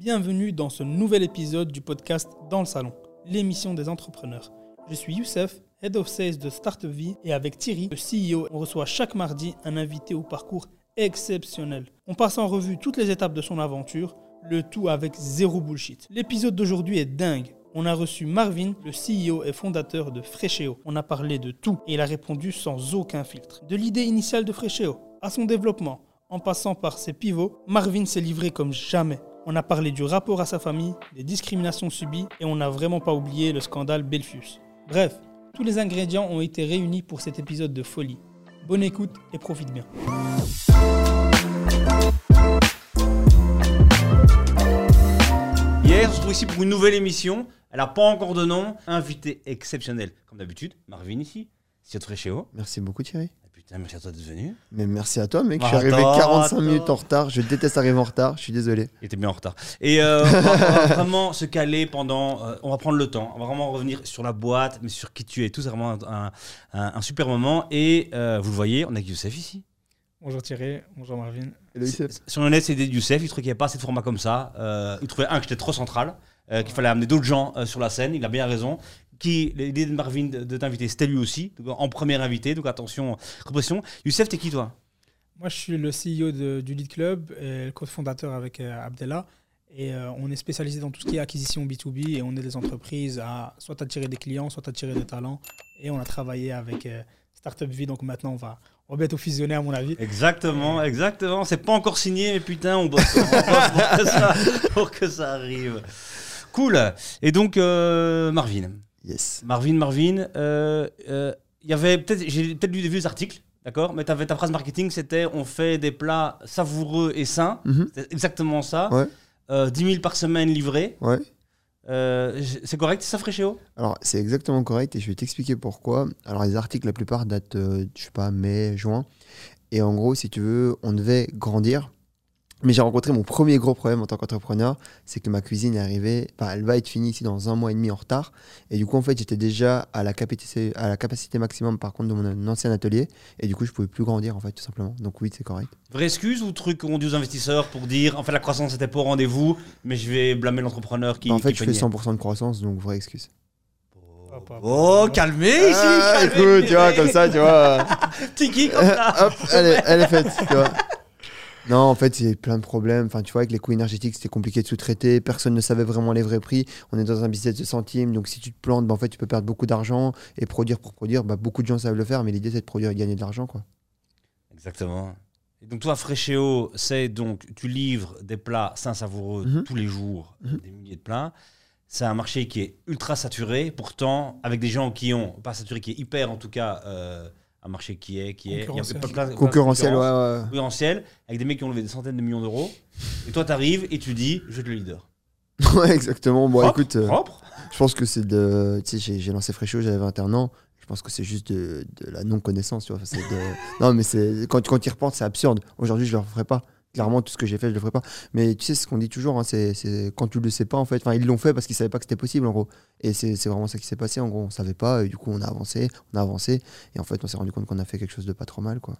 Bienvenue dans ce nouvel épisode du podcast Dans le Salon, l'émission des entrepreneurs. Je suis Youssef, Head of Sales de Startup Vie, et avec Thierry, le CEO, on reçoit chaque mardi un invité au parcours exceptionnel. On passe en revue toutes les étapes de son aventure, le tout avec zéro bullshit. L'épisode d'aujourd'hui est dingue. On a reçu Marvin, le CEO et fondateur de Freshéo. On a parlé de tout et il a répondu sans aucun filtre. De l'idée initiale de Freshéo à son développement, en passant par ses pivots, Marvin s'est livré comme jamais. On a parlé du rapport à sa famille, des discriminations subies et on n'a vraiment pas oublié le scandale Belfius. Bref, tous les ingrédients ont été réunis pour cet épisode de folie. Bonne écoute et profite bien. Hier, on se retrouve ici pour une nouvelle émission. Elle n'a pas encore de nom. Invité exceptionnel, comme d'habitude. Marvin ici, CEO de Freshéo. Merci beaucoup Thierry. Putain, merci à toi d'être venu. Mais merci à toi mec, Bah, je suis arrivé attends, 45 attends. minutes en retard, je déteste arriver en retard, je suis désolé. Il était bien en retard. Et euh, on, va, on va vraiment se caler pendant. euh, on va prendre le temps. On va vraiment revenir sur la boîte, mais sur qui tu es et tout. C'est vraiment un, un- super moment. Et euh, vous le voyez, on a Youssef ici. Bonjour Thierry, bonjour Marvin. C'est- Sur le net, c'est des Youssef. Il trouvait qu'il n'y avait pas assez de format comme ça. Euh, il trouvait, un, que j'étais trop central, euh, qu'il fallait amener d'autres gens euh, sur la scène. Il a bien raison. Qui, l'idée de Marvin de, de t'inviter, c'était lui aussi, donc, en premier invité. Donc attention, repression. Youssef, t'es qui toi? Moi, je suis le CEO de- du Lead Club et le cofondateur avec euh, Abdella. Et euh, on est spécialisé dans tout ce qui est acquisition B2B et on aide les entreprises à soit attirer des clients, soit attirer des talents. Et on a travaillé avec euh, Startup Vie, donc maintenant on va, on va bientôt fusionner à mon avis. Exactement, exactement. C'est pas encore signé, mais putain, on bosse, on bosse pour, que ça, pour que ça arrive. Cool. Et donc, euh, Marvin? Yes. Marvin, Marvin, euh, euh, il y avait peut-être, j'ai peut-être lu des vieux articles, d'accord Mais ta phrase marketing, c'était on fait des plats savoureux et sains. Mhm. C'est exactement ça. Ouais. Euh, 10 000 par semaine livrés. Ouais. Euh, c'est correct, ça, Fréchéo? Alors c'est exactement correct et je vais t'expliquer pourquoi. Alors les articles, la plupart datent, euh, je sais pas, mai, juin. Et en gros, si tu veux, on devait grandir. Mais j'ai rencontré mon premier gros problème en tant qu'entrepreneur, c'est que ma cuisine est arrivée, enfin, elle va être finie ici dans un mois et demi en retard. Et du coup, en fait, j'étais déjà à la, capacité, à la capacité maximum, par contre, de mon ancien atelier. Et du coup, je pouvais plus grandir, en fait, tout simplement. Donc oui, c'est correct. Vraie excuse ou truc qu'on dit aux investisseurs pour dire en fait la croissance n'était pas au rendez-vous, mais je vais blâmer l'entrepreneur qui. Bah, en fait, qui je fais peignait. 100% de croissance, donc vraie excuse. Hop. Oh, calmez ici Ah, calmez, écoute, tu vois, comme ça, tu vois. Tiki comme ça Hop, elle est, elle est faite, tu vois. Non, en fait, il y a eu plein de problèmes. Enfin, tu vois, avec les coûts énergétiques, c'était compliqué de sous-traiter. Personne ne savait vraiment les vrais prix. On est dans un business de centimes. Donc, si tu te plantes, bah, en fait, tu peux perdre beaucoup d'argent. Et produire pour produire, bah, beaucoup de gens savent le faire. Mais l'idée, c'est de produire et de gagner de l'argent, quoi. Exactement. Et donc toi, Fréchéo, c'est donc tu livres des plats sains savoureux Mhm. tous les jours, Mhm. des milliers de plats. C'est un marché qui est ultra saturé, pourtant avec des gens qui ont pas saturé, qui est hyper en tout cas euh, un marché qui est qui est il y a Concurrentiel. plein- plein- plein de Concurrentiel, ouais, concurrence. ouais. concurrentiel, avec des mecs qui ont levé des centaines de millions d'euros. Et toi, tu arrives et tu dis, je vais être le leader. Ouais, exactement. Bon, Propre, écoute, euh, propre. je pense que c'est de. Tu sais, j'ai- lancé Fréchot, j'avais 21 ans. Je pense que c'est juste de, de la non-connaissance, tu vois. Enfin, c'est de- Non, mais c'est quand, quand tu y repenses, c'est absurde. Aujourd'hui, je le referai pas. Clairement, tout ce que j'ai fait, je le ferai pas. Mais tu sais, ce qu'on dit toujours, hein, c'est c'est quand tu le sais pas, en fait. Enfin, ils l'ont fait parce qu'ils savaient pas que c'était possible, en gros. Et c'est c'est vraiment ça qui s'est passé, en gros. On savait pas, et du coup, on a avancé, on a avancé. Et en fait, on s'est rendu compte qu'on a fait quelque chose de pas trop mal, quoi.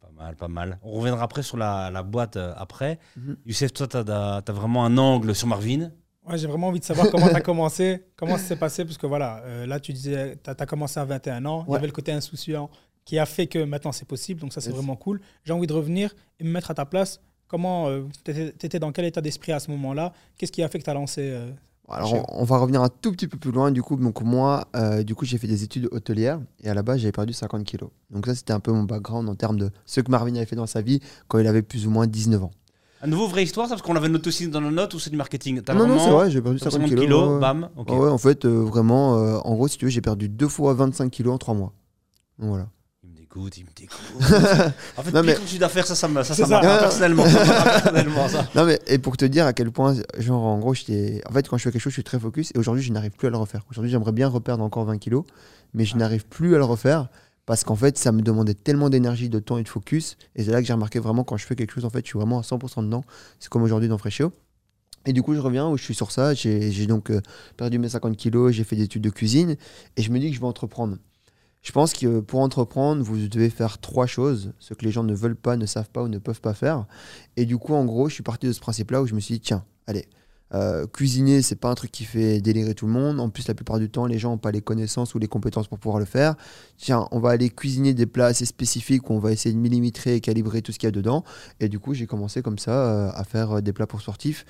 Pas mal, pas mal. On reviendra après sur la, la boîte euh, après. Mhm. Youssef, toi, tu as, vraiment un angle sur Marvin? Ouais, j'ai vraiment envie de savoir comment tu as commencé, comment ça s'est passé, parce que voilà, euh, là tu disais, tu as, commencé à 21 ans, il y avait le côté insouciant qui a fait que maintenant c'est possible, donc ça c'est Yes. vraiment cool. J'ai envie de revenir et me mettre à ta place. Comment tu étais dans quel état d'esprit à ce moment-là? Qu'est-ce qui a fait que tu as lancé euh, Alors, on, on va revenir un tout petit peu plus loin. Du coup, donc moi, euh, du coup, j'ai fait des études hôtelières et à la base, j'avais perdu 50 kilos. Donc ça, c'était un peu mon background en termes de ce que Marvin avait fait dans sa vie quand il avait plus ou moins 19 ans. À nouveau, vraie histoire, ça, parce qu'on l'avait noté aussi dans nos notes ou c'est du marketing? Non, non, c'est vrai, j'ai perdu 50 50 kilos, kilos. ouais. bam. Ah ouais, en fait, euh, vraiment, euh, en gros, si tu veux, j'ai perdu deux fois 25 kilos en trois mois. Donc voilà. Il me dégoûte, il me dégoûte. en fait, Non, mais- ton chiffre d'affaires, ça, ça, me- ça, ça ça. marque personnellement. Personnellement, ça. Non, mais et pour te dire à quel point, genre, en gros, j'étais. En fait, quand je fais quelque chose, je suis très focus et aujourd'hui, je n'arrive plus à le refaire. Aujourd'hui, j'aimerais bien reperdre encore 20 kilos, mais je n'arrive plus à le refaire parce qu'en fait, ça me demandait tellement d'énergie, de temps et de focus. Et c'est là que j'ai remarqué vraiment quand je fais quelque chose, en fait, je suis vraiment à 100% dedans. C'est comme aujourd'hui dans Freshéo. Et du coup, je reviens où je suis sur ça. J'ai j'ai donc euh, perdu mes 50 kilos, j'ai fait des études de cuisine et je me dis que je vais entreprendre. Je pense que pour entreprendre, vous devez faire trois choses, ce que les gens ne veulent pas, ne savent pas ou ne peuvent pas faire. Et du coup, en gros, je suis parti de ce principe-là où je me suis dit, tiens, allez, euh, cuisiner, c'est pas un truc qui fait délirer tout le monde. En plus, la plupart du temps, les gens n'ont pas les connaissances ou les compétences pour pouvoir le faire. Tiens, on va aller cuisiner des plats assez spécifiques où on va essayer de millimétrer et calibrer tout ce qu'il y a dedans. Et du coup, j'ai commencé comme ça euh, à faire euh, des plats pour sportifs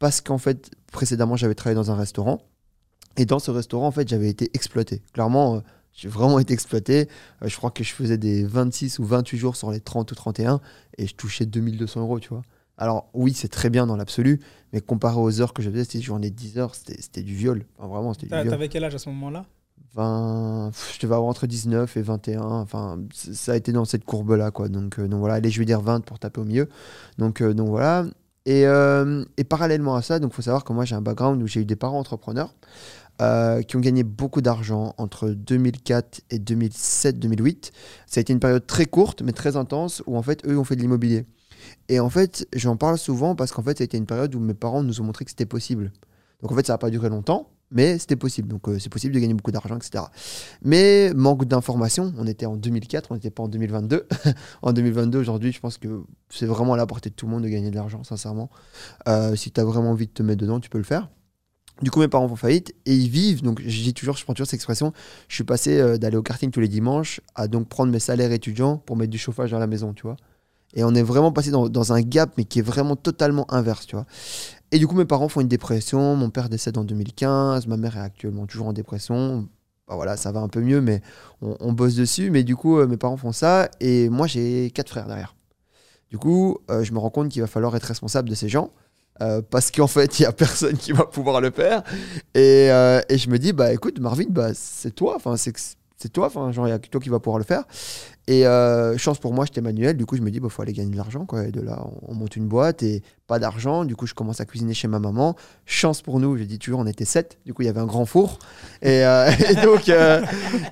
parce qu'en fait, précédemment, j'avais travaillé dans un restaurant. Et dans ce restaurant, en fait, j'avais été exploité. Clairement, euh, j'ai vraiment été exploité. Euh, je crois que je faisais des 26 ou 28 jours sur les 30 ou 31 et je touchais 2200 euros, tu vois. Alors oui, c'est très bien dans l'absolu, mais comparé aux heures que je faisais, c'était une journée de 10 heures, c'était du viol. Enfin, vraiment, c'était du T'as- viol. T'avais quel âge à ce moment-là? 20, pff, je devais avoir entre 19 et 21. Enfin, ça a été dans cette courbe-là, quoi. Donc, euh, donc voilà, allez, je vais dire 20 pour taper au milieu. Donc, euh, donc voilà. Et, euh, et parallèlement à ça, donc faut savoir que moi j'ai un background où j'ai eu des parents entrepreneurs euh, qui ont gagné beaucoup d'argent entre 2004 et 2007-2008. Ça a été une période très courte mais très intense où en fait eux ont fait de l'immobilier. Et en fait, j'en parle souvent parce qu'en fait, ça a été une période où mes parents nous ont montré que c'était possible. Donc en fait, ça n'a pas duré longtemps, mais c'était possible. Donc euh, c'est possible de gagner beaucoup d'argent, etc. Mais manque d'informations. On était en 2004, on n'était pas en 2022. en 2022, aujourd'hui, je pense que c'est vraiment à la portée de tout le monde de gagner de l'argent, sincèrement. Euh, si tu as vraiment envie de te mettre dedans, tu peux le faire. Du coup, mes parents font faillite et ils vivent. Donc, je dis toujours, je prends toujours cette expression. Je suis passé euh, d'aller au karting tous les dimanches à donc prendre mes salaires étudiants pour mettre du chauffage dans la maison, tu vois. Et on est vraiment passé dans, un gap, mais qui est vraiment totalement inverse, tu vois. Et du coup, mes parents font une dépression. Mon père décède en 2015. Ma mère est actuellement toujours en dépression. Bah voilà, ça va un peu mieux, mais on, on bosse dessus. Mais du coup, euh, mes parents font ça. Et moi, j'ai quatre frères derrière. Du coup, euh, je me rends compte qu'il va falloir être responsable de ces gens. Euh, parce qu'en fait, il n'y a personne qui va pouvoir le faire. Et, euh, et je me dis, bah écoute, Marvin, bah, c'est toi. Enfin, c'est toi. Enfin, genre, il n'y a que toi qui va pouvoir le faire. Et euh, chance pour moi, j'étais manuel. Du coup, je me dis, bah, faut aller gagner de l'argent. Et de là, on, on monte une boîte et pas d'argent. Du coup, je commence à cuisiner chez ma maman. Chance pour nous, je dis toujours, on était sept. Du coup, il y avait un grand four. Et, euh, donc, euh,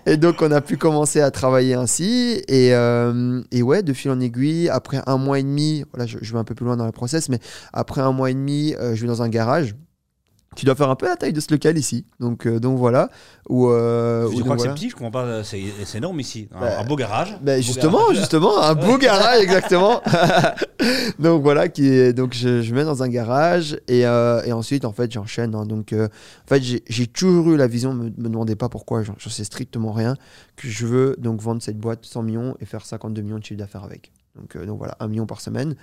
et donc, on a pu commencer à travailler ainsi. Et, et ouais, de fil en aiguille, après un mois et demi, voilà, je, je vais un peu plus loin dans le process, mais après un mois et demi, je vais dans un garage qui doit faire un peu la taille de ce local ici. Donc, euh, donc voilà. Où, euh, Je où crois donc que c'est petit, je comprends pas. C'est c'est énorme ici. Un, Bah, un beau garage. Beau justement, garage. justement, un beau garage, exactement. donc voilà, qui est, donc je, je mets dans un garage et, euh, et ensuite en fait j'enchaîne. hein. donc en fait j'ai j'ai toujours eu la vision, me, me demandez pas pourquoi, j'en j'en sais strictement rien, que je veux donc vendre cette boîte 100 millions et faire 52 millions de chiffre d'affaires avec. Donc, euh, donc voilà, 1 million par semaine.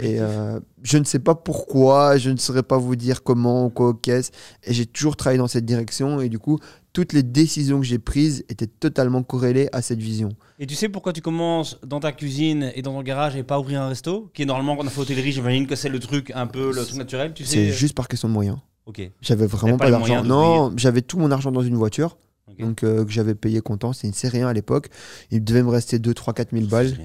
Et euh, je ne sais pas pourquoi, je ne saurais pas vous dire comment ou quoi, qu'est-ce. Et j'ai toujours travaillé dans cette direction. Et du coup, toutes les décisions que j'ai prises étaient totalement corrélées à cette vision. Et tu sais pourquoi tu commences dans ta cuisine et dans ton garage et pas ouvrir un resto Qui est normalement, quand on a fait hôtellerie, j'imagine que c'est le truc un peu le truc naturel. Tu sais C'est juste par question de moyens. Ok. J'avais vraiment pas d'argent. Non, j'avais tout mon argent dans une voiture. Donc, euh, que j'avais payé comptant. C'était une série 1 à l'époque. Il devait me rester 2, 3, 4 000 balles.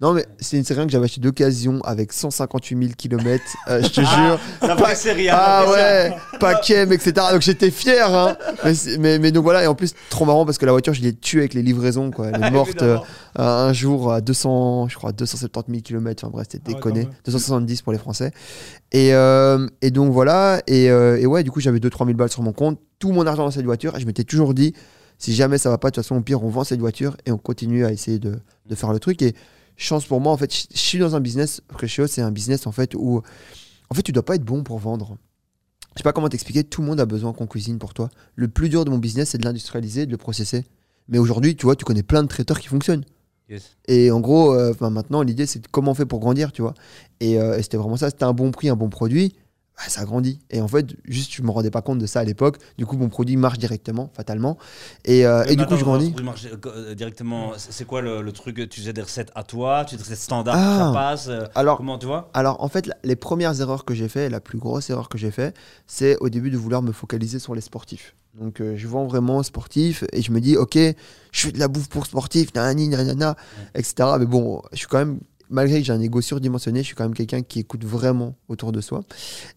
Non, mais c'est une série 1 que j'avais acheté d'occasion avec 158 000 km. je te jure. La vraie série, hein, Ah ouais, Paquem, etc. Donc j'étais fier. Hein. Mais, mais, mais donc voilà, et en plus, trop marrant parce que la voiture, je l'ai tuée avec les livraisons. Quoi. Elle est morte euh, un jour à 200, je crois, 270 000 km. Enfin bref, c'était Ah ouais, déconné. quand même. 270 pour les Français. Et, euh, et donc voilà. Et, euh, et ouais, du coup, j'avais 2-3 000 balles sur mon compte. Tout mon argent dans cette voiture. Et je m'étais toujours dit, si jamais ça va pas, de toute façon, au pire, on vend cette voiture et on continue à essayer de, de faire le truc. Et chance pour moi, en fait, je suis dans un business. Freshio, c'est un business en fait où, en fait, tu dois pas être bon pour vendre. Je sais pas comment t'expliquer, tout le monde a besoin qu'on cuisine pour toi. Le plus dur de mon business, c'est de l'industrialiser, de le processer. Mais aujourd'hui, tu vois, tu connais plein de traiteurs qui fonctionnent. Yes. Et en gros, euh, maintenant, l'idée, c'est comment on fait pour grandir, tu vois. Et, euh, et c'était vraiment ça. C'était un bon prix, un bon produit. Bah, ça grandit. Et en fait, juste, je me rendais pas compte de ça à l'époque. Du coup, mon produit marche directement, fatalement. Et, euh, et du coup, je grandis. marche, euh, directement. C'est quoi le, le truc Tu faisais des recettes à toi? Tu faisais des recettes standards Ah. ça passe euh, Alors, Comment tu vois? Alors, en fait, les premières erreurs que j'ai fait, la plus grosse erreur que j'ai fait, c'est au début de vouloir me focaliser sur les sportifs. Donc, euh, je vends vraiment sportif et je me dis, ok, je fais de la bouffe pour sportif, nanani, nanana, etc. Mais bon, je suis quand même, malgré que j'ai un ego surdimensionné, je suis quand même quelqu'un qui écoute vraiment autour de soi.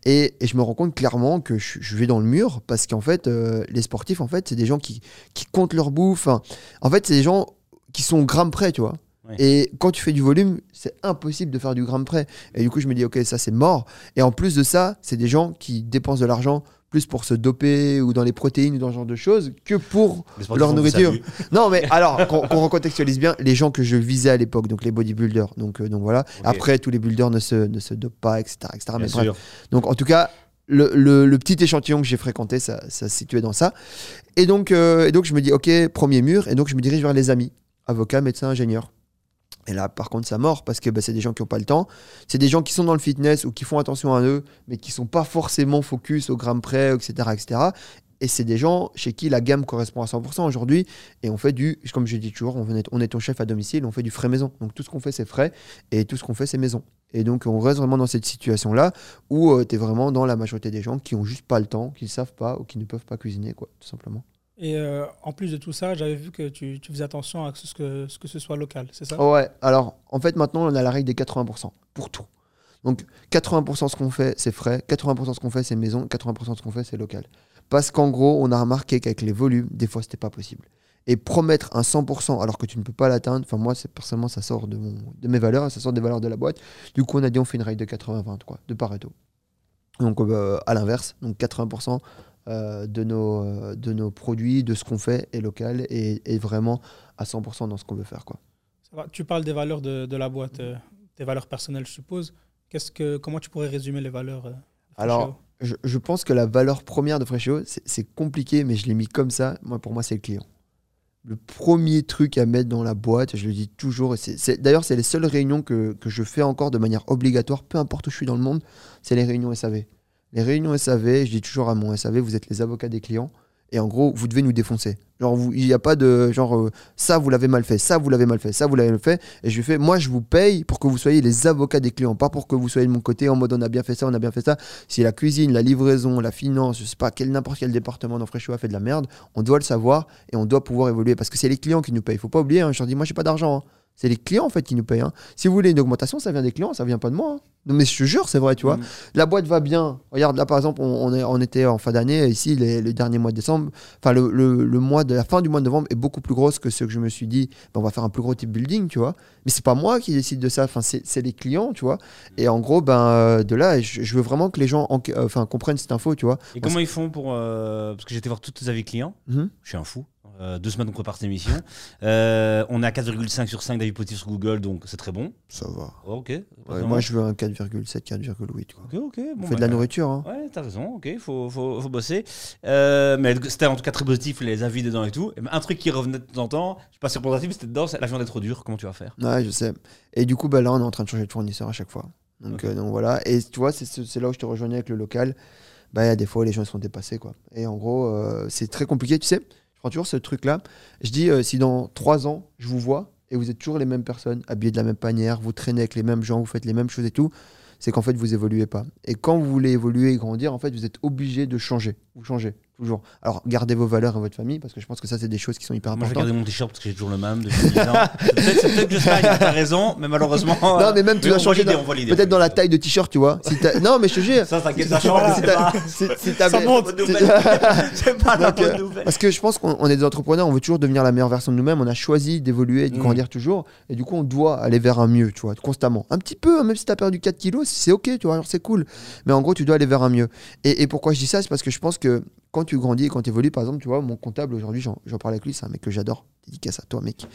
Et, et je me rends compte clairement que je, je vais dans le mur parce qu'en fait, euh, les sportifs, en fait, c'est des gens qui, qui comptent leur bouffe. En fait, c'est des gens qui sont grammes près, tu vois. Ouais. Et quand tu fais du volume, c'est impossible de faire du gramme près. Et du coup, je me dis, ok, ça c'est mort. Et en plus de ça, c'est des gens qui dépensent de l'argent plus pour se doper ou dans les protéines ou dans ce genre de choses que pour leur nourriture. non, mais alors, qu'on recontextualise bien, les gens que je visais à l'époque, donc les bodybuilders. Donc, euh, donc voilà. Après, tous les builders ne se, ne se dopent pas, etc. etc. Mais bref. Donc en tout cas, le, le- le petit échantillon que j'ai fréquenté, ça, ça se situait dans ça. Et donc, euh, et donc, je me dis, OK, premier mur. Et donc, je me dirige vers les amis, avocats, médecins, ingénieurs. Et là, par contre, ça mord parce que bah, c'est des gens qui n'ont pas le temps. C'est des gens qui sont dans le fitness ou qui font attention à eux, mais qui sont pas forcément focus au gramme près, etc. etc. Et c'est des gens chez qui la gamme correspond à 100% aujourd'hui. Et on fait du, comme je dis toujours, on est, on est ton chef à domicile, on fait du frais maison. Donc tout ce qu'on fait, c'est frais. Et tout ce qu'on fait, c'est maison. Et donc on reste vraiment dans cette situation-là où tu es vraiment dans la majorité des gens qui ont juste pas le temps, qui ne savent pas ou qui ne peuvent pas cuisiner, quoi, tout simplement. Et euh, en plus de tout ça, j'avais vu que tu, faisais attention à ce que, ce soit local, c'est ça? Ouais, alors en fait maintenant on a la règle des 80% pour tout. Donc 80% ce qu'on fait c'est frais, 80% ce qu'on fait c'est maison, 80% ce qu'on fait c'est local. Parce qu'en gros on a remarqué qu'avec les volumes, des fois c'était pas possible. Et promettre un 100% alors que tu ne peux pas l'atteindre, enfin moi personnellement ça sort de mes valeurs, ça sort des valeurs de la boîte. Du coup on a dit on fait une règle de 80-20 quoi, de Pareto. Donc euh, à l'inverse, donc 80% euh, de, nos, euh, de nos produits, de ce qu'on fait est local et, et vraiment à 100% dans ce qu'on veut faire quoi. Tu parles des valeurs de, de la boîte, euh, des valeurs personnelles, je suppose. Qu'est-ce que, comment tu pourrais résumer les valeurs euh, Alors, je, je pense que la valeur première de Freshéo, c'est compliqué, mais je l'ai mis comme ça. Moi, pour moi, c'est le client. Le premier truc à mettre dans la boîte, je le dis toujours, c'est- d'ailleurs, c'est les seules réunions que, que je fais encore de manière obligatoire, peu importe où je suis dans le monde, c'est les réunions SAV. Les réunions SAV, je dis toujours à mon SAV, vous êtes les avocats des clients, et en gros, vous devez nous défoncer. Genre, il n'y a pas de genre, euh, ça, vous l'avez mal fait, ça, vous l'avez mal fait, ça, vous l'avez mal fait, et je lui fais, moi, je vous paye pour que vous soyez les avocats des clients, pas pour que vous soyez de mon côté en mode on a bien fait ça, on a bien fait ça. Si la cuisine, la livraison, la finance, je sais pas, quel n'importe quel département dans Fresho a fait de la merde, on doit le savoir et on doit pouvoir évoluer parce que c'est les clients qui nous payent. Faut pas oublier, hein, je leur dis, moi, j'ai pas d'argent. hein. C'est les clients en fait qui nous payent. hein. Si vous voulez une augmentation, ça vient des clients, ça vient pas de moi. hein. Non, mais je te jure, c'est vrai, tu vois. Mhm. La boîte va bien. Regarde, là par exemple, on, on est, on était en fin d'année, ici, les- le dernier mois de décembre. Enfin, le, le- le mois de la fin du mois de novembre est beaucoup plus grosse que ce que je me suis dit. ben, on va faire un plus gros type building, tu vois. Mais c'est pas moi qui décide de ça. Enfin, c'est les clients, tu vois. Et en gros, ben, euh, de là, je, je veux vraiment que les gens en- euh, comprennent cette info, tu vois. Et comment ils font pour. euh, parce que j'ai été voir tous tes avis clients. Mhm. Je suis un fou. Euh, deux semaines qu'on prépare cette émission. Euh, on est à 4,5 sur 5 d'avis positifs sur Google, donc c'est très bon. Ça va. Oh, ok. Ouais, moi, je veux un 4,7, 4,8. quoi. Ok, ok. On Bon, fait de bah, la nourriture. Hein. Ouais, t'as raison, ok, faut, faut, faut bosser. Euh, mais c'était en tout cas très positif, les avis dedans et tout. Et un truc qui revenait de temps en temps, je sais pas si c'est positif, c'était dedans, la viande est trop dure, comment tu vas faire? Ouais, je sais. Et du coup, bah, là, on est en train de changer de fournisseur à chaque fois. Donc, euh, donc voilà. Et tu vois, c'est là où je te rejoignais avec le local. Bah, il y a des fois, les gens sont dépassés. Quoi. Et en gros, c'est très compliqué. Tu sais, prends toujours ce truc-là. Je dis, euh, si dans trois ans, je vous vois et vous êtes toujours les mêmes personnes, habillées de la même manière, vous traînez avec les mêmes gens, vous faites les mêmes choses et tout, c'est qu'en fait, vous évoluez pas. Et quand vous voulez évoluer et grandir, en fait, vous êtes obligé de changer. Vous changez, toujours. Alors, gardez vos valeurs et votre famille, parce que je pense que ça, c'est des choses qui sont hyper Moi, j'ai importantes. gardé mon t-shirt parce que j'ai toujours le même depuis 10 ans. C'est peut-être que je stagne, t'as raison, mais malheureusement. Non, mais même tu on changer Peut-être dans la taille de t-shirt, tu vois. T'as- non, mais je te jure. Ça, t'inquiète, ça change, t'as- t'as- Ça monte. bonne. C'est pas la Donc, euh, bonne nouvelle. Parce que je pense qu'on on est des entrepreneurs, on veut toujours devenir la meilleure version de nous-mêmes. On a choisi d'évoluer de Mm. grandir toujours. Et du coup, on doit aller vers un mieux, tu vois, constamment. Un petit peu, hein, même si tu as perdu 4 kilos, c'est ok, tu vois, alors c'est cool. Mais en gros, tu dois aller vers un mieux. Et pourquoi je dis ça C'est parce que je pense que quand tu grandis et quand tu évolues, par exemple, tu vois, mon comptable aujourd'hui, j'en parle avec lui, c'est un mec que j'adore. Dédicace à toi, mec.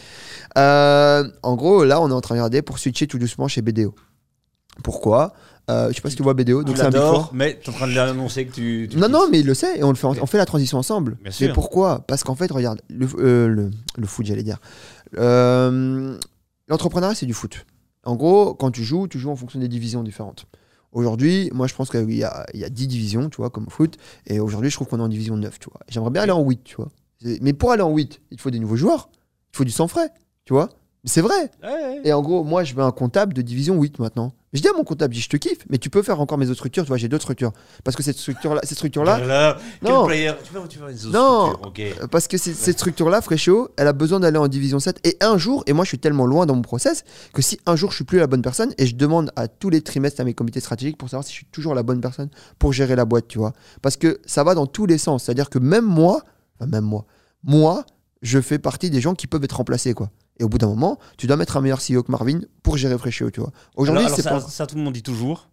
Euh, en gros, là, on est en train de regarder pour switcher tout doucement chez BDO. Pourquoi? Euh, Je sais pas si tu vois BDO, donc Tu c'est un Big Four. l'adores, mais t'es en train de l'annoncer que tu. tu Non, non, mais il le sait et on, le fait, Ok. on fait la transition ensemble. Bien Mais pourquoi? Parce qu'en fait, regarde, le, euh, le, le foot, j'allais dire. Euh, L'entrepreneuriat, c'est du foot. En gros, quand tu joues, tu joues en fonction des divisions différentes. Aujourd'hui, moi, je pense qu'il y y a 10 divisions, tu vois, comme au foot. Et aujourd'hui, je trouve qu'on est en division 9, tu vois. J'aimerais bien aller en 8, tu vois. Mais pour aller en 8, il faut des nouveaux joueurs. Il faut du sang frais, tu vois. C'est vrai. Ouais, ouais. Et en gros, moi, je veux un comptable de division 8 maintenant. Je dis à mon comptable, je dis, je te kiffe, mais tu peux faire encore mes autres structures. Tu vois, j'ai d'autres structures. Parce que cette structure-là, cette structure-là, Là, quel Non. player Tu Non. Parce que cette structure-là, Fréchéo, elle a besoin d'aller en division 7. Et un jour, et moi je suis tellement loin dans mon process, que si un jour je suis plus la bonne personne, et je demande à tous les trimestres à mes comités stratégiques pour savoir si je suis toujours la bonne personne pour gérer la boîte, tu vois. Parce que ça va dans tous les sens. C'est-à-dire que même moi, enfin même moi, moi, je fais partie des gens qui peuvent être remplacés, quoi. Et au bout d'un moment, tu dois mettre un meilleur CEO que Marvin pour gérer Fréchéo, tu vois. Aujourd'hui, c'est ça, pas. ça, tout le monde dit toujours.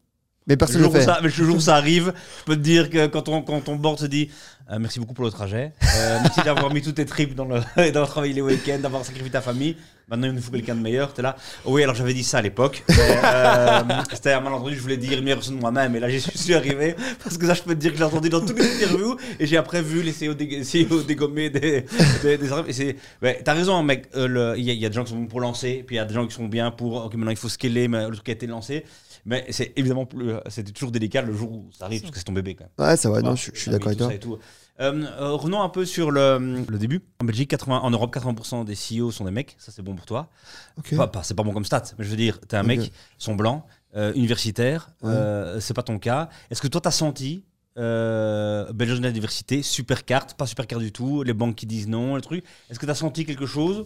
Mais personne ne le fait. ça, mais le jour où ça arrive, je peux te dire que quand on, quand on board se dit euh, merci beaucoup pour le trajet, euh, merci d'avoir mis toutes tes tripes dans le, d'avoir travaillé les week-ends, d'avoir sacrifié ta famille. Maintenant, il nous faut quelqu'un de meilleur. T'es là. Oh oui, alors j'avais dit ça à l'époque. euh, C'était un malentendu. Je voulais dire une meilleure version de moi-même. Et là, j'y suis arrivé. Parce que ça, je peux te dire que j'ai entendu dans toutes les interviews. Et j'ai après vu les CEO, dég- CEO dégommer des, des, des arrêts. Et c'est. Ouais, t'as raison, mec. Euh, le- Il y, a- il y a des gens qui sont bons pour lancer. Puis il y a des gens qui sont bien pour. Ok, maintenant il faut scaler. Mais le truc a été lancé. Mais c'est évidemment plus. C'était toujours délicat le jour où ça arrive. Parce que c'est ton bébé quand même. Ouais, ça va, non, je, je suis d'accord avec tout toi. Euh, euh, revenons un peu sur le, le début. En Belgique, 80, en Europe, 80% des CEO sont des mecs. Ça, c'est bon pour toi. Ok. Pas, pas- c'est pas bon comme stat, mais je veux dire, t'es un mec, ils sont blancs, euh, universitaires, Ouais. euh, c'est pas ton cas. Est-ce que toi, t'as senti euh, Belgique de la diversité, super carte, pas super carte du tout, les banques qui disent non, le truc. Est-ce que t'as senti quelque chose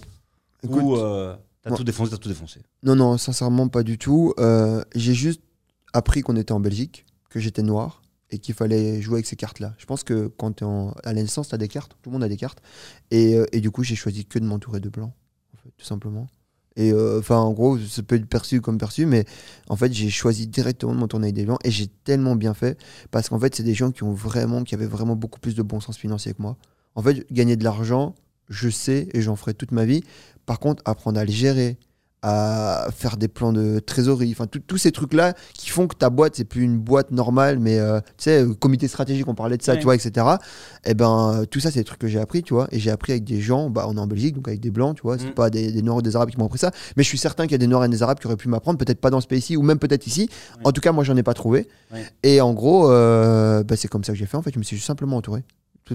Écoute, ou euh, t'as tout défoncé, t'as tout défoncé? Non, non, sincèrement, pas du tout. J'ai juste appris qu'on était en Belgique, que j'étais noir et qu'il fallait jouer avec ces cartes-là. Je pense que quand tu es à la naissance, tu as des cartes, tout le monde a des cartes. Et, euh, et du coup, j'ai choisi que de m'entourer de blancs, en tout simplement. Et euh, enfin, en gros, ça peut être perçu comme perçu, mais en fait, j'ai choisi directement de m'entourer avec des blancs et j'ai tellement bien fait parce qu'en fait, c'est des gens qui ont vraiment, qui avaient vraiment beaucoup plus de bon sens financier que moi. En fait, gagner de l'argent, je sais et j'en ferai toute ma vie. Par contre, apprendre à le gérer, à faire des plans de trésorerie, enfin tous ces trucs-là qui font que ta boîte, c'est plus une boîte normale, mais euh, tu sais, euh, comité stratégique, on parlait de ça, Ouais. tu vois, etc. Et ben, euh, tout ça, c'est des trucs que j'ai appris, tu vois, et j'ai appris avec des gens, bah, on est en Belgique, donc avec des blancs, tu vois, c'est Mm. pas des, des Noirs ou des Arabes qui m'ont appris ça, mais je suis certain qu'il y a des Noirs et des Arabes qui auraient pu m'apprendre, peut-être pas dans ce pays-ci, ou même peut-être ici. Ouais. En tout cas, moi, j'en ai pas trouvé. Ouais. Et en gros, euh, bah, c'est comme ça que j'ai fait, en fait, je me suis juste simplement entouré,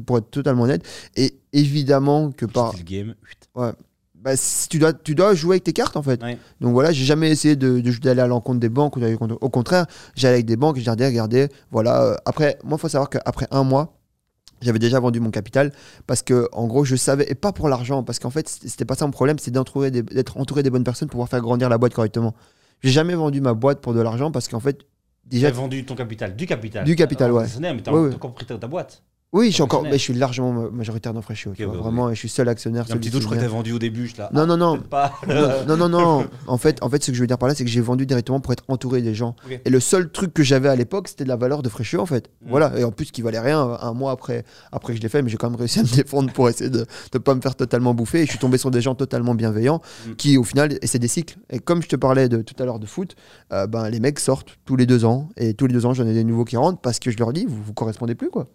pour être totalement honnête. Et évidemment que par. Le game. Chut. Bah, si tu, dois, tu dois jouer avec tes cartes en fait. Ouais. Donc voilà, j'ai jamais essayé de- de- d'aller à l'encontre des banques d'aller Au contraire, j'allais avec des banques et je leur disais, regardez, voilà. euh, après, moi, il faut savoir qu'après un mois, j'avais déjà vendu mon capital parce que, en gros, je savais, et pas pour l'argent, parce qu'en fait, c'était pas ça mon problème, c'est d'être entouré des bonnes personnes pour pouvoir faire grandir la boîte correctement. J'ai jamais vendu ma boîte pour de l'argent parce qu'en fait, J'ai déjà, vendu ton capital, du capital. Du capital, ouais. Mais t'as Ouais, ouais. t'as encore pris ta ta boîte. Oui, je suis encore, mais je suis largement ma- majoritaire dans Freshio, tu Ok, vois, ouais, vraiment, et je suis seul actionnaire. Un petit doute, je crois que t'as vendu au début. Je là. Non, non, non. Pas. non, non, non. En fait, en fait, ce que je veux dire par là, c'est que j'ai vendu directement pour être entouré des gens. Et le seul truc que j'avais à l'époque, c'était de la valeur de Freshio, en fait. Mm. Voilà. Et en plus, qui valait rien euh, un mois après, après que je l'ai fait, mais j'ai quand même réussi à me défendre pour essayer de ne pas me faire totalement bouffer. Et je suis tombé sur des gens totalement bienveillants Mm. qui, au final, et c'est des cycles. Et comme je te parlais de, tout à l'heure de foot, euh, ben, les mecs sortent tous les deux ans. Et tous les deux ans, j'en ai des nouveaux qui rentrent parce que je leur dis, vous vous correspondez plus, quoi.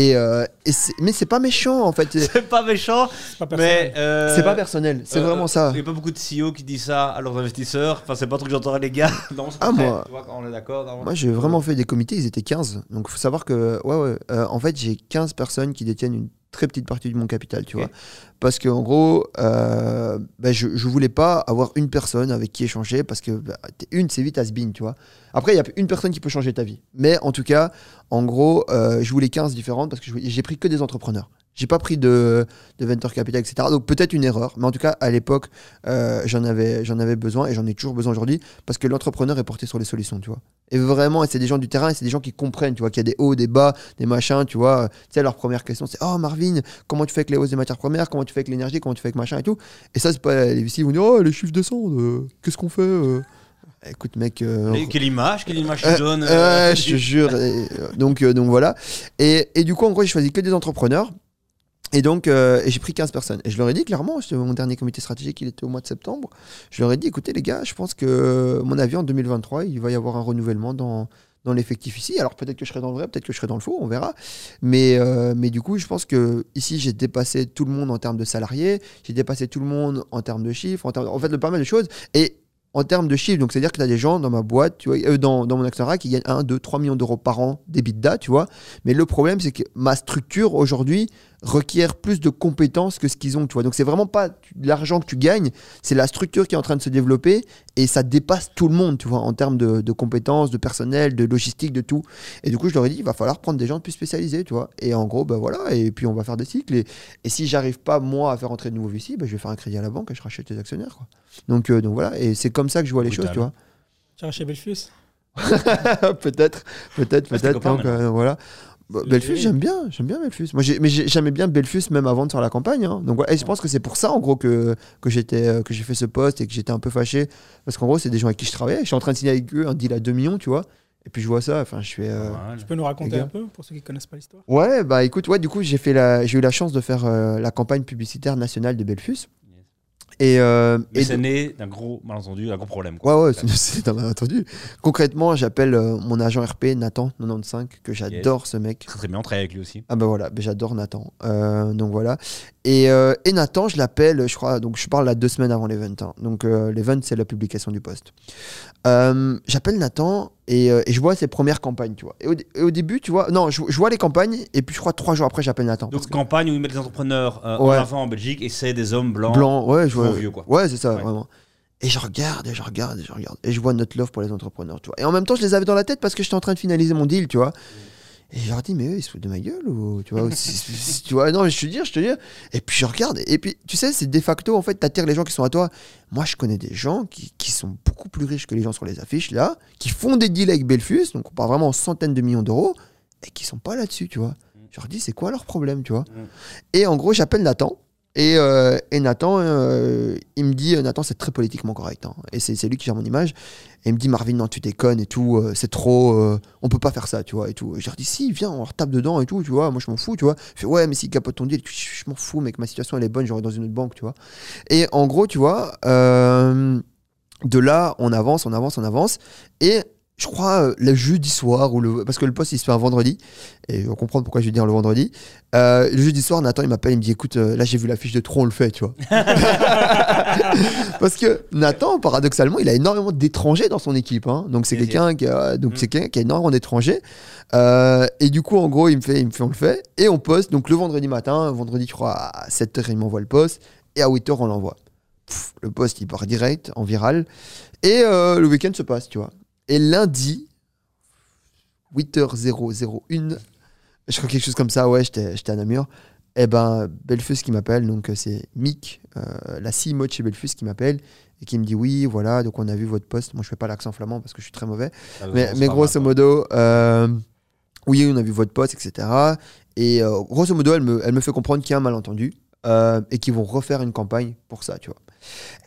Et, euh, et c'est- mais c'est pas méchant, en fait. C'est pas méchant, C'est pas personnel. mais. euh, c'est pas personnel. C'est euh, vraiment ça. Il n'y a pas beaucoup de CEO qui disent ça à leurs investisseurs. Enfin, c'est pas trop que j'entends les gars. Non, c'est Ah, moi- Tu vois, quand on est d'accord. non. Moi, j'ai vraiment fait des comités, ils étaient 15. Donc, il faut savoir que, ouais, ouais, euh, en fait, j'ai 15 personnes qui détiennent une très petite partie de mon capital, tu vois. Parce qu'en gros, euh, bah, je, je voulais pas avoir une personne avec qui échanger, parce que bah, une, c'est vite has-been, tu vois. Après, il y a une personne qui peut changer ta vie. Mais en tout cas, en gros, euh, je voulais 15 différentes, parce que j'ai pris que des entrepreneurs. J'ai pas pris de, de venture capital, etc. Donc peut-être une erreur, mais en tout cas à l'époque euh, j'en avais j'en avais besoin et j'en ai toujours besoin aujourd'hui parce que l'entrepreneur est porté sur les solutions, tu vois. Et vraiment, et c'est des gens du terrain et c'est des gens qui comprennent, tu vois, qu'il y a des hauts, des bas, des machins, tu vois. Tu sais, leur première question c'est Oh Marvin, comment tu fais avec les hausses des matières premières? Comment tu fais avec l'énergie? Comment tu fais avec machin et tout? Et ça, c'est pas les VC, vont dire Oh les chiffres descendent, euh, qu'est-ce qu'on fait euh? Écoute, mec. euh, Mais quelle image, quelle image tu euh, donnes euh, je te jure. donc, donc voilà. Et, et du coup, en gros, j'ai choisi que des entrepreneurs. Et donc, euh, j'ai pris 15 personnes. Et je leur ai dit clairement, c'était mon dernier comité stratégique, il était au mois de septembre. Je leur ai dit, écoutez les gars, je pense que, mon avis, en 2023, il va y avoir un renouvellement dans, dans l'effectif ici. Alors peut-être que je serai dans le vrai, peut-être que je serai dans le faux, on verra. Mais, euh, mais du coup, je pense que ici, j'ai dépassé tout le monde en termes de salariés, j'ai dépassé tout le monde en termes de chiffres, en, termes, en fait, de pas mal de choses. Et en termes de chiffres, donc c'est-à-dire que tu as des gens dans ma boîte, tu vois, euh, dans, dans mon actionnaire qui gagnent 1, 2, 3 millions d'euros par an d'EBITDA, tu vois. Mais le problème, c'est que ma structure aujourd'hui requiert plus de compétences que ce qu'ils ont, tu vois. Donc c'est vraiment pas l'argent que tu gagnes, c'est la structure qui est en train de se développer et ça dépasse tout le monde, tu vois, en termes de, de compétences, de personnel, de logistique, de tout. Et du coup, je leur ai dit, il va falloir prendre des gens plus spécialisés, tu vois. Et en gros, ben voilà, et puis on va faire des cycles. Et, et si j'arrive pas, moi, à faire entrer de nouveaux VC, ben, je vais faire un crédit à la banque et je rachète les actionnaires, quoi. Donc, euh, donc voilà, et c'est comme ça que je vois les Brutal. choses, tu vois. Tu as chez Belfius? Peut-être, peut-être, Ah, peut-être. Donc, euh, voilà. Bah, Belfus, j'aime bien, j'aime bien Belfus. Moi, mais j'ai- j'aimais bien Belfus même avant de faire la campagne. hein. Donc. Et je pense que c'est pour ça, en gros, que, que j'étais, euh, que j'ai fait ce poste et que j'étais un peu fâché. Parce qu'en gros, c'est des gens avec qui je travaillais. Je suis en train de signer avec eux un deal à 2 millions, tu vois. Et puis je vois ça, enfin je fais. euh, Voilà. Tu peux nous raconter un peu pour ceux qui connaissent pas l'histoire? Ouais, bah écoute, ouais, du coup, j'ai fait la, j'ai eu la chance de faire euh, la campagne publicitaire nationale de Belfus. Et, euh, Mais et c'est né d'un gros malentendu, d'un gros problème. quoi. Ouais, ouais, c'est- c'est dans entendu. Concrètement, j'appelle euh, mon agent RP, Nathan, 95, que j'adore ce mec. Très très bien, on travaille avec lui aussi. Ah bah voilà, bah j'adore Nathan. Euh, donc voilà. Et, euh, et Nathan, je l'appelle, je crois, donc je parle là deux semaines avant l'event. hein. Donc euh, l'event, c'est la publication du post. Euh, j'appelle Nathan et, euh, et je vois ses premières campagnes, tu vois. Et au, dé- et au début, tu vois, non, je, je vois les campagnes et puis je crois trois jours après, j'appelle Nathan. Donc campagne où ils mettent les entrepreneurs Ouais. en avant en Belgique et c'est des hommes blancs. Blanc, ouais, je vois. vieux, quoi. Ouais, c'est ça, Ouais. vraiment. Et je regarde, et je regarde, et je regarde. Et je vois notre love pour les entrepreneurs, tu vois. Et en même temps, je les avais dans la tête parce que j'étais en train de finaliser mon deal, tu vois. Et je leur dis, mais eux, ils se foutent de ma gueule ou tu vois, tu vois, non, mais je te dis, je te dis. Et puis je regarde, et puis tu sais, c'est de facto, en fait, t'attires les gens qui sont à toi. Moi, je connais des gens qui, qui sont beaucoup plus riches que les gens sur les affiches, là, qui font des deals avec Belfus, donc on parle vraiment en centaines de millions d'euros, et qui sont pas là-dessus, tu vois. Je leur dis, c'est quoi leur problème, tu vois. Et en gros, j'appelle Nathan. Et, euh, et Nathan, euh, il me dit, Nathan, c'est très politiquement correct. hein. et c'est lui qui gère mon image. Et il me dit, Marvin, non, tu déconnes et tout, euh, c'est trop, euh, on peut pas faire ça, tu vois, et tout. Et je leur dis, si, viens, on leur tape dedans et tout, tu vois, moi je m'en fous, tu vois. Il fait, ouais, mais s'il capote ton deal, je, je m'en fous, mec, ma situation elle est bonne, j'aurai dans une autre banque, tu vois. Et en gros, tu vois, euh, de là, on avance, on avance, on avance. Et je crois euh, le jeudi soir, ou le, parce que le poste il se fait un vendredi, et on comprend pourquoi je vais dire le vendredi. Euh, le jeudi soir, Nathan il m'appelle, il me dit écoute, euh, là j'ai vu la fiche de trop, on le fait, tu vois. parce que Nathan, paradoxalement, il a énormément d'étrangers dans son équipe. hein. Donc c'est quelqu'un qui a, donc Mm. c'est quelqu'un qui a énormément d'étrangers. Euh, et du coup, en gros, il me fait, il me fait, on le fait, et on poste. Donc le vendredi matin, vendredi, je crois à 7h, il m'envoie le poste, et à 8h, on l'envoie. Pff, Le poste, il part direct, en viral. Et euh, le week-end se passe, tu vois. Et lundi, 8h001, je crois quelque chose comme ça, ouais, j'étais à Namur. Et ben, Belfus qui m'appelle, donc euh, c'est Mick, euh, la CMO de chez Belfus qui m'appelle et qui me dit oui, voilà, donc on a vu votre poste. Moi, je fais pas l'accent flamand parce que je suis très mauvais. Ah, Mais, grosso modo, euh, oui, on a vu votre poste, etc. Et euh, grosso modo, elle me, elle me fait comprendre qu'il y a un malentendu et qu'ils vont refaire une campagne pour ça, tu vois.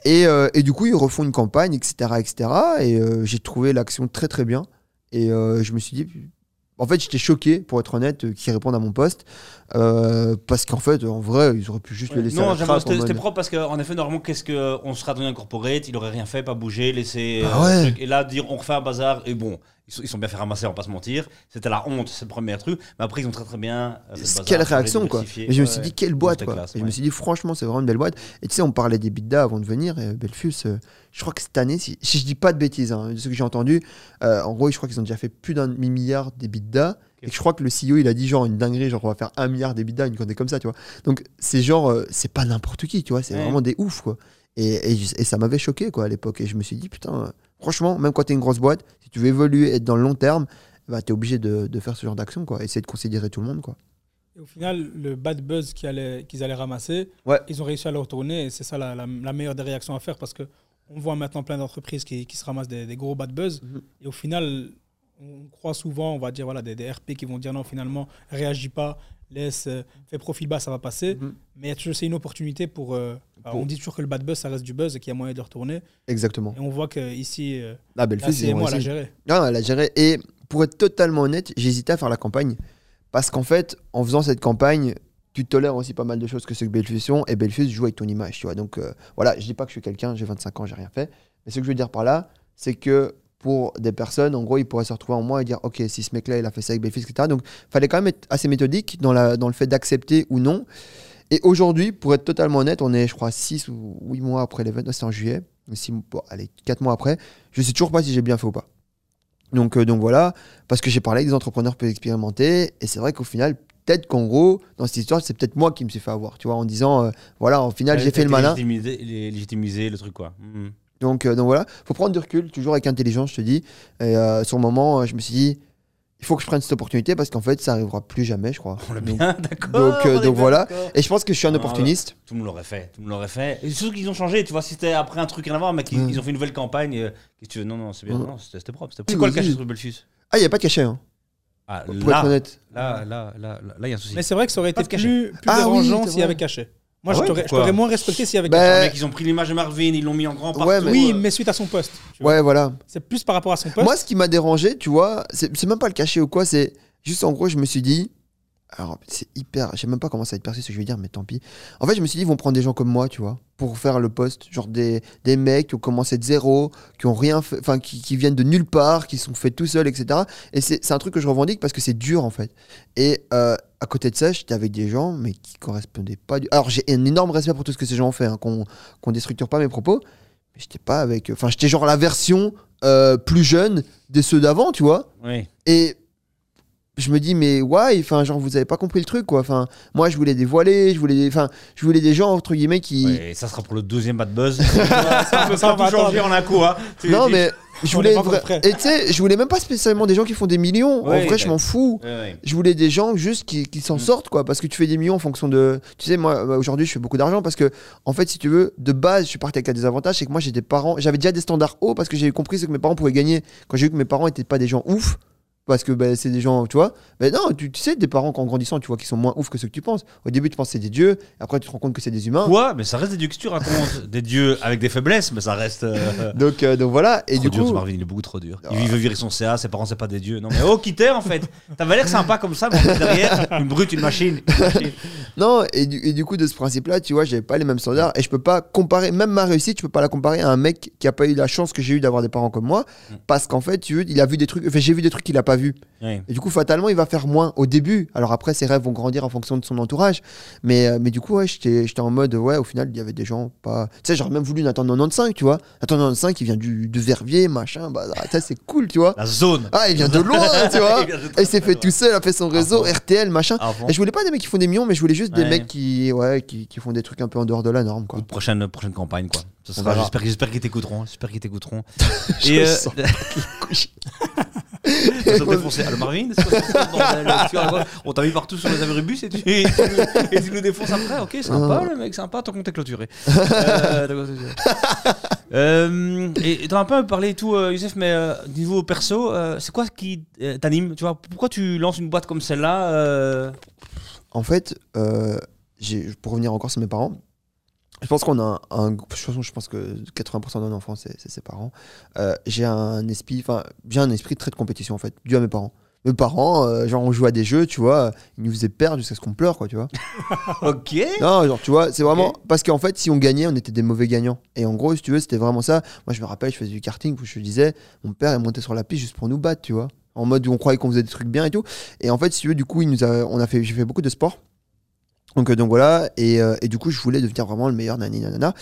Et, euh, et du coup, ils refont une campagne, etc. etc. et euh, j'ai trouvé l'action très, très bien. Et euh, je me suis dit, en fait, j'étais choqué, pour être honnête, qu'ils répondent à mon poste. euh, parce qu'en fait, en vrai, ils auraient pu juste le laisser Non, c'était mode- propre parce qu'en effet, normalement, qu'est-ce qu'on sera donné un corporate Il aurait rien fait, pas bougé, laissé. Ah euh, ouais. truc. Et là, dire on refait un bazar, et bon, ils sont, ils sont bien fait ramasser, on va pas se mentir. C'était la honte, c'est le premier truc. Mais après, ils ont très très bien. euh, bazar, Quelle réaction quoi. Et je me suis dit quelle boîte quoi. classe, Et je me suis dit franchement c'est vraiment une belle boîte. Et tu sais on parlait des bidas avant de venir et Belfus, euh, je crois que cette année si, si je dis pas de bêtises, hein, de ce que j'ai entendu, euh, en gros je crois qu'ils ont déjà fait plus d'un demi-milliard d'EBITDA. Et que je crois que le CEO il a dit genre une dinguerie genre on va faire un milliard d'EBITDA une connerie comme ça tu vois. Donc c'est genre euh, c'est pas n'importe qui tu vois c'est Ouais. vraiment des oufs quoi. Et, et, et ça m'avait choqué quoi à l'époque et je me suis dit putain franchement même quand t'es une grosse boîte si tu veux évoluer être dans le long terme bah t'es obligé de, de faire ce genre d'action quoi essayer de considérer tout le monde quoi. Et au final, le bad buzz qu'ils allaient, ramasser, Ouais. ils ont réussi à le retourner. Et c'est ça la, la- la meilleure des réactions à faire parce que on voit maintenant plein d'entreprises qui, qui se ramassent des, des gros bad buzz. Mhm. Et au final, on croit souvent, on va dire, voilà, des, des RP qui vont dire non, finalement, réagis pas, laisse, euh, fais profil bas, ça va passer. Mais y a toujours- c'est une opportunité pour. euh, bah, Pour- On dit toujours que le bad buzz, ça reste du buzz et qu'il y a moyen de le retourner. Exactement. Et on voit qu'ici, euh, Ah, la ils ont CMO, elle a géré. Non, elle a géré. Et pour être totalement honnête, j'hésitais à faire la campagne. Parce qu'en fait, en faisant cette campagne, tu tolères aussi pas mal de choses que ce que Belfus sont. Et Belfus joue avec ton image, tu vois. Donc euh, voilà, je dis pas que je suis quelqu'un, j'ai 25 ans, j'ai rien fait. Mais ce que je veux dire par là, c'est que pour des personnes, en gros, ils pourraient se retrouver en moi et dire, OK, si ce mec-là, il a fait ça avec Belfus, etc. Donc, fallait quand même être assez méthodique dans, la, dans le fait d'accepter ou non. Et aujourd'hui, pour être totalement honnête, on est, je crois, 6 ou 8 mois après l'événement, c'était en juillet, bon, allez, 4 mois après, je sais toujours pas si j'ai bien fait ou pas. Donc, euh, donc voilà, parce que j'ai parlé avec des entrepreneurs peu expérimentés, et c'est vrai qu'au final, peut-être qu'en gros, dans cette histoire, c'est peut-être moi qui me suis fait avoir, tu vois, en disant, euh, voilà, au final, Ouais, j'ai fait le malin. légitimiser- lé- Légitimiser le truc, quoi. Mhm. Donc, euh, donc voilà, faut prendre du recul, toujours avec intelligence, je te dis. Et euh, sur le moment, euh, je me suis dit, il faut que je prenne cette opportunité parce qu'en fait, ça arrivera plus jamais, je crois. On l'a Donc- bien, d'accord. donc, euh, donc voilà. Et je pense que je suis un Ah, opportuniste. Tout le monde l'aurait fait, tout le monde l'aurait fait. Et surtout qu'ils ont changé, tu vois, si c'était après un truc rien à voir, mais qu'ils ils ont fait une nouvelle campagne. euh, Qu'est-ce que tu veux? Non, non, c'est bien. Non, c'était c'était propre. c'était Oui, propre. C'est quoi le oui, cachet oui. sur Belfus Ah, il n'y a pas de cachet, hein, Ah, pour être là, honnête. là, là, là, là, là, il y a un souci. Mais c'est vrai que ça aurait Pas été de cachet. plus, plus Ah oui, dérangeant c'est s'il y avait cachet. Moi, Ah je ouais, t'aurais- je pourquoi t'aurais moins respecté s'il y avait quelqu'un. Mecs, ils ont pris l'image de Marvin, ils l'ont mis en grand partout. Ouais, mais- Oui, euh, mais suite à son poste. Ouais, voilà. C'est plus par rapport à son poste. Moi, ce qui m'a dérangé, tu vois, c'est c'est même pas le cacher ou quoi, c'est juste en gros, je me suis dit. Alors, c'est hyper. Je sais même pas comment ça va être perçu ce que je vais dire, mais tant pis. En fait, je me suis dit, ils vont prendre des gens comme moi, tu vois, pour faire le poste. Genre des, des mecs qui ont commencé de zéro, qui ont rien fait, enfin, qui, qui viennent de nulle part, qui sont faits tout seuls, etc. Et c'est un truc que je revendique parce que c'est dur, en fait. Et euh, à côté de ça, j'étais avec des gens, mais qui correspondaient pas du. Alors, j'ai un énorme respect pour tout ce que ces gens ont fait, hein, qu'on qu'on déstructure pas mes propos. Mais j'étais pas avec. Enfin, j'étais genre la version euh, plus jeune de ceux d'avant, tu vois. Oui. Et je me dis, mais why? Enfin, genre, vous avez pas compris le truc, quoi. Enfin, moi, je voulais des voilés, je voulais des, enfin, je voulais des gens, entre guillemets, qui. Ouais, ça sera pour le deuxième bad buzz. ça peut pas tout changer en un coup. Hein. Non, mais je voulais. vra-. Et tu sais, je voulais même pas spécialement des gens qui font des millions. Ouais, en vrai, je m'en fous. Ouais, ouais. Je voulais des gens juste qui, qui s'en Mm. sortent, quoi. Parce que tu fais des millions en fonction de. Tu sais, moi, bah, aujourd'hui, je fais beaucoup d'argent parce que, en fait, si tu veux, de base, je suis parti avec un désavantage. C'est que moi, j'ai des parents. J'avais déjà des standards hauts parce que j'ai compris ce que mes parents pouvaient gagner. Quand j'ai vu que mes parents étaient pas des gens ouf. Parce que bah, c'est des gens, tu vois. Mais non, tu, tu sais, des parents qu'en grandissant, tu vois, qui sont moins ouf que ceux que tu penses. Au début, tu penses que c'est des dieux. Après, tu te rends compte que c'est des humains. Quoi Mais ça reste des dieux que tu racontes. des dieux avec des faiblesses, mais ça reste. euh, Donc, euh, donc voilà. Et trop du dur, ce coup, Marvin, il est beaucoup trop dur. Il veut virer son CA, ses parents, c'est pas des dieux. Non, mais oh, quitter en fait? T'avais l'air sympa comme ça, mais en fait, derrière, une brute, une machine. Une machine. Non, et du, et du coup, de ce principe-là, tu vois, j'avais pas les mêmes standards et je peux pas comparer, même ma réussite, je peux pas la comparer à un mec qui a pas eu la chance que j'ai eu d'avoir des parents comme moi Mm. parce qu'en fait, tu veux, il a vu des trucs, enfin, j'ai vu des trucs qu'il a pas vu. Ouais. Et du coup, fatalement, il va faire moins au début. Alors après, ses rêves vont grandir en fonction de son entourage. Mais, euh, mais du coup, ouais, j'étais en mode, ouais, au final, il y avait des gens pas. Tu sais, j'aurais même voulu Nathan 95, tu vois. Nathan 95, il vient du, de Verviers, machin, bah, ça, c'est cool, tu vois. La zone. Ah, il vient de loin, tu vois. Et s'est fait tout seul, a fait son réseau, fond. RTL, machin. Fond. Et je voulais pas des mecs qui font des millions, mais je voulais juste des mecs qui, ouais, qui, qui font des trucs un peu en dehors de la norme, quoi. Prochaine, prochaine campagne, quoi. J'espère qu'ils t'écouteront. J'espère qu'ils t'écouteront. Et, euh, Alors Marvin, Tu On t'a mis partout sur les abribus et tu, et tu, nous- et tu nous défonces après. Ok, sympa Ah. le mec, sympa, tant qu'on t'est clôturé. Euh. Euh, et t'en as un peu parlé et tout, euh, Youssef, mais euh, niveau perso, c'est quoi qui t'anime Tu vois, pourquoi tu lances une boîte comme celle-là En fait, pour revenir encore sur mes parents, je pense qu'on a un, un- de toute façon, je pense que 80% d'un enfant, c'est ses parents. Euh, j'ai un esprit, enfin, j'ai un esprit très de compétition en fait, dû à mes parents. Mes parents, euh, genre, on jouait à des jeux, tu vois, ils nous faisaient perdre jusqu'à ce qu'on pleure, quoi, tu vois. Ok. Non, genre, tu vois, c'est vraiment. Ok. Parce qu'en fait, si on gagnait, on était des mauvais gagnants. Et en gros, si tu veux, c'était vraiment ça. Moi, je me rappelle, je faisais du karting où je disais, mon père est monté sur la piste juste pour nous battre, tu vois. En mode où on croyait qu'on faisait des trucs bien et tout. Et en fait, si tu veux, du coup, il nous a, on a fait, j'ai fait beaucoup de sport. Donc, euh, donc voilà, et, euh, et du coup, je voulais devenir vraiment le meilleur, nani, nanana.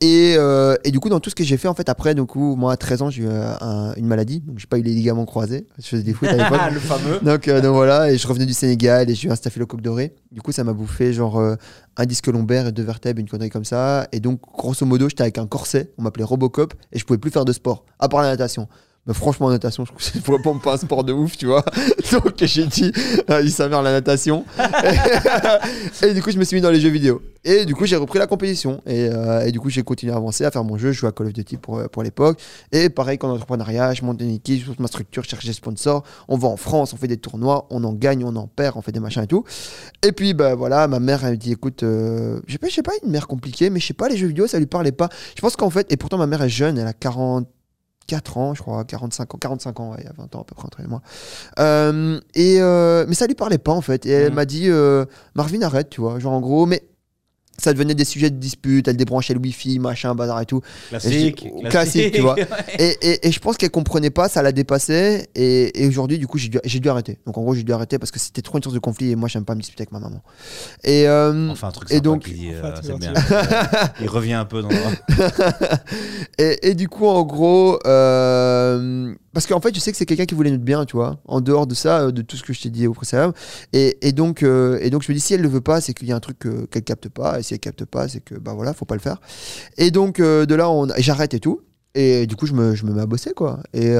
Et, euh, et du coup, dans tout ce que j'ai fait, en fait, après, coup, moi, à 13 ans, j'ai eu un- une maladie, donc j'ai pas eu les ligaments croisés. Je faisais des foot à l'époque. le fameux. Donc, euh, donc voilà, et je revenais du Sénégal et j'ai eu un staphylocoque doré. Du coup, ça m'a bouffé genre un disque lombaire et deux vertèbres, une connerie comme ça. Et donc, grosso modo, j'étais avec un corset, on m'appelait Robocop et je pouvais plus faire de sport, à part la natation. Mais franchement, natation, je trouve que c'est vraiment pas un sport de ouf, tu vois. Donc, j'ai dit, euh, il s'avère la natation. et du coup, je me suis mis dans les jeux vidéo. Et du coup, j'ai repris la compétition. Et, euh, du coup, j'ai continué à avancer, à faire mon jeu. Je jouais à Call of Duty pour, euh, pour l'époque. Et pareil qu'en entrepreneuriat, je monte une équipe, je monte ma structure, je cherche des sponsors. On va en France, on fait des tournois, on en gagne, on en perd, on fait des machins et tout. Et puis, bah voilà, ma mère, elle me dit écoute, je sais pas, pas, une mère compliquée, mais je sais pas, les jeux vidéo, ça lui parlait pas. Je pense qu'en fait, et pourtant, ma mère est jeune, elle a 44 ans, je crois, 45 ans, 45 ans, ouais, il y a 20 ans à peu près entre elle et moi. Euh, et, euh, mais ça lui parlait pas en fait. Et elle Mhm. m'a dit euh, Marvin, arrête, tu vois, genre en gros, mais. Ça devenait des sujets de dispute, elle débranchait le wifi, machin, bazar et tout. Classique. Et je- classique, tu vois. Et, et- et je pense qu'elle comprenait pas, ça la dépassait. Et, et aujourd'hui, du coup, j'ai dû, j'ai dû arrêter. Donc en gros, j'ai dû arrêter parce que c'était trop une source de conflit et moi, j'aime pas me disputer avec ma maman. Et, euh, Enfin, un truc Et sympa donc- dit, euh, Enfin, bien. Il revient un peu dans. et, et du coup, en gros, euh, parce qu'en fait, je sais que c'est quelqu'un qui voulait notre bien, tu vois, en dehors de ça, de tout ce que je t'ai dit au précédent. Et, et donc, euh, et donc, je me dis, si elle le veut pas, c'est qu'il y a un truc qu'elle capte pas. Si capte pas, c'est que, bah voilà, faut pas le faire. Et donc, euh, de là, on, j'arrête et tout. Et du coup, je me, je me mets à bosser, quoi. Et.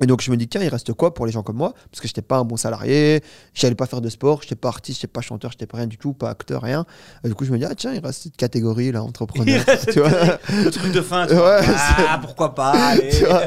Et donc je me dis, tiens, il reste quoi pour les gens comme moi? Parce que je n'étais pas un bon salarié, j'allais pas faire de sport, je n'étais pas artiste, je n'étais pas chanteur, je n'étais pas rien du tout, pas acteur, rien. Et du coup, je me dis, ah tiens, il reste cette catégorie là, entrepreneur. tu vois? Le truc de fin. tu Ouais, vois. ah, pourquoi pas allez. Tu vois.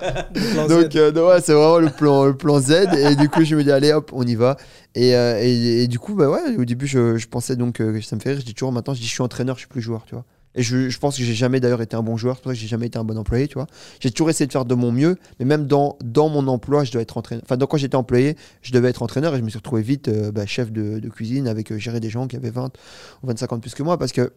Donc, euh, ouais, c'est vraiment le plan, le plan Z. Et du coup, je me dis, allez, hop, on y va. Et, euh, et, et du coup, bah ouais, au début, je, je pensais donc euh, ça me fait rire. Je dis toujours maintenant, je dis, je suis entraîneur, je suis plus joueur, tu vois. Et je, je pense que j'ai jamais d'ailleurs été un bon joueur, c'est pour ça que j'ai jamais été un bon employé, tu vois. J'ai toujours essayé de faire de mon mieux, mais même dans, dans mon emploi, je dois être entraîneur. Enfin, donc, quand j'étais employé, je devais être entraîneur et je me suis retrouvé vite euh, bah, chef de, de cuisine avec euh, gérer des gens qui avaient 20 ou 25 ans de plus que moi parce que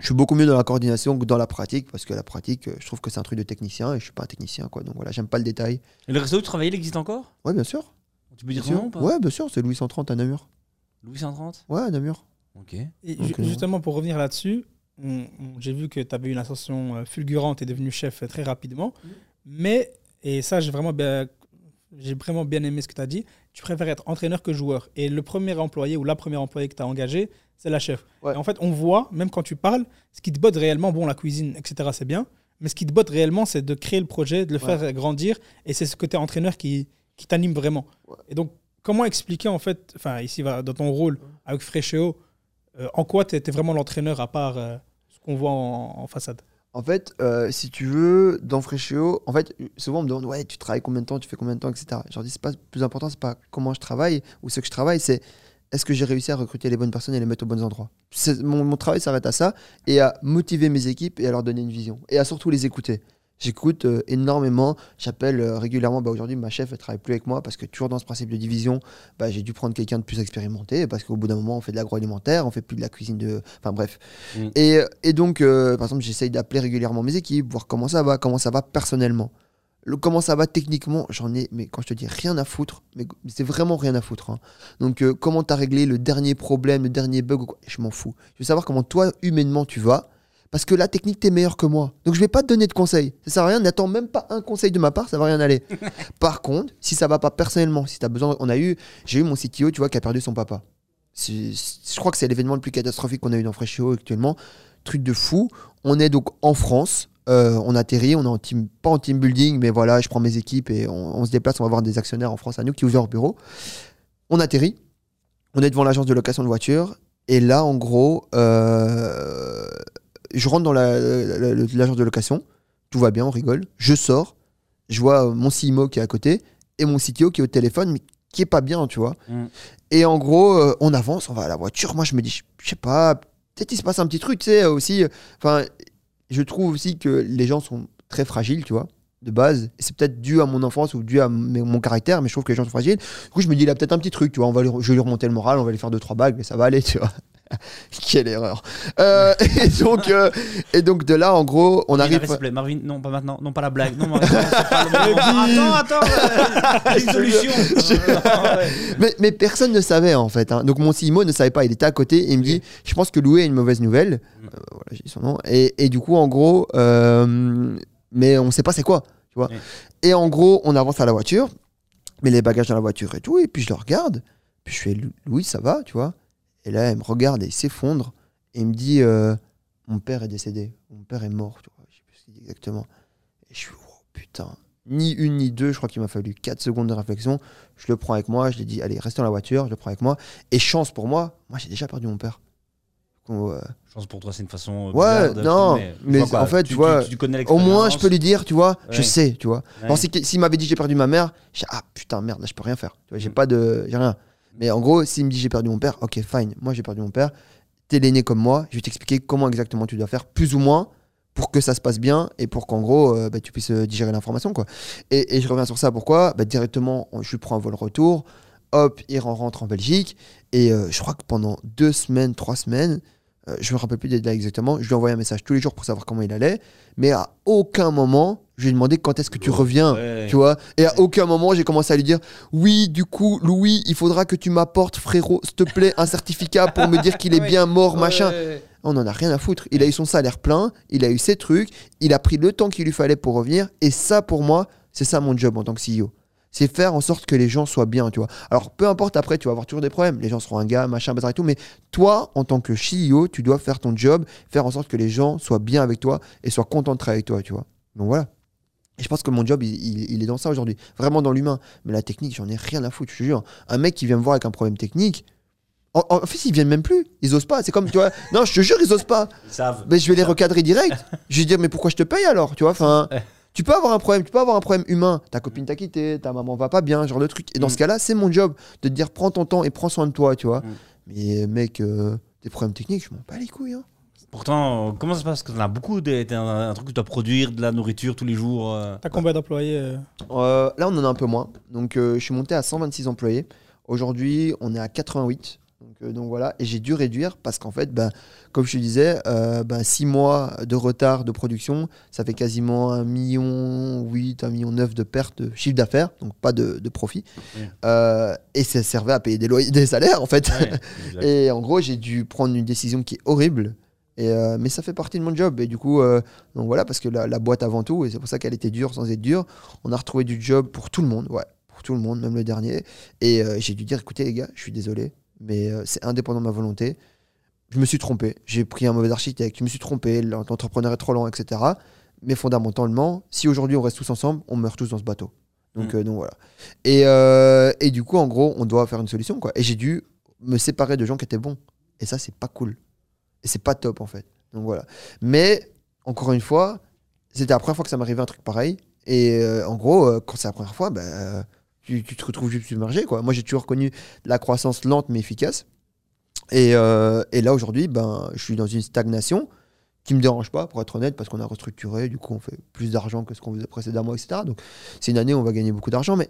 je suis beaucoup mieux dans la coordination que dans la pratique parce que la pratique, euh, je trouve que c'est un truc de technicien et je suis pas un technicien, quoi. Donc voilà, j'aime pas le détail. Et le resto où tu travaillais, il existe encore? Ouais, bien sûr. Tu peux dire son sûr. nom ou pas? Ouais, bien sûr, c'est Louis 130 à Namur. Louis 130 Ouais, à Namur. Ok. Et Donc, justement, pour revenir là-dessus, j'ai vu que tu avais une ascension euh, fulgurante et devenu chef euh, très rapidement. Mais, et ça, j'ai vraiment, bien- j'ai vraiment bien aimé ce que tu as dit, tu préfères être entraîneur que joueur. Et le premier employé ou la première employée que tu as engagé, c'est la chef. Ouais. Et en fait, on voit, même quand tu parles, ce qui te botte réellement, bon, la cuisine, etc., c'est bien. Mais ce qui te botte réellement, c'est de créer le projet, de le Ouais. faire grandir. Et c'est ce côté entraîneur qui, qui t'anime vraiment. Ouais. Et donc, comment expliquer, en fait, enfin, ici, dans ton rôle avec Fréchéo, euh, en quoi tu étais vraiment l'entraîneur à part euh, qu'on voit en, façade En fait, euh, si tu veux, dans Fréchéo, en fait, souvent on me demande ouais, tu travailles combien de temps, tu fais combien de temps, etc. Je leur dis c'est pas plus important, c'est pas comment je travaille ou ce que je travaille, c'est est-ce que j'ai réussi à recruter les bonnes personnes et les mettre aux bons endroits. Mon travail s'arrête à ça et à motiver mes équipes et à leur donner une vision et à surtout les écouter. J'écoute euh, énormément, j'appelle euh, régulièrement. Bah, Aujourd'hui, ma chef, elle travaille plus avec moi parce que toujours dans ce principe de division, bah, j'ai dû prendre quelqu'un de plus expérimenté parce qu'au bout d'un moment, on fait de l'agroalimentaire, on fait plus de la cuisine de. Enfin bref. Mm. Et, et donc, euh, par exemple, j'essaye d'appeler régulièrement mes équipes, voir comment ça va, comment ça va personnellement. Le, comment ça va techniquement, j'en ai, mais quand je te dis rien à foutre, mais c'est vraiment rien à foutre. hein. Donc, comment tu as réglé le dernier problème, le dernier bug, ou quoi, je m'en fous. Je veux savoir comment toi, humainement, tu vas. Parce que la technique, t'es meilleur que moi. Donc je vais pas te donner de conseils. Ça sert à rien, n'attends même pas un conseil de ma part, ça va rien aller. Par contre, si ça va pas personnellement, si tu as besoin. On a eu. J'ai eu mon CTO, tu vois, qui a perdu son papa. Je crois que c'est l'événement le plus catastrophique qu'on a eu dans Freshio actuellement. Truc de fou. On est donc en France. euh, on atterrit, on est en team, pas en team building, mais voilà, je prends mes équipes et on, on se déplace. On va voir des actionnaires en France à nous qui ouvrent leur bureau. On atterrit. On est devant l'agence de location de voitures. Et là, en gros, euh, je rentre dans la- la- la- l'agence de location. Tout va bien, on rigole. Je sors. Je vois euh, mon CIMO qui est à côté et mon CTO qui est au téléphone, mais qui est pas bien, tu vois. Mm. Et en gros, euh, on avance, on va à la voiture. Moi, je me dis, je sais pas, peut-être il se passe un petit truc, tu sais, aussi. Enfin, je trouve aussi que les gens sont très fragiles, tu vois, de base. C'est peut-être dû à mon enfance ou dû à mon caractère, mais je trouve que les gens sont fragiles. Du coup, je me dis, il a peut-être un petit truc, tu vois. On va lui, je vais lui remonter le moral, on va lui faire deux, trois bagues, mais ça va aller, tu vois. Quelle erreur. Euh, et, donc, euh, et donc, de là, en gros, on Il arrive. plaît, Marvin, non, pas maintenant, non, pas la blague. Non, Marvin, pas le moment. attends, attends, euh, une solution. Ouais. Mais, mais personne ne savait en fait. hein. Donc mon CIMO ne savait pas. Il était à côté et il me dit Je pense que Louis a une mauvaise nouvelle. Mm. Euh, voilà, j'ai dit son nom. Et, et du coup, en gros, euh, mais on sait pas c'est quoi. Tu vois. Et en gros, on avance à la voiture, mais les bagages dans la voiture et tout. Et puis je le regarde. Puis je fais Lou- Louis, ça va, tu vois. Et là, elle me regarde et il s'effondre. Et il me dit euh, Mon père est décédé. Mon père est mort. Tu vois. Je sais plus ce qu'il dit exactement. Et je suis Oh putain. Ni une ni deux, je crois qu'il m'a fallu 4 secondes de réflexion. Je le prends avec moi, je lui dis allez, reste dans la voiture, je le prends avec moi. Et chance pour moi, moi j'ai déjà perdu mon père. Euh, pense pour toi, c'est une façon. euh, Ouais, non, tu mais quoi, en fait, tu vois, connais au moins je peux lui dire, tu vois, je sais, tu vois. Ouais. S'il m'avait dit j'ai perdu ma mère, j'ai ah putain merde, là je peux rien faire. Tu j'ai Mm. pas de j'ai rien. Mais en gros, s'il me dit j'ai perdu mon père, OK, fine. Moi j'ai perdu mon père. T'es l'aîné comme moi, je vais t'expliquer comment exactement tu dois faire plus ou moins pour que ça se passe bien et pour qu'en gros euh, bah, tu puisses euh, digérer l'information. Et, je reviens sur ça pourquoi? Bah, directement on- je lui prends un vol retour, hop, il ren- rentre en Belgique et euh, je crois que pendant deux semaines, trois semaines, euh, je me rappelle plus des dates exactement, je lui envoyais un message tous les jours pour savoir comment il allait, mais à aucun moment je lui ai demandé quand est-ce que tu reviens. Ouais. Tu vois Et à aucun moment, j'ai commencé à lui dire Oui, du coup, Louis, il faudra que tu m'apportes, frérot, s'il te plaît, un certificat pour me dire qu'il est bien mort, machin. On en a rien à foutre. Il a eu son salaire plein, il a eu ses trucs, il a pris le temps qu'il lui fallait pour revenir. Et ça, pour moi, c'est ça mon job en tant que CEO. C'est faire en sorte que les gens soient bien, tu vois. Alors, peu importe après, tu vas avoir toujours des problèmes. Les gens seront un gars, machin, bazar et tout. Mais toi, en tant que CEO, tu dois faire ton job, faire en sorte que les gens soient bien avec toi et soient contents de travailler avec toi, tu vois. Donc voilà. Et je pense que mon job, il, il- il est dans ça aujourd'hui. Vraiment dans l'humain. Mais la technique, j'en ai rien à foutre, je te jure. Un mec qui vient me voir avec un problème technique. En, en fait, ils viennent même plus. Ils osent pas. C'est comme, tu vois. Non, je te jure, ils osent pas. Ils savent. Mais je vais les recadrer direct. je vais dire, mais pourquoi je te paye alors Tu vois, enfin. Tu peux avoir un problème, tu peux avoir un problème humain. Ta copine t'a quitté, ta maman va pas bien, genre de truc. Et dans Mm. ce cas-là, c'est mon job de te dire prends ton temps et prends soin de toi, tu vois. Mm. Mais mec, euh, des problèmes techniques, je m'en bats les couilles. Hein. Pourtant, comment ça se passe? Parce que t'en as beaucoup, t'as un, un truc que tu dois produire de la nourriture tous les jours. euh. T'as combien d'employés euh? Euh, là, on en a un peu moins. Donc, euh, je suis monté à 126 employés. Aujourd'hui, on est à 88. Donc, euh, donc voilà. Et j'ai dû réduire parce qu'en fait, ben, comme je te disais, euh, ben, 6 mois de retard de production, ça fait quasiment 1 million 8, 1 million 9 de perte de chiffre d'affaires, donc pas de, de profit. Euh, et ça servait à payer des, loyers, des salaires, en fait. Ouais. Et en gros, j'ai dû prendre une décision qui est horrible. Et euh, mais ça fait partie de mon job. Et du coup, euh, donc voilà, parce que la, la boîte avant tout, et c'est pour ça qu'elle était dure sans être dure, on a retrouvé du job pour tout le monde. Ouais, pour tout le monde, même le dernier. Et euh, j'ai dû dire écoutez, les gars, je suis désolé, mais euh, c'est indépendant de ma volonté. Je me suis trompé. J'ai pris un mauvais architecte. Je me suis trompé. L'entrepreneur est trop lent, etc. Mais fondamentalement, si aujourd'hui on reste tous ensemble, on meurt tous dans ce bateau. Donc, Mm. euh, donc voilà. Et, euh, et du coup, en gros, on doit faire une solution. Quoi. Et j'ai dû me séparer de gens qui étaient bons. Et ça, c'est pas cool. Et c'est pas top, en fait. Donc voilà. Mais, encore une fois, c'était la première fois que ça m'arrivait un truc pareil. Et euh, en gros, quand c'est la première fois, ben, tu, tu te retrouves juste submergé. Quoi. Moi, j'ai toujours connu la croissance lente mais efficace. Et, euh, et là, aujourd'hui, ben, je suis dans une stagnation qui me dérange pas, pour être honnête, parce qu'on a restructuré. Du coup, on fait plus d'argent que ce qu'on faisait précédemment, etc. Donc, c'est une année où on va gagner beaucoup d'argent. Mais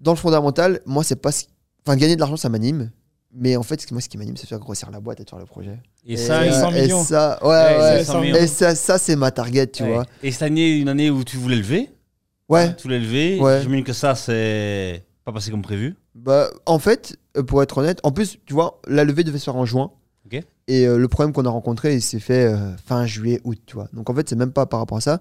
dans le fondamental, moi, c'est pas. ce- Enfin, gagner de l'argent, ça m'anime. Mais en fait, ce qui- moi, ce qui m'anime, c'est de faire grossir la boîte et de faire le projet. Et ça, et, les 100 et millions. ça, ouais, Ouais, ouais. c'est 100 millions. Et ça, ça c'est ma target, tu Ouais. vois. Et cette année, une année où tu voulais lever, Ouais. voulais lever, Ouais. j'imagine que ça, c'est pas passé comme prévu. Bah, en fait, euh, pour être honnête, en plus, tu vois, la levée devait se faire en juin. Et euh, le problème qu'on a rencontré, il s'est fait euh, fin juillet, août, tu vois. Donc en fait, c'est même pas par rapport à ça.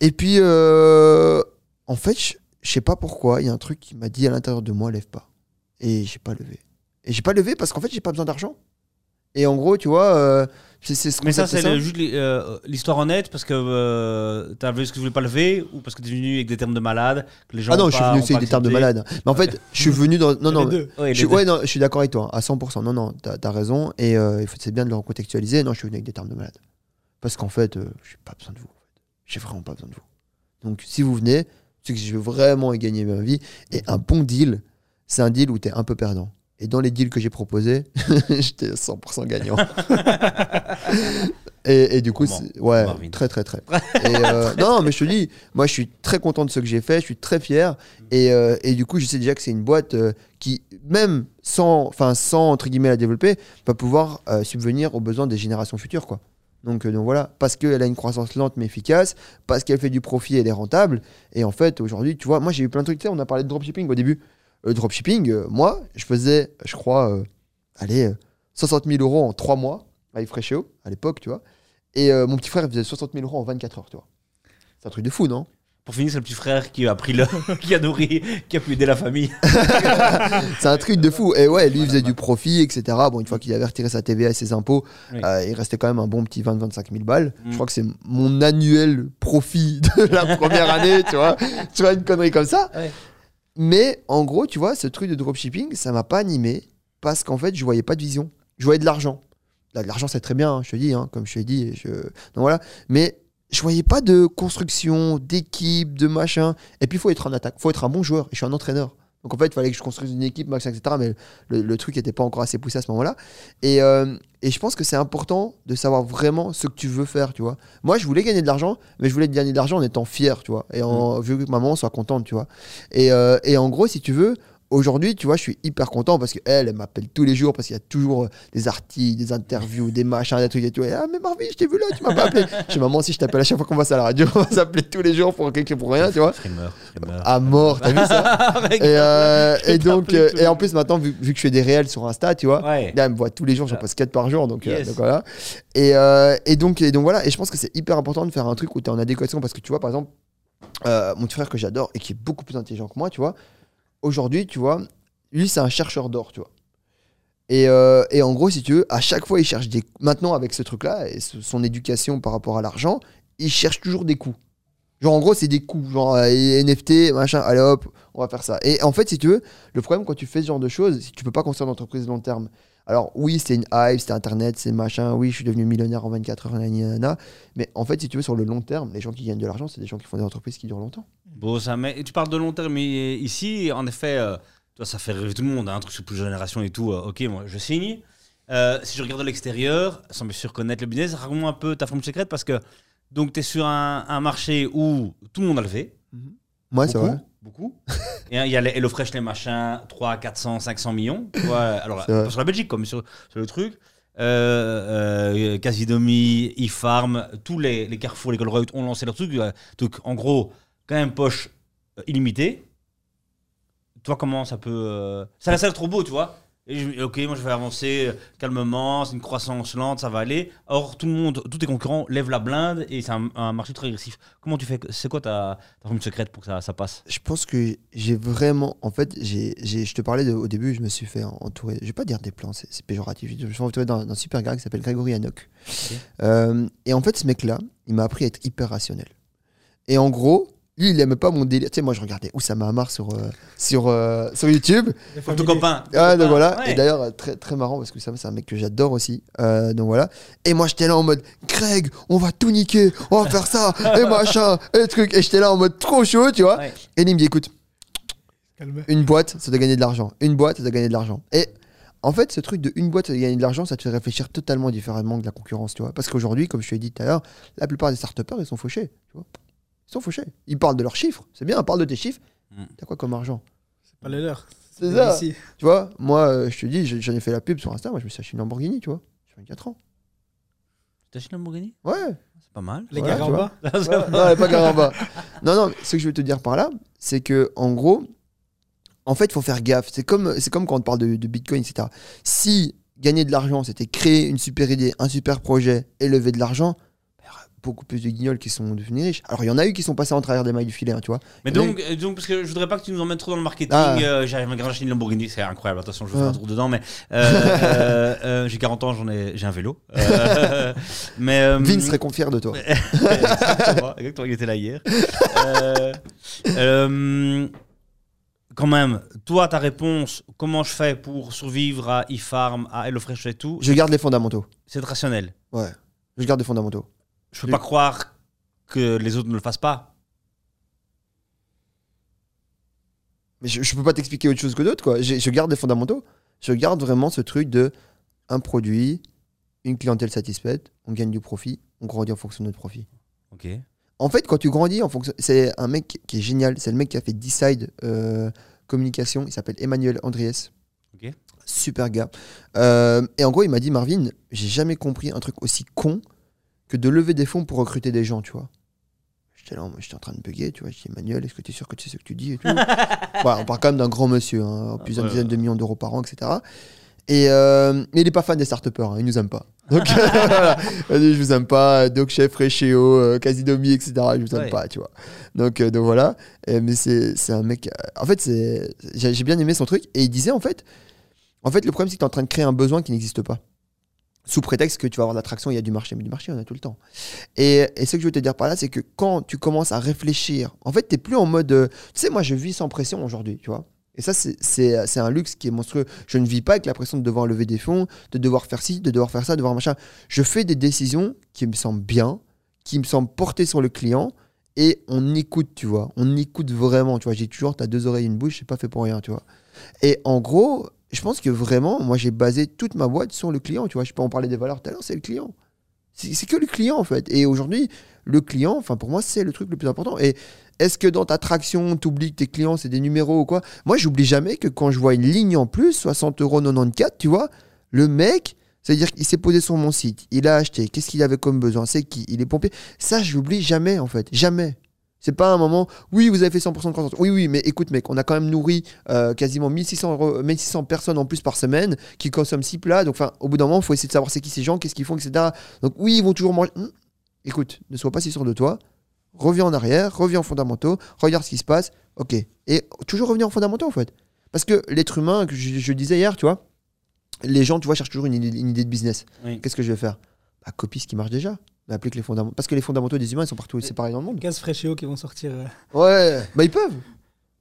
Et puis, euh, en fait, je sais pas pourquoi, il y a un truc qui m'a dit à l'intérieur de moi, lève pas. Et j'ai pas levé. Et j'ai pas levé parce qu'en fait, j'ai pas besoin d'argent. Et en gros, tu vois, c'est c'est ce Mais ça, c'est juste euh, l'histoire honnête parce que euh, t'as levé ce que tu voulais pas lever ou parce que t'es venu avec des termes de malade que les gens Ah non, je suis venu aussi avec des termes de malade. Mais en fait, je suis venu dans. Non, non, Les deux. Ouais, les Je suis, deux. ouais, non, je suis d'accord avec toi, à 100%. Non, non, t'as as raison. Et euh, c'est bien de le recontextualiser. Non, je suis venu avec des termes de malade. Parce qu'en fait, euh, j'ai pas besoin de vous. J'ai vraiment pas besoin de vous. Donc, si vous venez, c'est que je veux vraiment y gagner ma vie. Et un bon deal, c'est un deal où tu es un peu perdant. Et dans les deals que j'ai proposés, j'étais 100% gagnant. et, et du coup, ouais, très, très, très. Et, euh, non, mais je te dis, moi, je suis très content de ce que j'ai fait. Je suis très fier. Et, euh, et du coup, je sais déjà que c'est une boîte euh, qui, même sans, enfin, sans entre guillemets la développer, va pouvoir subvenir aux besoins des générations futures, quoi. Donc, donc voilà, parce qu'elle a une croissance lente mais efficace, parce qu'elle fait du profit, elle est rentable. Et en fait, aujourd'hui, tu vois, moi j'ai eu plein de trucs. On a parlé de dropshipping au début. Euh, dropshipping, euh, moi, je faisais, je crois, euh, allez, euh, 60 000 euros en 3 mois avec Freshéo à l'époque, tu vois. Et mon petit frère il faisait 60 000 euros en 24 heures, tu vois. C'est un truc de fou, non? Pour finir, c'est le petit frère qui a pris le, qui a nourri, qui a pu aider la famille. C'est un truc de fou. Et ouais, lui, il faisait du profit, etc. Bon, une fois qu'il avait retiré sa TVA et ses impôts, Oui. euh, il restait quand même un bon petit 20-25 000 balles. Mm. Je crois que c'est mon annuel profit de la première année, tu vois. Tu vois, une connerie comme ça. Ouais. Mais en gros, tu vois, ce truc de dropshipping, ça m'a pas animé parce qu'en fait, je voyais pas de vision. Je voyais de l'argent. De l'argent, c'est très bien, hein, je te dis, hein, comme je te dit. Je... Donc voilà. Mais je voyais pas de construction, d'équipe, de machin. Et puis, il faut être en attaque. Il faut être un bon joueur. Et je suis un entraîneur. Donc en fait, il fallait que je construise une équipe, machin, etc. Mais le, le truc n'était pas encore assez poussé à ce moment-là. Et, euh, et je pense que c'est important de savoir vraiment ce que tu veux faire, tu vois. Moi, je voulais gagner de l'argent, mais je voulais gagner de l'argent en étant fier, tu vois. Et en vu que maman soit contente, tu vois. Et, euh, et en gros, si tu veux, aujourd'hui, tu vois, je suis hyper content parce qu'elle, elle m'appelle tous les jours parce qu'il y a toujours euh, des articles, des interviews, des machins, des trucs et tout. Et, ah, mais Marvin, je t'ai vu là, tu m'as pas appelé. je dis, maman, si je t'appelle à chaque fois qu'on passe à la radio, on va s'appeler tous les jours pour quelque pour rien, tu vois. Frimeur, frimeur. À mort, t'as vu ça et, euh, et donc, euh, et en plus maintenant, vu, vu que je fais des réels sur Insta, tu vois, Ouais. là, elle me voit tous les jours, j'en Ah. poste 4 par jour, donc, euh, voilà. Et, euh, et, donc, et donc voilà, et je pense que c'est hyper important de faire un truc où tu es en adéquation parce que tu vois, par exemple, euh, mon petit frère que j'adore et qui est beaucoup plus intelligent que moi, tu vois, aujourd'hui, tu vois, lui, c'est un chercheur d'or, tu vois. Et, euh, et en gros, si tu veux, à chaque fois, il cherche des. Maintenant, avec ce truc-là et son éducation par rapport à l'argent, il cherche toujours des coups. Genre, en gros, c'est des coûts. Genre, euh, NFT, machin, allez hop, on va faire ça. Et en fait, si tu veux, le problème quand tu fais ce genre de choses, que tu peux pas construire une entreprise long terme. Alors, oui, c'est une hype, c'est Internet, c'est machin. Oui, je suis devenu millionnaire en 24 heures, nanana. Mais en fait, si tu veux, sur le long terme, les gens qui gagnent de l'argent, c'est des gens qui font des entreprises qui durent longtemps. Bon, ça, mais tu parles de long terme, mais ici, en effet, euh, toi, ça fait rêver tout le monde, hein, un truc sur plus de génération et tout. euh, ok, moi, je signe. Euh, si je regarde de l'extérieur, sans bien sûr connaître le business, raconte-moi un peu ta forme secrète parce que donc tu es sur un, un marché où tout le monde a levé. Moi, c'est vrai. Beaucoup. Et hein, il y a les HelloFresh, les machins, 3, 400, 500 millions. Tu vois, alors, sur la Belgique, comme sur, sur le truc. Euh, euh, Casidomi, eFarm, tous les, les Carrefour, les Colruyt ont lancé leur truc. euh, Donc, en gros, quand même poche illimitée. Toi, comment ça peut. Ça reste trop beau, tu vois. Et je ok, moi je vais avancer euh, calmement, c'est une croissance lente, ça va aller. Or, tout le monde, tous tes concurrents lèvent la blinde et c'est un, un marché très agressif. Comment tu fais C'est quoi ta, ta formule secrète pour que ça, ça passe? Je pense que j'ai vraiment. En fait, j'ai, je te parlais de- au début, je me suis fait entourer. Je vais pas dire des plans, c'est, péjoratif. Je me suis fait entourer d'un, super gars qui s'appelle Grégory Hanok. Ok. Euh, et en fait, ce mec-là, il m'a appris à être hyper rationnel. Et en gros, lui, il aimait pas mon délire. Tu sais, moi, je regardais Oussama Hamar sur, euh, sur, euh, sur YouTube. Ton copain. Ah, donc voilà. ouais. Et d'ailleurs, très, très marrant parce que ça, c'est un mec que j'adore aussi. Euh, donc voilà. Et moi, j'étais là en mode Greg, on va tout niquer, on va faire ça, et machin, et truc. Et j'étais là en mode trop chaud, tu vois. Ouais. Et il me dit écoute, Calme. une boîte, ça doit gagner de l'argent. Une boîte, ça doit gagner de l'argent. Et en fait, ce truc de une boîte, ça doit gagner de l'argent, ça te fait réfléchir totalement différemment que la concurrence, tu vois. Parce qu'aujourd'hui, comme je te l'ai dit tout à l'heure, la plupart des start ils sont fauchés, tu vois. Ils sont fauchés. Ils parlent de leurs chiffres. C'est bien, parle de tes chiffres. Mm. T'as quoi comme argent C'est pas les leurs. C'est ça. Ici. Tu vois, moi, euh, je te dis, j'en ai fait la pub sur Insta, moi, je me suis acheté une Lamborghini, tu vois. J'ai 24 ans. T'as acheté une Lamborghini? Ouais. C'est pas mal. Les Voilà, gars tu en bas. non, elle est pas Garamba. Non, non, ce que je veux te dire par là, c'est que en gros, en fait, il faut faire gaffe. C'est comme, c'est comme quand on parle de, de Bitcoin, etc. Si gagner de l'argent, c'était créer une super idée, un super projet et lever de l'argent, beaucoup plus de guignols qui sont devenus riches. Alors, il y en a eu qui sont passés en travers des mailles du filet, hein, tu vois. Mais donc, euh, donc, parce que je voudrais pas que tu nous emmènes trop dans le marketing. Ah. euh, J'arrive à acheter une Lamborghini, c'est incroyable. Attention, je vais faire un tour dedans, mais euh, euh, j'ai 40 ans, j'en ai, j'ai un vélo. Mais Vince serait confier de toi. exactement, exactement, il était là hier. Quand même, toi, ta réponse, comment je fais pour survivre à eFarm, à HelloFresh et tout, Je garde les fondamentaux. c'est rationnel. Ouais. Je garde les fondamentaux. Je peux pas croire que les autres ne le fassent pas. Mais je, je peux pas t'expliquer autre chose que d'autres, quoi. Je garde les fondamentaux. Je garde vraiment ce truc de un produit, une clientèle satisfaite, on gagne du profit, on grandit en fonction de notre profit. Ok. En fait, quand tu grandis en fonction. C'est un mec qui est génial. C'est le mec qui a fait Decide euh, Communication. Il s'appelle Emmanuel Andries. Ok. Super gars. Euh, et en gros, il m'a dit Marvin, j'ai jamais compris un truc aussi con que de lever des fonds pour recruter des gens, tu vois. J'étais là, j'étais en train de bugger, tu vois. Je dis Emmanuel, est-ce que tu es sûr que tu sais ce que tu dis et tout On parle quand même d'un grand monsieur, hein, plusieurs Ouais, dizaines de millions d'euros par an, etc. Et euh, mais il est pas fan des start-upers, hein, il nous aime pas. Donc voilà, il dit, je vous aime pas, Doc Chef, Réchéo, euh, Casidomi, etc. Je vous aime Ouais. pas, tu vois. Donc, euh, donc voilà. Et, mais c'est un mec. En fait, j'ai j'ai bien aimé son truc. Et il disait en fait, en fait, le problème c'est que tu es en train de créer un besoin qui n'existe pas. Sous prétexte que tu vas avoir l'attraction, il y a du marché, mais du marché, on a tout le temps. Et, et ce que je veux te dire par là, c'est que quand tu commences à réfléchir, en fait, tu n'es plus en mode. euh, Tu sais, moi, je vis sans pression aujourd'hui, tu vois. Et ça, c'est- c'est c'est un luxe qui est monstrueux. Je ne vis pas avec la pression de devoir lever des fonds, de devoir faire ci, de devoir faire ça, de devoir machin. Je fais des décisions qui me semblent bien, qui me semblent portées sur le client, et on écoute, tu vois. On écoute vraiment, tu vois. J'ai toujours, t'as deux oreilles et une bouche, c'est pas fait pour rien, tu vois. Et en gros, je pense que vraiment, moi, j'ai basé toute ma boîte sur le client, tu vois. Je peux en parler des valeurs tout à l'heure, c'est le client. C'est que le client, en fait. Et aujourd'hui, le client, enfin, pour moi, c'est le truc le plus important. Et est-ce que dans ta traction, tu oublies que tes clients, c'est des numéros ou quoi? Moi, j'oublie jamais que quand je vois une ligne en plus, 60 euros 94, tu vois, le mec, c'est-à-dire qu'il s'est posé sur mon site, il a acheté, qu'est-ce qu'il avait comme besoin, c'est qui, il est pompier. Ça, je l'oublie jamais, en fait. Jamais. C'est pas un moment, oui, vous avez fait 100% de croissance. Oui, oui, mais écoute, mec, on a quand même nourri euh, quasiment 1600, euros- 1600 personnes en plus par semaine qui consomment 6 plats. Donc, au bout d'un moment, il faut essayer de savoir c'est qui ces gens, qu'est-ce qu'ils font, etc. Donc, oui, ils vont toujours manger. Hum, Écoute, ne sois pas si sûr de toi. Reviens en arrière, reviens en fondamentaux, regarde ce qui se passe. Ok. Et toujours revenir en fondamentaux, en fait. Parce que l'être humain, que je, je disais hier, tu vois, les gens, tu vois, cherchent toujours une idée, une idée de business. Oui. Qu'est-ce que je vais faire? Bah, copie ce qui marche déjà. Mais applique les fondamentaux. Parce que les fondamentaux des humains, ils sont partout, c'est pareil dans le monde. Gaz Fréchéo qui vont sortir. euh, Ouais, bah ils peuvent.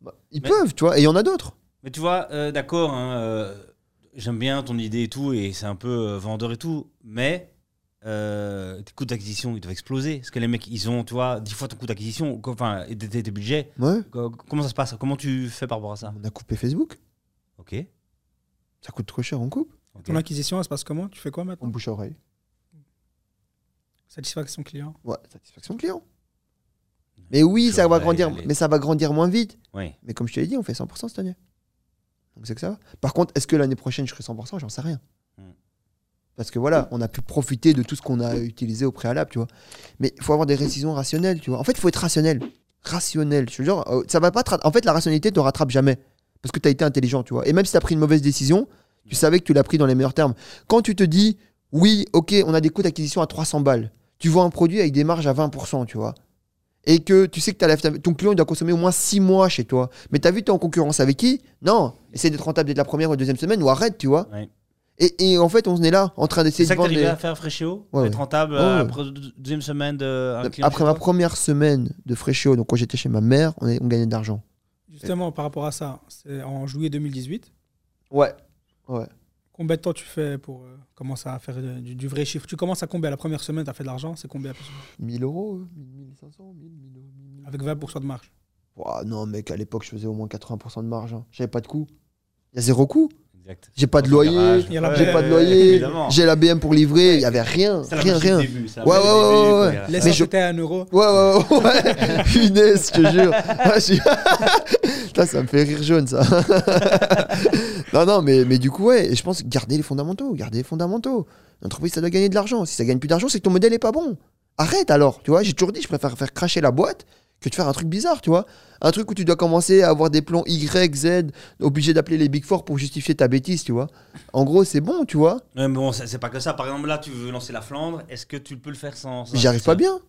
Bah, ils Mais- peuvent, tu vois, et il y en a d'autres. Mais tu vois, euh, d'accord, hein, euh, j'aime bien ton idée et tout, et c'est un peu euh, vendeur et tout, mais euh, tes coûts d'acquisition, ils doivent exploser. Parce que les mecs, ils ont, tu vois, 10 fois ton coût d'acquisition, enfin, et tes, tes- tes budgets. Ouais. Co- Comment ça se passe? Comment tu fais par rapport à ça? On a coupé Facebook. Ok. Ça coûte trop cher, on coupe. ok. Ton acquisition, elle se passe comment? Tu fais quoi On maintenant bouche à oreille. Satisfaction client. Ouais, satisfaction client. Mais oui, ça va grandir, mais ça va grandir moins vite. Oui. Mais comme je te l'ai dit, on fait 100% cette année. Donc c'est que ça va. Par contre, est-ce que l'année prochaine je ferai 100% J'en sais rien. Hmm. Parce que voilà, on a pu profiter de tout ce qu'on a utilisé au préalable, tu vois. Mais il faut avoir des décisions rationnelles, tu vois. En fait, il faut être rationnel. Rationnel. Je te jure, euh, ça va pas te En fait, la rationalité te rattrape jamais. Parce que tu as été intelligent, tu vois. Et même si tu as pris une mauvaise décision, tu savais que tu l'as pris dans les meilleurs termes. Quand tu te dis, oui, ok, on a des coûts d'acquisition à 300 balles, tu vois un produit avec des marges à 20%, tu vois. Et que tu sais que as ton client il doit consommer au moins 6 mois chez toi. Mais tu as vu, tu es en concurrence avec qui? Non. Essaye d'être rentable dès la première ou deuxième semaine ou arrête, tu vois. Ouais. Et, et en fait, on est là en train C'est d'essayer de ça que les- à faire Fréchéo Ouais, Être rentable Ouais, ouais. après deux- deuxième semaine de. un Après ma toi? première semaine de Fréchio, donc quand j'étais chez ma mère, on, est- on gagnait de l'argent. Justement, par rapport à ça, c'est en juillet 2018. Ouais. Ouais. Combien de temps tu fais pour euh, commencer à faire euh, du, du vrai chiffre? Tu commences à combien? La première semaine Tu as fait de l'argent C'est combien? plus ou moins 1000 euros, 1500, 1000, 1000 euros. 1000. Avec 20% de marge. Non, mec, à l'époque, je faisais au moins 80% de marge. hein. J'avais pas de coût. Il y a zéro coût. Exact. J'ai pas de loyer. J'ai pas de loyer. J'ai la BM pour livrer. Il y avait rien. Rien, rien. Ouais, ouais, ouais, ouais. Laisse Mais en je- jeter à un euro. Ouais, ouais, ouais. Finesse, je te jure. Ah, ça me fait rire jaune, ça. Non, non, mais, mais du coup, ouais, et je pense garder les fondamentaux. Garder les fondamentaux. L'entreprise, ça doit gagner de l'argent. Si ça gagne plus d'argent, c'est que ton modèle est pas bon. Arrête alors, tu vois. J'ai toujours dit, je préfère faire cracher la boîte que de faire un truc bizarre, tu vois. Un truc où tu dois commencer à avoir des plans Y, Z, obligé d'appeler les Big Four pour justifier ta bêtise, tu vois. En gros, c'est bon, tu vois. Ouais, mais bon, c'est pas que ça. Par exemple, là, tu veux lancer la Flandre. Est-ce que tu peux le faire sans. sans J'y arrive pas bien.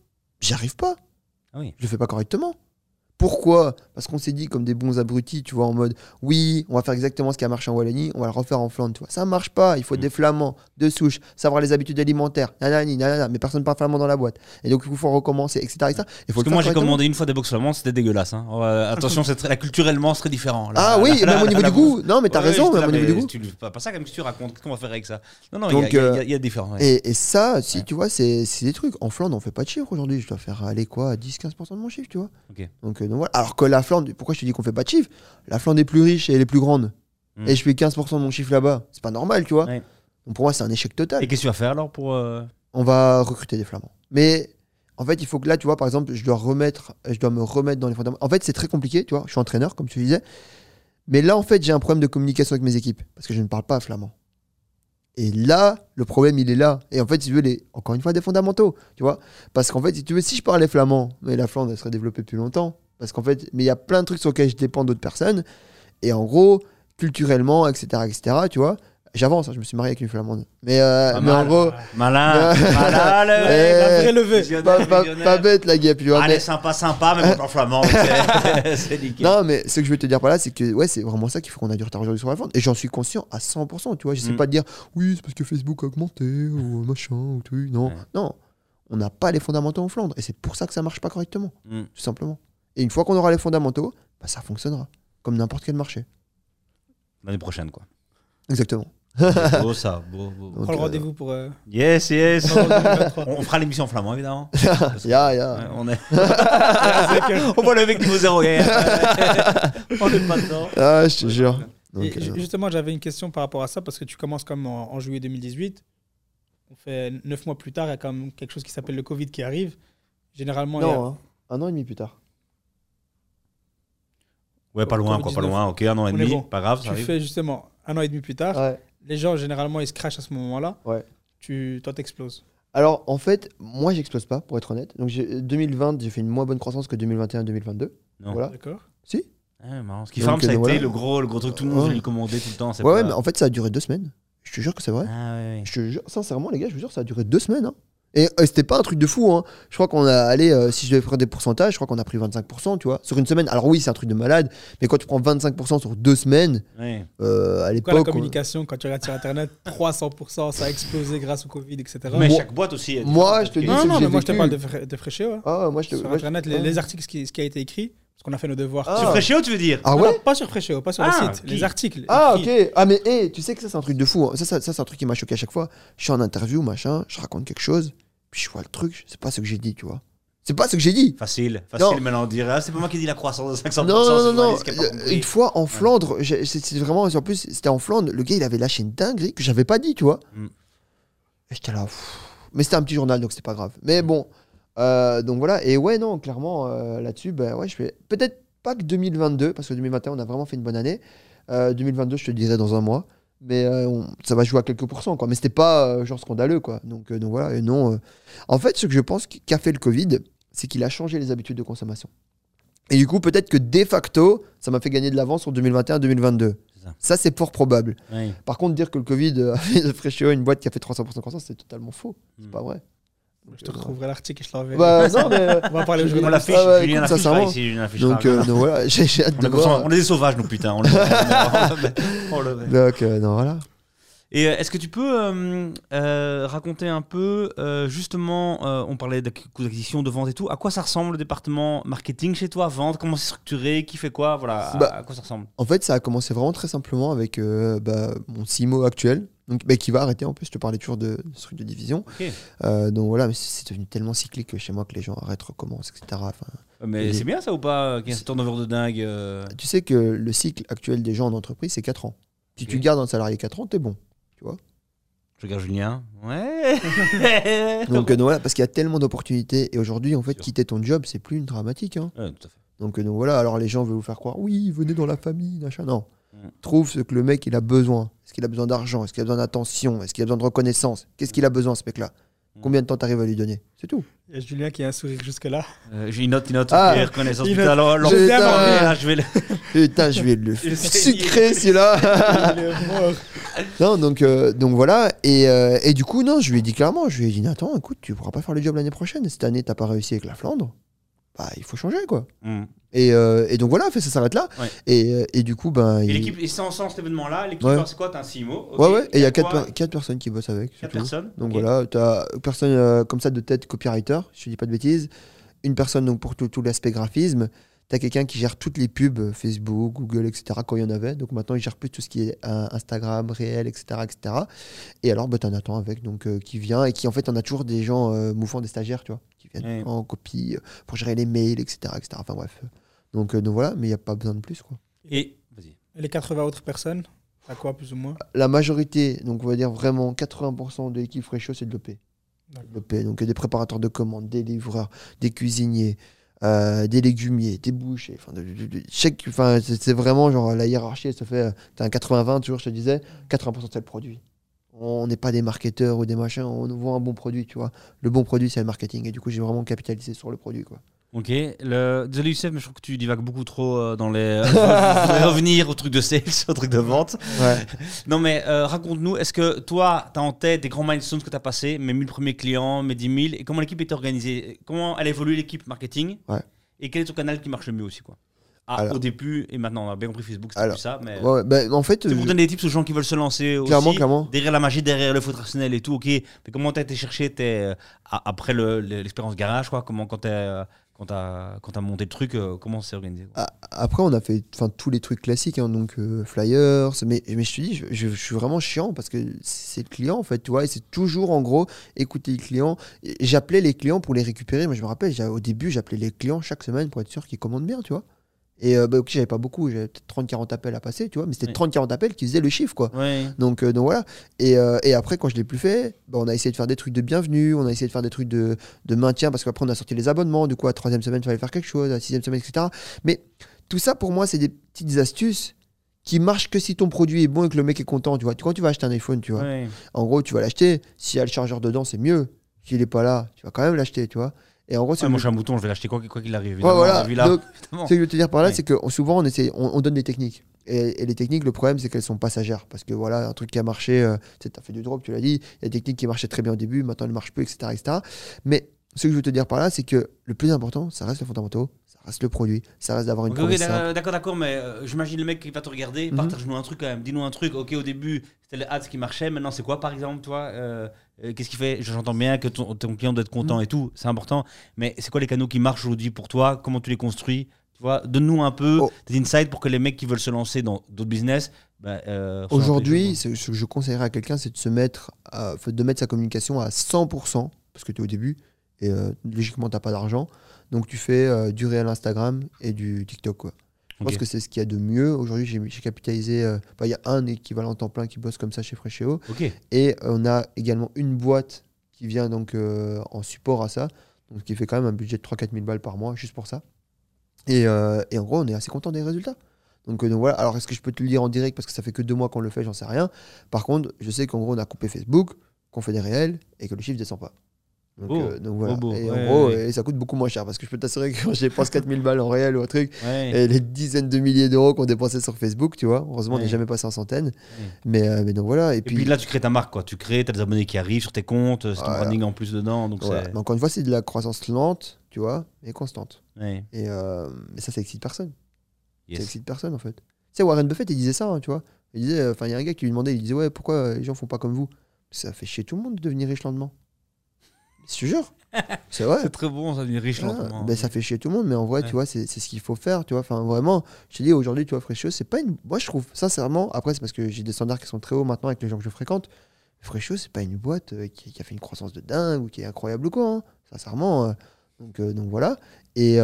J'y arrive pas. Ah oui. Je le fais pas correctement. Pourquoi? Parce qu'on s'est dit comme des bons abrutis, tu vois, en mode oui, on va faire exactement ce qui a marché en Wallonie, on va le refaire en Flandre, tu vois. Ça marche pas, il faut Mm. des flamands, de souche, savoir les habitudes alimentaires, nanani, nanana, mais personne parle flamand dans la boîte. Et donc il faut recommencer, etc. etc. Il faut Parce que moi, j'ai commandé une fois des box flamands, c'était dégueulasse. Hein. Attention, c'est très, culturellement, c'est très différent. Là, Ah là, oui, là, et même au niveau du goût. Non, mais t'as Ouais, raison, même au niveau du goût. tu pas, pas ça comme si tu racontes. Qu'est-ce qu'on va faire avec ça? Non, non, il y a- a- euh, a- différences. ouais. Et, et ça, si Ouais. tu vois, c'est c'est des trucs. En Flandre, on fait pas de chiffre aujourd'hui. Je dois faire aller quoi? 10-15% de mon chiffre, tu vois. Donc, euh, donc voilà. Alors que la Flandre, pourquoi je te dis qu'on fait pas de chiffre La Flandre est plus riche et elle est plus grande. Mm. Et je fais 15% de mon chiffre là-bas. C'est pas normal, tu vois. Ouais. Donc pour moi, c'est un échec total. Et qu'est-ce que tu vas faire alors pour. euh, On va recruter des Flamands. Mais en fait, il faut que là, tu vois, par exemple, je dois remettre, je dois me remettre dans les fondamentaux. En fait, c'est très compliqué, tu vois. Je suis entraîneur, comme tu disais. Mais là, en fait, j'ai un problème de communication avec mes équipes parce que je ne parle pas flamand. Et là, le problème, il est là. Et en fait, si tu veux, les... encore une fois, des fondamentaux, tu vois. Parce qu'en fait, si tu veux, si je parlais flamand, mais la Flandre, elle serait développée depuis longtemps. Parce qu'en fait, mais il y a plein de trucs sur lesquels je dépends d'autres personnes. Et en gros, culturellement, etc., etc., tu vois, j'avance. hein, je me suis marié avec une flamande. Mais, euh, mais en mal. gros, Malin, Ouais. malin, le pas, pas- pas bête, la guêpe, tu vois. Allez, mais- sympa, sympa, mais pas en flamand. c'est- nickel. Non, mais ce que je veux te dire par là, c'est que ouais, c'est vraiment ça qui fait qu'on a du retard aujourd'hui sur la vente. Et j'en suis conscient à 100%. Tu vois, je sais Mm. pas te dire oui, c'est parce que Facebook a augmenté ou machin ou tout. Non, Ouais. non. On n'a pas les fondamentaux en Flandre. Et c'est pour ça que ça marche pas correctement, Mm. tout simplement. Et une fois qu'on aura les fondamentaux, bah, ça fonctionnera. Comme n'importe quel marché. L'année prochaine, quoi. Exactement. beau ça, beau, beau. On Donc, prend le euh, rendez-vous pour. euh, Yes, yes. novembre 2023. On on fera l'émission en flamand, évidemment. Ya, ya. Ouais, on est. on voit le mec niveau zéro gars. on est pas dedans. Ah, je te jure. Donc, Et euh, ju- justement, j'avais une question par rapport à ça parce que tu commences comme en, en juillet 2018. On fait neuf mois plus tard, il y a quand même quelque chose qui s'appelle le Covid qui arrive. Généralement, il y a- non, hein. un an et demi plus tard. Ouais, pas loin, quoi, pas Covid-19. loin. Ok, un an et demi, bon. pas grave, ça tu arrive. fais justement un an et demi plus tard. Ouais. Les gens, généralement, ils se crachent à ce moment-là. Ouais. Tu, toi, t'exploses. Alors, en fait, moi, j'explose pas, pour être honnête. Donc, j'ai- 2020, j'ai fait une moins bonne croissance que 2021-2022. Non. Voilà. D'accord Si Ah, marrant. Ce qui farm, ça a euh, été voilà. le gros, le gros truc, tout le monde Ouais. lui commander tout le temps. Ouais, ouais, mais en fait, ça a duré deux semaines. Je te jure que c'est vrai. Ah, ouais, ouais. Je te jure, sincèrement, les gars, je vous jure, ça a duré deux semaines. hein. Et euh, c'était pas un truc de fou. Hein. Je crois qu'on a allé, euh, si je devais prendre des pourcentages, je crois qu'on a pris 25%, tu vois, sur une semaine. Alors oui, c'est un truc de malade, mais quand tu prends 25% sur deux semaines, Ouais. euh, à la l'époque. on- communication, quand tu regardes sur Internet, 300%, ça a explosé grâce au Covid, etc. Mais Moi- chaque boîte aussi. moi, je te dis, non, non, mais moi je te parle de, de hein. Ah, moi, je te. Sur moi, je- Internet, les, articles, ce qui, ce qui a été écrit, parce qu'on a fait nos devoirs. Ah. Sur Fréchéo, tu veux dire Ah Non, ouais non, pas sur Fréchéo, pas sur Ah, le site. Les articles. Ah, ok. Ah, mais hé, tu sais que ça, c'est un truc de fou. hein. Ça, ça, ça, c'est un truc qui m'a choqué à chaque fois. Je suis en interview, machin, je raconte quelque chose, puis je vois le truc, c'est pas ce que j'ai dit, tu vois. C'est pas ce que j'ai dit. Facile, facile Non. maintenant on dirait. Ah, c'est pas moi qui dis la croissance de 500%. Non, non, non, compris. Une fois en Flandre, c'est vraiment. En plus, c'était en Flandre. Le gars, il avait lâché une dinguerie que j'avais pas dit, tu vois. Mm. Et j'étais là. pff. Mais c'était un petit journal, donc c'était pas grave. Mais bon. Euh, donc voilà. Et ouais, non, clairement, euh, là-dessus, ben ouais, je fais. Peut-être pas que 2022, parce que 2021, on a vraiment fait une bonne année. Euh, 2022, je te le dirai dans un mois. Mais euh, on- ça va jouer à quelques pourcents, quoi. Mais c'était pas euh, genre scandaleux, quoi. Donc, euh, donc voilà. Et non. euh, En fait, ce que je pense qu'a fait le Covid, c'est qu'il a changé les habitudes de consommation. Et du coup, peut-être que de facto, ça m'a fait gagner de l'avance sur 2021-2022. C'est ça. C'est fort probable. Par contre, dire que le Covid a fait de une boîte qui a fait 300% de croissance, c'est totalement faux. C'est Mm. pas vrai. Je te retrouverai l'article et je l'enverrai. Bah, non, mais. On va parler au Je- On l'affiche, Ah ouais, Julien l'affichera ici. Donc, euh, donc voilà, j'ai j'ai hâte on, de est comme ça, voir. on est des sauvages, nous, putain. On le- on le- Donc, euh, non, voilà. Et euh, est-ce que tu peux euh, euh, raconter un peu, euh, justement, euh, on parlait de coûts d'acquisition, de vente et tout, à quoi ça ressemble le département marketing chez toi, vente, comment c'est structuré, qui fait quoi, voilà, à, Bah, à quoi ça ressemble? En fait, ça a commencé vraiment très simplement avec euh, bah, mon CMO actuel, donc, bah, qui va arrêter en plus. Je te parlais toujours de, de ce truc de division. Euh, donc voilà, mais c'est devenu tellement cyclique chez moi que les gens arrêtent, recommencent, etc. Enfin, Mais Et- c'est bien ça ou pas, qu'il y ait un turnover de dingue euh, tu sais que le cycle actuel des gens en entreprise, c'est 4 ans. Si tu gardes un salarié 4 ans, t'es bon. Je regarde Julien. Ouais. Donc, euh, donc voilà, parce qu'il y a tellement d'opportunités. Et aujourd'hui, en fait, quitter ton job, c'est plus une dramatique. hein. Ouais, tout à fait. Donc, euh, donc voilà, alors les gens veulent vous faire croire, oui, venez dans la famille, machin. Non. Trouve ce que le mec il a besoin. Est-ce qu'il a besoin d'argent? Est-ce qu'il a besoin d'attention? Est-ce qu'il a besoin de reconnaissance? Qu'est-ce qu'il a besoin, ce mec-là? Mm. Combien de temps t'arrives à lui donner? C'est tout. Il y a Julien qui a un sourire jusque-là. Euh, J'ai une note, une note, Ah. reconnaissance. Une Putain, alors, alors, putain, Putain. mais là, je vais le... Putain, je vais le sucrer celui-là. Il est mort. non, donc, euh, donc voilà. Et, euh, et du coup, non, je lui ai dit clairement, je lui ai dit, Nathan, écoute, tu pourras pas faire le job l'année prochaine. Cette année, t'as pas réussi avec la Flandre. Bah, il faut changer, quoi. Mm. Et, euh, et donc voilà, fait, ça s'arrête là. Ouais. Et, euh, et du coup, ben. Et il- l'équipe, et sans, sans cet événement-là, l'équipe, Ouais. c'est quoi? T'as un CMO ok. Ouais, ouais, et il y a 4 quoi? personnes qui bossent avec. c'est Quatre tout. personnes? Donc ok. voilà, tu as personne euh, comme ça de tête copywriter, je te dis pas de bêtises. Une personne donc pour tout, tout l'aspect graphisme. Tu as quelqu'un qui gère toutes les pubs, euh, Facebook, Google, etc. quand il y en avait. Donc maintenant, il gère plus tout ce qui est euh, Instagram, réel, etc. etc. Et alors, bah, tu as Nathan avec, donc, euh, qui vient et qui en fait, on a toujours des gens euh, mouvants, des stagiaires, tu vois, qui viennent Ouais. en copie pour gérer les mails, etc. etc. Enfin bref. Donc, euh, donc voilà, mais il n'y a pas besoin de plus. quoi. Et, vas-y. Les 80 autres personnes À quoi, plus ou moins? La majorité, donc on va dire vraiment 80% de l'équipe Fresho, c'est de. L'OP, donc des préparateurs de commandes, des livreurs, des cuisiniers, euh, des légumiers, des bouchers. Enfin, de- c'est vraiment genre la hiérarchie, elle se fait. euh, T'as un 80-20, toujours, je te disais, 80% c'est le produit. On n'est pas des marketeurs ou des machins, on nous vend un bon produit, tu vois. Le bon produit, c'est le marketing. Et du coup, j'ai vraiment capitalisé sur le produit, quoi. Ok. Le... Désolé, Youssef, mais je trouve que tu divagues beaucoup trop euh, dans les. Je voudrais revenir au truc de sales, au truc de vente. Ouais. Non, mais euh, raconte-nous, est-ce que toi, tu as en tête des grands milestones que tu as passés, mes 1000 premiers clients, mes 10 000, et comment l'équipe est organisée Comment elle évolue l'équipe marketing Ouais. Et quel est ton canal qui marche le mieux aussi quoi? Ah, Alors. Au début, et maintenant, on a bien compris Facebook, c'est plus ça, mais. Ouais, bah, en fait, C'est pour euh, donner des tips aux gens qui veulent se lancer aussi. Clairement, clairement. Derrière la magie, derrière le foot rationnel et tout, ok. Mais comment t'as été chercher tes, euh, après le- le- l'expérience garage, quoi Comment, quand euh, quand quand t'as monté le truc, euh, comment c'est organisé quoi? A- Après, on a fait tous les trucs classiques, hein, donc euh, flyers. Mais, je te dis, je, suis vraiment chiant parce que c'est le client, en fait, tu vois. Et c'est toujours, en gros, écouter le client. J'appelais les clients pour les récupérer. Moi, je me rappelle, au début, j'appelais les clients chaque semaine pour être sûr qu'ils commandent bien, tu vois. Et euh, bah, ok, j'avais pas beaucoup, j'avais peut-être 30-40 appels à passer, tu vois. Mais c'était Ouais. 30-40 appels qui faisaient le chiffre, quoi. Donc, euh, donc voilà. Et, euh, et après, quand je l'ai plus fait, bah, on a essayé de faire des trucs de bienvenue, on a essayé de faire des trucs de, de maintien, parce qu'après, on a sorti les abonnements. Du coup, à la troisième semaine, il fallait faire quelque chose, à la sixième semaine, etc. Mais tout ça, pour moi, c'est des petites astuces qui marchent que si ton produit est bon et que le mec est content. Tu vois, quand tu vas acheter un iPhone, tu vois, Ouais. en gros, tu vas l'acheter. S'il y a le chargeur dedans, c'est mieux. S'il est pas là, tu vas quand même l'acheter, tu vois. Et en gros, c'est Ouais, moi, je suis un mouton, je vais l'acheter quoi quoi qu'il arrive. Ouais, voilà. Donc, ce que je veux te dire par là, Ouais. c'est que souvent, on, essaie, on, on donne des techniques. Et, et les techniques, le problème, c'est qu'elles sont passagères. Parce que voilà, un truc qui a marché, euh, tu as fait du drop, tu l'as dit, il y a des techniques qui marchaient très bien au début, maintenant elles ne marchent plus, etc., etc. Mais ce que je veux te dire par là, c'est que le plus important, ça reste les fondamentaux, ça reste le produit, ça reste d'avoir une Ok, ok, promesse simple. d'accord, d'accord, d'accord, mais euh, j'imagine le mec qui va te regarder, Mhm. partage-nous un truc quand même, dis-nous un truc. Ok, au début, c'était les ads qui marchaient, maintenant c'est quoi par exemple, toi euh, euh, Qu'est-ce qui fait? J'entends bien que ton, ton client doit être content Mhm. et tout, c'est important, mais c'est quoi les canaux qui marchent aujourd'hui pour toi? Comment tu les construis? Tu vois, donne-nous un peu Oh. des insights pour que les mecs qui veulent se lancer dans d'autres business. bah, euh, Aujourd'hui, ce que je conseillerais à quelqu'un, c'est de se mettre, à- de mettre sa communication à 100%, parce que tu es au début, et euh, logiquement, tu n'as pas d'argent. Donc, tu fais du réel Instagram et du TikTok. Quoi. Je pense que c'est ce qu'il y a de mieux. Aujourd'hui, j'ai capitalisé. euh, Il y a un équivalent temps plein qui bosse comme ça chez Freshéo. Ok. Et on a également une boîte qui vient donc euh, en support à ça, donc qui fait quand même un budget de 3-4 000 balles par mois juste pour ça. Et, euh, et en gros, on est assez content des résultats. Donc, donc voilà. Alors, est-ce que je peux te le dire en direct parce que ça fait que deux mois qu'on le fait, j'en sais rien. Par contre, je sais qu'en gros, on a coupé Facebook, qu'on fait des réels et que le chiffre descend pas. Donc, Beau. euh, donc voilà. Beau, beau. Et Ouais, en gros, ouais. et ça coûte beaucoup moins cher parce que je peux t'assurer que quand je dépense 4 000 balles en réel ou un truc, Ouais. et les dizaines de milliers d'euros qu'on dépensait sur Facebook, tu vois, heureusement, on n'est jamais passé en centaines. Mais, euh, mais donc voilà. Et, Et puis, là, tu crées ta marque, quoi. Tu crées, t'as des abonnés qui arrivent sur tes comptes, c'est ton Voilà. branding en plus dedans, donc Voilà. Mais encore une fois, c'est de la croissance lente, tu vois, mais constante. Et euh, mais ça, ça excite personne. Ça Yes. excite personne, en fait. Tu sais, Warren Buffett, il disait ça, hein, tu vois. Il disait, enfin, il y a un gars qui lui demandait, il disait, ouais, pourquoi euh, les gens font pas comme vous? Ça fait chier tout le monde de devenir riche lentement. Je te jure. C'est vrai. C'est très bon, ça devient riche Ah, lentement. ben, ça fait chier tout le monde, mais en vrai, Ouais. tu vois, c'est ce qu'il faut faire, tu vois. Enfin, vraiment, je te dis, aujourd'hui, tu vois, Freshio, c'est pas une. Moi, je trouve, sincèrement, après, c'est parce que j'ai des standards qui sont très hauts maintenant avec les gens que je fréquente. Freshio, c'est pas une boîte euh, qui, qui a fait une croissance de dingue ou qui est incroyable ou quoi, hein. sincèrement. euh. donc, euh, donc voilà. Et,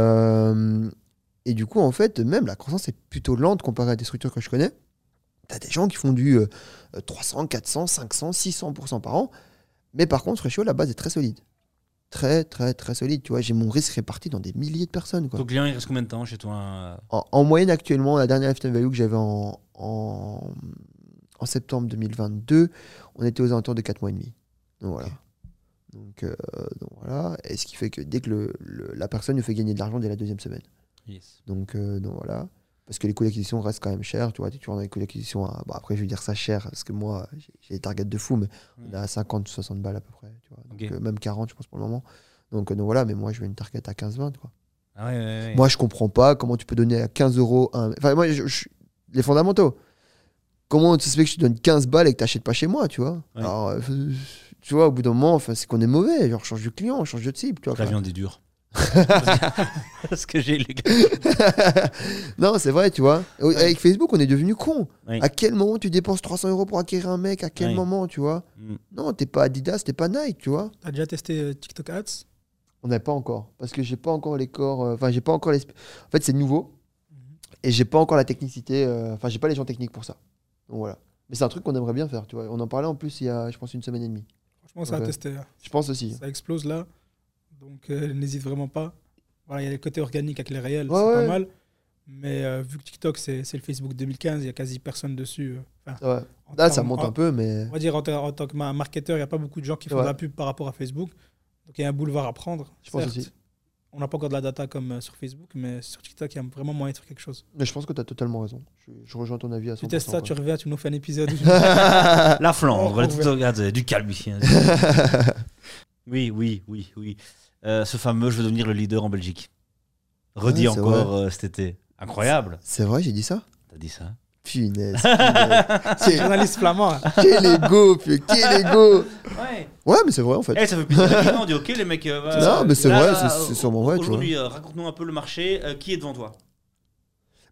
et du coup, en fait, même la croissance est plutôt lente comparée à des structures que je connais. T'as des gens qui font du euh, 300, 400, 500, 600% par an. Mais par contre, Freshio, la base est très solide. Très, très, très solide. Tu vois, j'ai mon risque réparti dans des milliers de personnes. Quoi. Ton client, il reste combien de temps chez toi euh En, en moyenne, actuellement, la dernière lifetime value que j'avais en, en, en septembre 2022, on était aux alentours de 4 mois et demi. Donc voilà. Donc, euh, donc voilà. Et ce qui fait que dès que le, le- la personne nous fait gagner de l'argent dès la deuxième semaine. Yes. Donc, euh, donc voilà. Parce que les coûts d'acquisition restent quand même chers. Tu vois, tu dans les coûts d'acquisition. à- Bon, après, je vais dire ça cher, parce que moi, j'ai des targets de fou, mais on est à 50, 60 balles à peu près. Tu vois. Donc, euh, même 40, je pense, pour le moment. Donc, euh, donc voilà, mais moi, je veux une target à 15-20. Quoi. Ah ouais, ouais, ouais. Moi, je comprends pas comment tu peux donner à 15 euros un. Enfin, moi, je- je- les fondamentaux. Comment tu sais que je te donne 15 balles et que tu n'achètes pas chez moi, tu vois? Alors, euh, tu vois, au bout d'un moment, c'est qu'on est mauvais. Genre, change de client, change de cible, tu vois. La viande est dure. Parce que j'ai les gars. non, c'est vrai, tu vois. Avec Facebook, on est devenu con. Oui. À quel moment tu dépenses 300 euros pour acquérir un mec? À quel Oui. moment, tu vois? Mm. Non, t'es pas Adidas, t'es pas Nike, tu vois. T'as déjà testé euh, TikTok Ads? On n'a pas encore. Parce que j'ai pas encore les corps. euh, Enfin, j'ai pas encore les. En fait, c'est nouveau. Et j'ai pas encore la technicité. euh, Enfin, j'ai pas les gens techniques pour ça. Donc voilà. Mais c'est un truc qu'on aimerait bien faire, tu vois. On en parlait en plus il y a, je pense, une semaine et demie. Franchement, ça Ok. a testé. hein. Je pense aussi. Ça explose là. Donc euh, n'hésite vraiment pas. Voilà, il y a les côtés organiques avec les réels, Ouais, c'est ouais. pas mal. Mais euh, vu que TikTok, c'est c'est le Facebook 2015, il y a quasi personne dessus. euh, enfin, Ouais. Là, ça monte en- un peu, mais. On va dire en, tant que ma- marketeur, il n'y a pas beaucoup de gens qui font Ouais. de la pub par rapport à Facebook. Donc il y a un boulevard à prendre. Je pense certes. aussi. On n'a pas encore de la data comme sur Facebook, mais sur TikTok, il y a vraiment moyen de faire quelque chose. Mais je pense que tu as totalement raison. Je, je rejoins ton avis à 100%. Tu testes ça, tu reviens, tu nous fais un épisode. La Flandre, regarde, du calme ici. hein. oui, oui, oui, oui. Euh, ce fameux, je veux devenir le leader en Belgique. Ouais, c'est encore euh, cet été. Incroyable. C'est vrai, j'ai dit ça T'as dit ça Punaise. punaise. Journaliste flamand. hein. quel ego, puis quel ego Ouais. Ouais, mais c'est vrai en fait. Eh, ça fait plaisir. on dit ok, les mecs. euh, Non, mais c'est là, vrai, c'est- c'est sûrement vrai, tu. Aujourd'hui, euh, raconte-nous un peu le marché. Euh, qui est devant toi?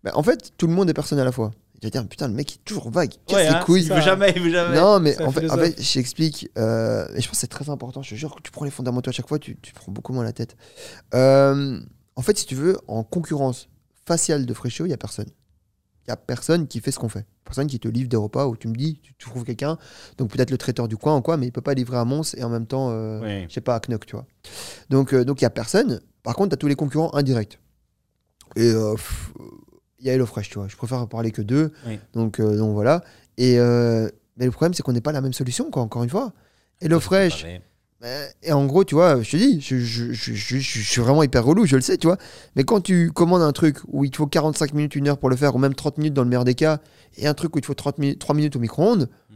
Bah, en fait, tout le monde est personne à la fois. Je vais dire, putain, le mec est toujours vague. Casse Ouais, les hein, couilles. Il veut jamais, il veut jamais. Non, mais en fait, en philosophe. fait je t'explique. euh, et je pense que c'est très important. Je te jure que tu prends les fondamentaux à chaque fois, tu, tu prends beaucoup moins la tête. Euh, en fait, si tu veux, en concurrence faciale de Freshio, il n'y a personne. Il n'y a personne qui fait ce qu'on fait. Personne qui te livre des repas où tu me dis, tu, tu trouves quelqu'un, donc peut-être le traiteur du coin ou quoi, mais il peut pas livrer à Mons et en même temps, euh, Ouais. je sais pas, à Knock, tu vois. Donc, euh, donc il n'y a personne. Par contre, tu as tous les concurrents indirects. Et euh, pff, il y a HelloFresh, tu vois. Je préfère parler que d'eux. Oui. Donc, euh, donc voilà. Et, euh, mais le problème, c'est qu'on n'est pas la même solution, quoi, encore une fois. HelloFresh. Euh, Et en gros, tu vois, je te dis, je, je- je- je- je suis vraiment hyper relou, je le sais, tu vois. Mais quand tu commandes un truc où il te faut 45 minutes, une heure pour le faire, ou même 30 minutes dans le meilleur des cas, et un truc où il te faut 30 minutes, 3 minutes au micro-ondes, Mm.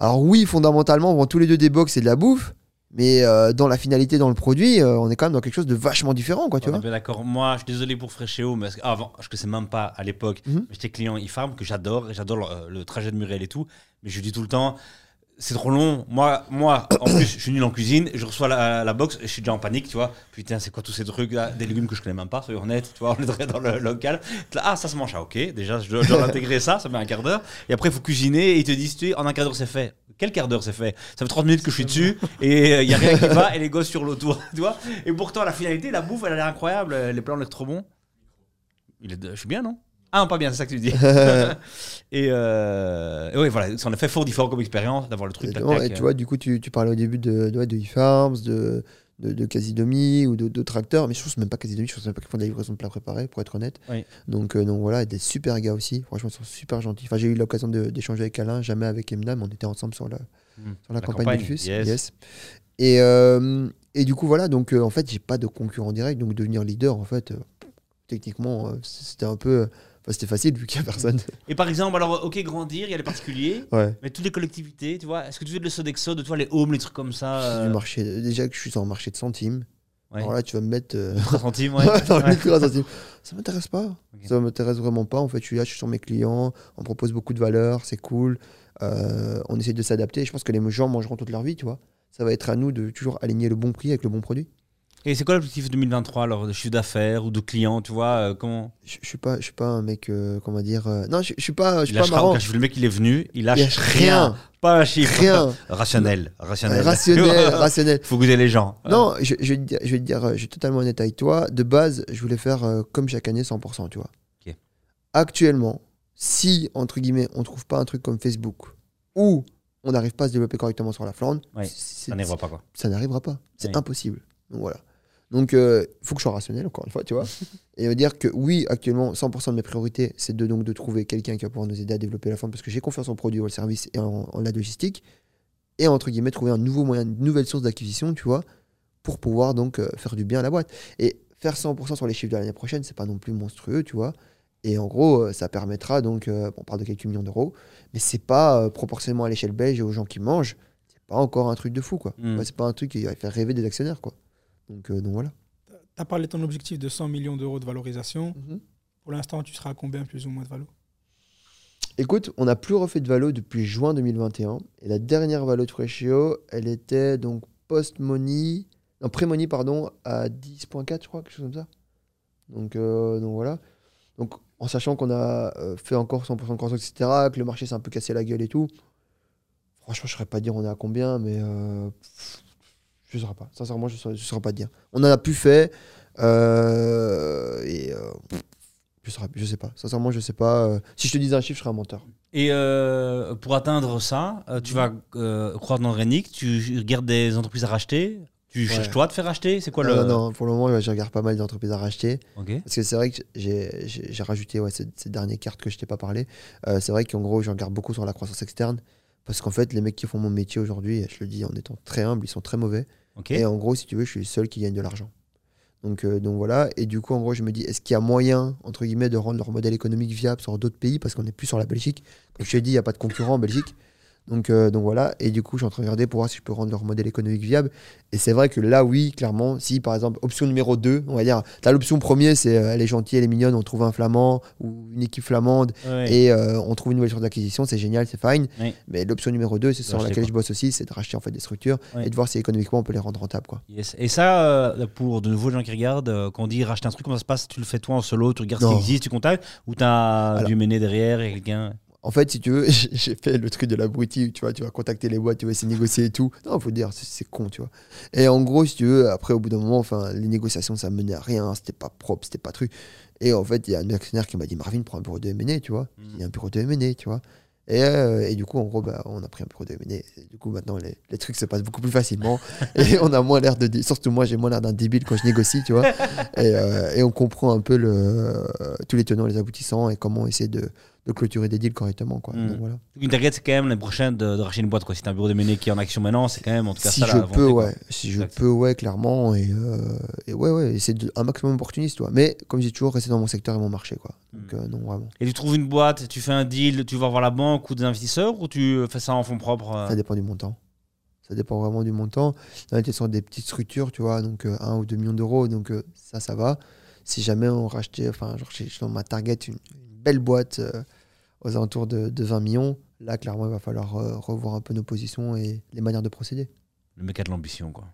alors oui, fondamentalement, on vend tous les deux des box et de la bouffe, mais euh, dans la finalité, dans le produit, euh, on est quand même dans quelque chose de vachement différent, quoi, tu On vois. bien d'accord. Moi, je suis désolé pour Fréchéo, mais que- avant, je ne sais même pas à l'époque, Mhm. j'étais client e-farm que j'adore, j'adore le, le trajet de Muriel et tout. Mais je dis tout le temps, c'est trop long. Moi, moi en plus, je suis nul en cuisine, je reçois la, la box, et je suis déjà en panique, tu vois. Putain, c'est quoi tous ces trucs là Des légumes que je connais même pas, soyons honnêtes, tu vois, on est très dans le local. Ah, ça se mange, ah, ok. Déjà, je dois, je dois l'intégrer ça, ça met un quart d'heure. Et après, il faut cuisiner, et ils te disent, tu en un quart d'heure, c'est fait. Quel quart d'heure c'est fait? Ça fait 30 minutes que je suis dessus et il y a rien qui va et les gosses sur l'autour, tu vois. Et pourtant la finalité, la bouffe, elle a l'air incroyable, les plans l'air trop bons. Il est Je suis bien, non? Ah non, pas bien, c'est ça que tu dis. et, euh... et oui, voilà, c'est en effet fort différent comme expérience d'avoir le truc. tac, tac, et tu euh. vois, du coup, tu, tu parlais au début de, de, de e-farms, de, de, de Casidomi ou de- d'autres acteurs, mais je pense même pas Casidomi, je pense même pas qu'ils font de la livraison de plats préparés, pour être honnête. Oui. Donc, euh, donc voilà, des super gars aussi, franchement, ils sont super gentils. Enfin, j'ai eu l'occasion d'échanger avec Alain, jamais avec Emna, mais on était ensemble sur la, Hmm. sur la, campagne, Diffus. yes. Et, euh, et du coup, voilà, donc euh, en fait, j'ai pas de concurrent direct, donc devenir leader, en fait, euh, techniquement, c'était un peu. Enfin, c'était facile vu qu'il y a personne. Et par exemple, alors, ok, grandir, il y a les particuliers, Ouais. mais toutes les collectivités, tu vois, est-ce que tu veux de le Sodexo, de toi, les homes, les trucs comme ça Du euh, marché, déjà que je suis sur un marché de centimes. Ouais. Alors là, tu vas me mettre. euh, 3 centimes, ouais. le Ouais. centimes. Ça m'intéresse pas. Ok. Ça m'intéresse vraiment pas. En fait, je suis là, je suis sur mes clients. On propose beaucoup de valeur, c'est cool. Euh, on essaie de s'adapter. Je pense que les gens mangeront toute leur vie, tu vois. Ça va être à nous de toujours aligner le bon prix avec le bon produit. Et c'est quoi l'objectif 2023 alors de chiffre d'affaires ou de clients, tu vois euh, comment Je, je suis pas, je suis pas un mec, euh, comment dire. euh, non, je, je suis pas, je suis Il pas marrant. aucun. Le mec, il est venu, il lâche Il lâche rien. rien, Pas un chiffre. rien. Rationnel. Rationnel. Rationnel, rationnel. Faut goûter les gens. Non, je, je vais te dire, je vais te dire, euh, je suis totalement honnête avec toi. De base, je voulais faire comme chaque année 100%, tu vois. Actuellement, si, entre guillemets, on trouve pas un truc comme Facebook ou on n'arrive pas à se développer correctement sur la Flandre, Ouais, Ça n'arrivera pas, quoi. ça n'arrivera pas. C'est impossible. Donc voilà. Donc il faut que je sois rationnel, encore une fois, tu vois. et me dire que oui, actuellement, 100% de mes priorités, c'est de, donc, de trouver quelqu'un qui va pouvoir nous aider à développer la Flandre parce que j'ai confiance en produit ou en service et en, en la logistique. Et entre guillemets, trouver un nouveau moyen, une nouvelle source d'acquisition, tu vois, pour pouvoir donc euh, faire du bien à la boîte. Et faire 100% sur les chiffres de l'année prochaine, c'est pas non plus monstrueux, tu vois. Et en gros, euh, ça permettra donc, euh, on parle de quelques millions d'euros, mais c'est pas euh, proportionnellement à l'échelle belge et aux gens qui mangent, c'est pas encore un truc de fou, quoi. Mm. Ouais, c'est pas un truc qui va faire rêver des actionnaires, quoi. Donc, euh, donc voilà. Tu as parlé de ton objectif de 100 millions d'euros de valorisation. Pour l'instant, tu seras à combien plus ou moins de valo? Écoute, on n'a plus refait de valo depuis juin 2021. Et la dernière valo de Freshio, elle était donc post-money, non, pré-money, pardon, à 10.4, je crois, quelque chose comme ça. Donc, euh, donc voilà. Donc, en sachant qu'on a euh, fait encore 100% de croissance, etc., que le marché s'est un peu cassé la gueule et tout, franchement, je ne saurais pas dire on est à combien, mais euh, pff, je ne saurais pas. Sincèrement, je ne saurais, pas dire. On en a plus fait, euh, et euh, je saurais, je sais pas. Sincèrement, je sais pas. euh, si je te disais un chiffre, je serais un menteur. Et euh, pour atteindre ça, tu vas croire dans Renick, tu regardes des entreprises à racheter, tu cherches toi à te faire racheter, c'est quoi le... Non, non, pour le moment, je regarde pas mal d'entreprises à racheter. Parce que c'est vrai que j'ai- rajouté ouais, ces, ces dernières cartes que je t'ai pas parlé. C'est vrai qu'en gros, je regarde beaucoup sur la croissance externe. Parce qu'en fait, les mecs qui font mon métier aujourd'hui, je le dis en étant très humble, ils sont très mauvais. Et en gros, si tu veux, je suis le seul qui gagne de l'argent. Donc, euh, donc voilà. Et du coup, en gros, je me dis, est-ce qu'il y a moyen, entre guillemets, de rendre leur modèle économique viable sur d'autres pays? Parce qu'on n'est plus sur la Belgique. Comme je t'ai dit, il n'y a pas de concurrent en Belgique. Donc, euh, donc voilà. Et du coup, je suis en train de regarder pour voir si je peux rendre leur modèle économique viable. Et c'est vrai que là, oui, clairement, si par exemple, option numéro 2, on va dire, tu as l'option premier, c'est euh, elle est gentille, elle est mignonne, on trouve un flamand ou une équipe flamande Ouais. et euh, on trouve une nouvelle source d'acquisition, c'est génial, c'est fine. Mais l'option numéro 2, c'est sur laquelle quoi. je bosse aussi, c'est de racheter en fait des structures Ouais. et de voir si économiquement on peut les rendre rentables. Quoi. Yes. Et ça, pour de nouveaux gens qui regardent, quand on dit racheter un truc, comment ça se passe? Tu le fais toi en solo, tu regardes ce Non. qui existe, tu contactes, ou tu as Alors- dû mener derrière et quelqu'un? En fait, si tu veux, j'ai fait le truc de l'abruti, tu vois, tu vas contacter les boîtes, tu vas essayer de négocier et tout. Non, faut dire, c'est- con, tu vois. Et en gros, si tu veux, après, au bout d'un moment, enfin, les négociations, ça menait à rien, c'était pas propre, c'était pas truc. Et en fait, il y a un actionnaire qui m'a dit, Marvin, prends un bureau de M&A, tu vois. Il y a un bureau de M&A, tu vois. Et, euh, et du coup, en gros, bah, on a pris un bureau de M&A. Et Du coup, maintenant, les, les trucs se passent beaucoup plus facilement. et on a moins l'air de... Surtout moi, j'ai moins l'air d'un débile quand je négocie, tu vois. Et, euh, et on comprend un peu le, tous les tenants les aboutissants et comment essayer de, de clôturer des deals correctement. Quoi. Mm. Donc, voilà. Une target, c'est quand même l'année prochaine de, de racheter une boîte. Quoi. Si t'as un bureau de mené qui est en action maintenant, c'est quand même en tout cas Si ça je la peux, ouais. Si je peux, ouais, clairement. Et, euh, et ouais, ouais, c'est un maximum opportuniste. Toi. Mais comme j'ai toujours resté dans mon secteur et mon marché. Quoi. Donc, Mm. euh, non, vraiment. Et tu trouves une boîte, tu fais un deal, tu vas voir la banque ou des investisseurs ou tu euh, fais ça en fonds propres euh Ça dépend du montant. Ça dépend vraiment du montant. Là, tu sont des petites structures, tu vois, donc 1 ou 2 millions d'euros, donc euh, ça, ça va. Si jamais on rachetait, enfin, genre, j'ai j'ai dans ma target une, une belle boîte euh, aux alentours de, de 20 millions, là, clairement, il va falloir euh, revoir un peu nos positions et les manières de procéder. Le mec a de l'ambition, quoi.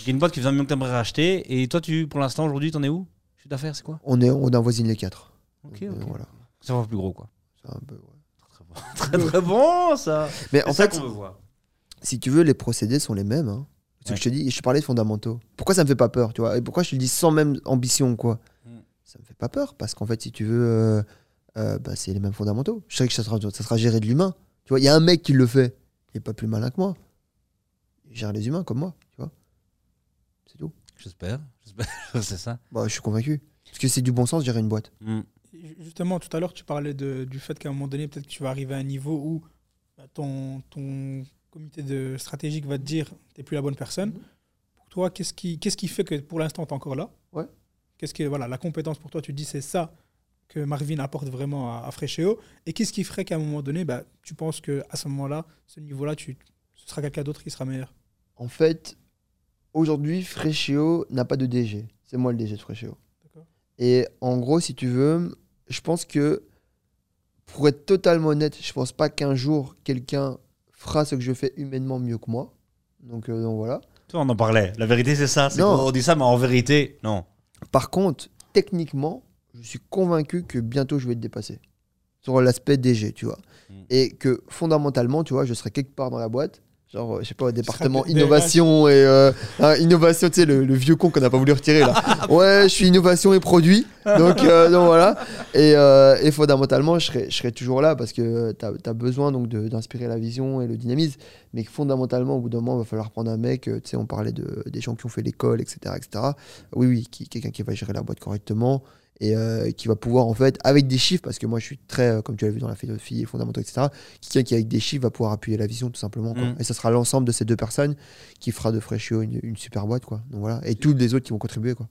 Il y a une boîte qui faisait un million que t'aimerais racheter et toi, tu, pour l'instant, aujourd'hui, t'en es où? Chiffre d'affaires, c'est quoi? On, est, on avoisine les 4. Ok, Donc, euh, ok. voilà. Ça va plus gros, quoi. C'est un peu, ouais. Très très bon, ça Mais C'est en ça fait, qu'on veut voir. si tu veux, les procédés sont les mêmes. Hein. Ce Ouais. que je te dis, je te parlais de fondamentaux. Pourquoi ça me fait pas peur, tu vois? Et pourquoi je te le dis sans même ambition, quoi? Mm. Ça me fait pas peur parce qu'en fait, si tu veux, euh, euh, bah, c'est les mêmes fondamentaux. Je sais que ça sera, ça sera géré de l'humain. Tu vois, il y a un mec qui le fait. Il est pas plus malin que moi. Il gère les humains comme moi, tu vois. C'est tout. J'espère. C'est ça. Bah, je suis convaincu. Parce que c'est du bon sens de gérer une boîte. Mm. Justement, tout à l'heure, tu parlais de- du fait qu'à un moment donné, peut-être que tu vas arriver à un niveau où bah, ton, ton comité de stratégique va te dire tu n'es plus la bonne personne. Pour toi, qu'est-ce qui, qu'est-ce qui fait que pour l'instant, tu es encore là? Ouais. Qu'est-ce que voilà, la compétence pour toi, tu te dis c'est ça que Marvin apporte vraiment à, à Fréchéo Et qu'est-ce qui ferait qu'à un moment donné, bah, tu penses qu'à ce moment-là, ce niveau-là, tu, ce sera quelqu'un d'autre qui sera meilleur? En fait, aujourd'hui, Fréchéo n'a pas de DG. C'est moi le DG de Fréchéo. D'accord. Et en gros, si tu veux, je pense que, pour être totalement honnête, je pense pas qu'un jour, quelqu'un fera ce que je fais humainement mieux que moi. Donc, euh, donc voilà. Toi, on en parlait. La vérité, c'est ça. C'est Non. on dit ça, mais en vérité, non. Par contre, techniquement, je suis convaincu que bientôt je vais être dépassé. Sur l'aspect DG, tu vois. Mm. Et que fondamentalement, tu vois, je serai quelque part dans la boîte. Genre, euh, je sais pas, au département innovation et. euh, hein, innovation, tu sais, le, le vieux con qu'on n'a pas voulu retirer là. ouais, je suis innovation et produit. Donc, euh, donc voilà. Et, euh, et fondamentalement, je serai, je serai toujours là parce que tu as, besoin donc d'inspirer la vision et le dynamisme. Mais que fondamentalement, au bout d'un moment, il va falloir prendre un mec. euh, Tu sais, on parlait de, des gens qui ont fait l'école, etc., etc. Oui, oui, qui, quelqu'un qui va gérer la boîte correctement et euh, qui va pouvoir, en fait, avec des chiffres, parce que moi, je suis très, euh, comme tu l'as vu dans la philosophie et fondamentaux, etc., quelqu'un qui, avec des chiffres, va pouvoir appuyer la vision, tout simplement. quoi. Mm. Et ce sera l'ensemble de ces deux personnes qui fera de Freshio une, une super boîte, quoi. Donc voilà. Et tous les autres qui vont contribuer, quoi.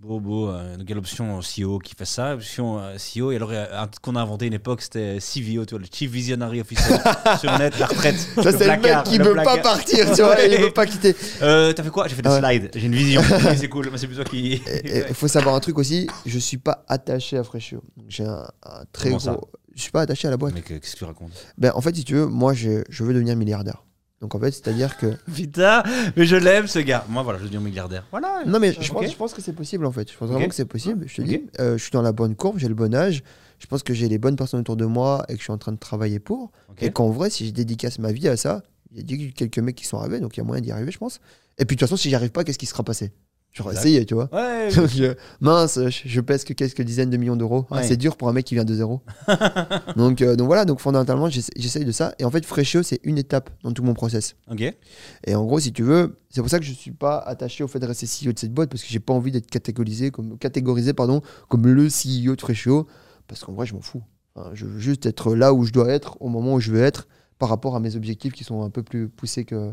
Beau, beau. euh, donc, il y a l'option CEO qui fait ça? L'option euh, CEO, et alors, il y a un truc qu'on a inventé une époque, c'était CVO, tu vois, le Chief Visionary Officer sur net, la retraite. Ça, c'est le mec qui le veut placard. pas partir, tu vois, il Ouais. veut pas quitter. Euh, T'as fait quoi? J'ai fait des Ouais. slides, j'ai une vision. C'est cool, mais c'est plus toi qui. Il faut savoir un truc aussi, je suis pas attaché à Freshio. J'ai un, un très Comment gros. Je suis pas attaché à la boîte. Euh, qu'est-ce que tu racontes? Ben, en fait, si tu veux, moi, je, je veux devenir milliardaire. Donc en fait, c'est-à-dire que. Putain, mais je l'aime ce gars. Moi, voilà, je veux dire milliardaire. Voilà. Non, mais je, pense, je pense que c'est possible en fait. Je pense vraiment que c'est possible. Je te dis, euh, je suis dans la bonne courbe, j'ai le bon âge. Je pense que j'ai les bonnes personnes autour de moi et que je suis en train de travailler pour. Et qu'en vrai, si je dédicace ma vie à ça, il y a dit quelques mecs qui sont arrivés, donc il y a moyen d'y arriver, je pense. Et puis de toute façon, si j'y arrive pas, qu'est-ce qui sera passé? J'aurais essayé, tu vois. Ouais, mince, je, je pèse que quelques dizaines de millions d'euros. Ah, c'est dur pour un mec qui vient de zéro. donc, euh, donc voilà, donc fondamentalement, j'essa- j'essaye de ça. Et en fait, Freshio, c'est une étape dans tout mon process. ok. Et en gros, si tu veux, c'est pour ça que je suis pas attaché au fait de rester CEO de cette boîte parce que j'ai pas envie d'être catégorisé comme catégorisé pardon comme le CEO de Freshio parce qu'en vrai, je m'en fous. Enfin, je veux juste être là où je dois être au moment où je veux être par rapport à mes objectifs qui sont un peu plus poussés que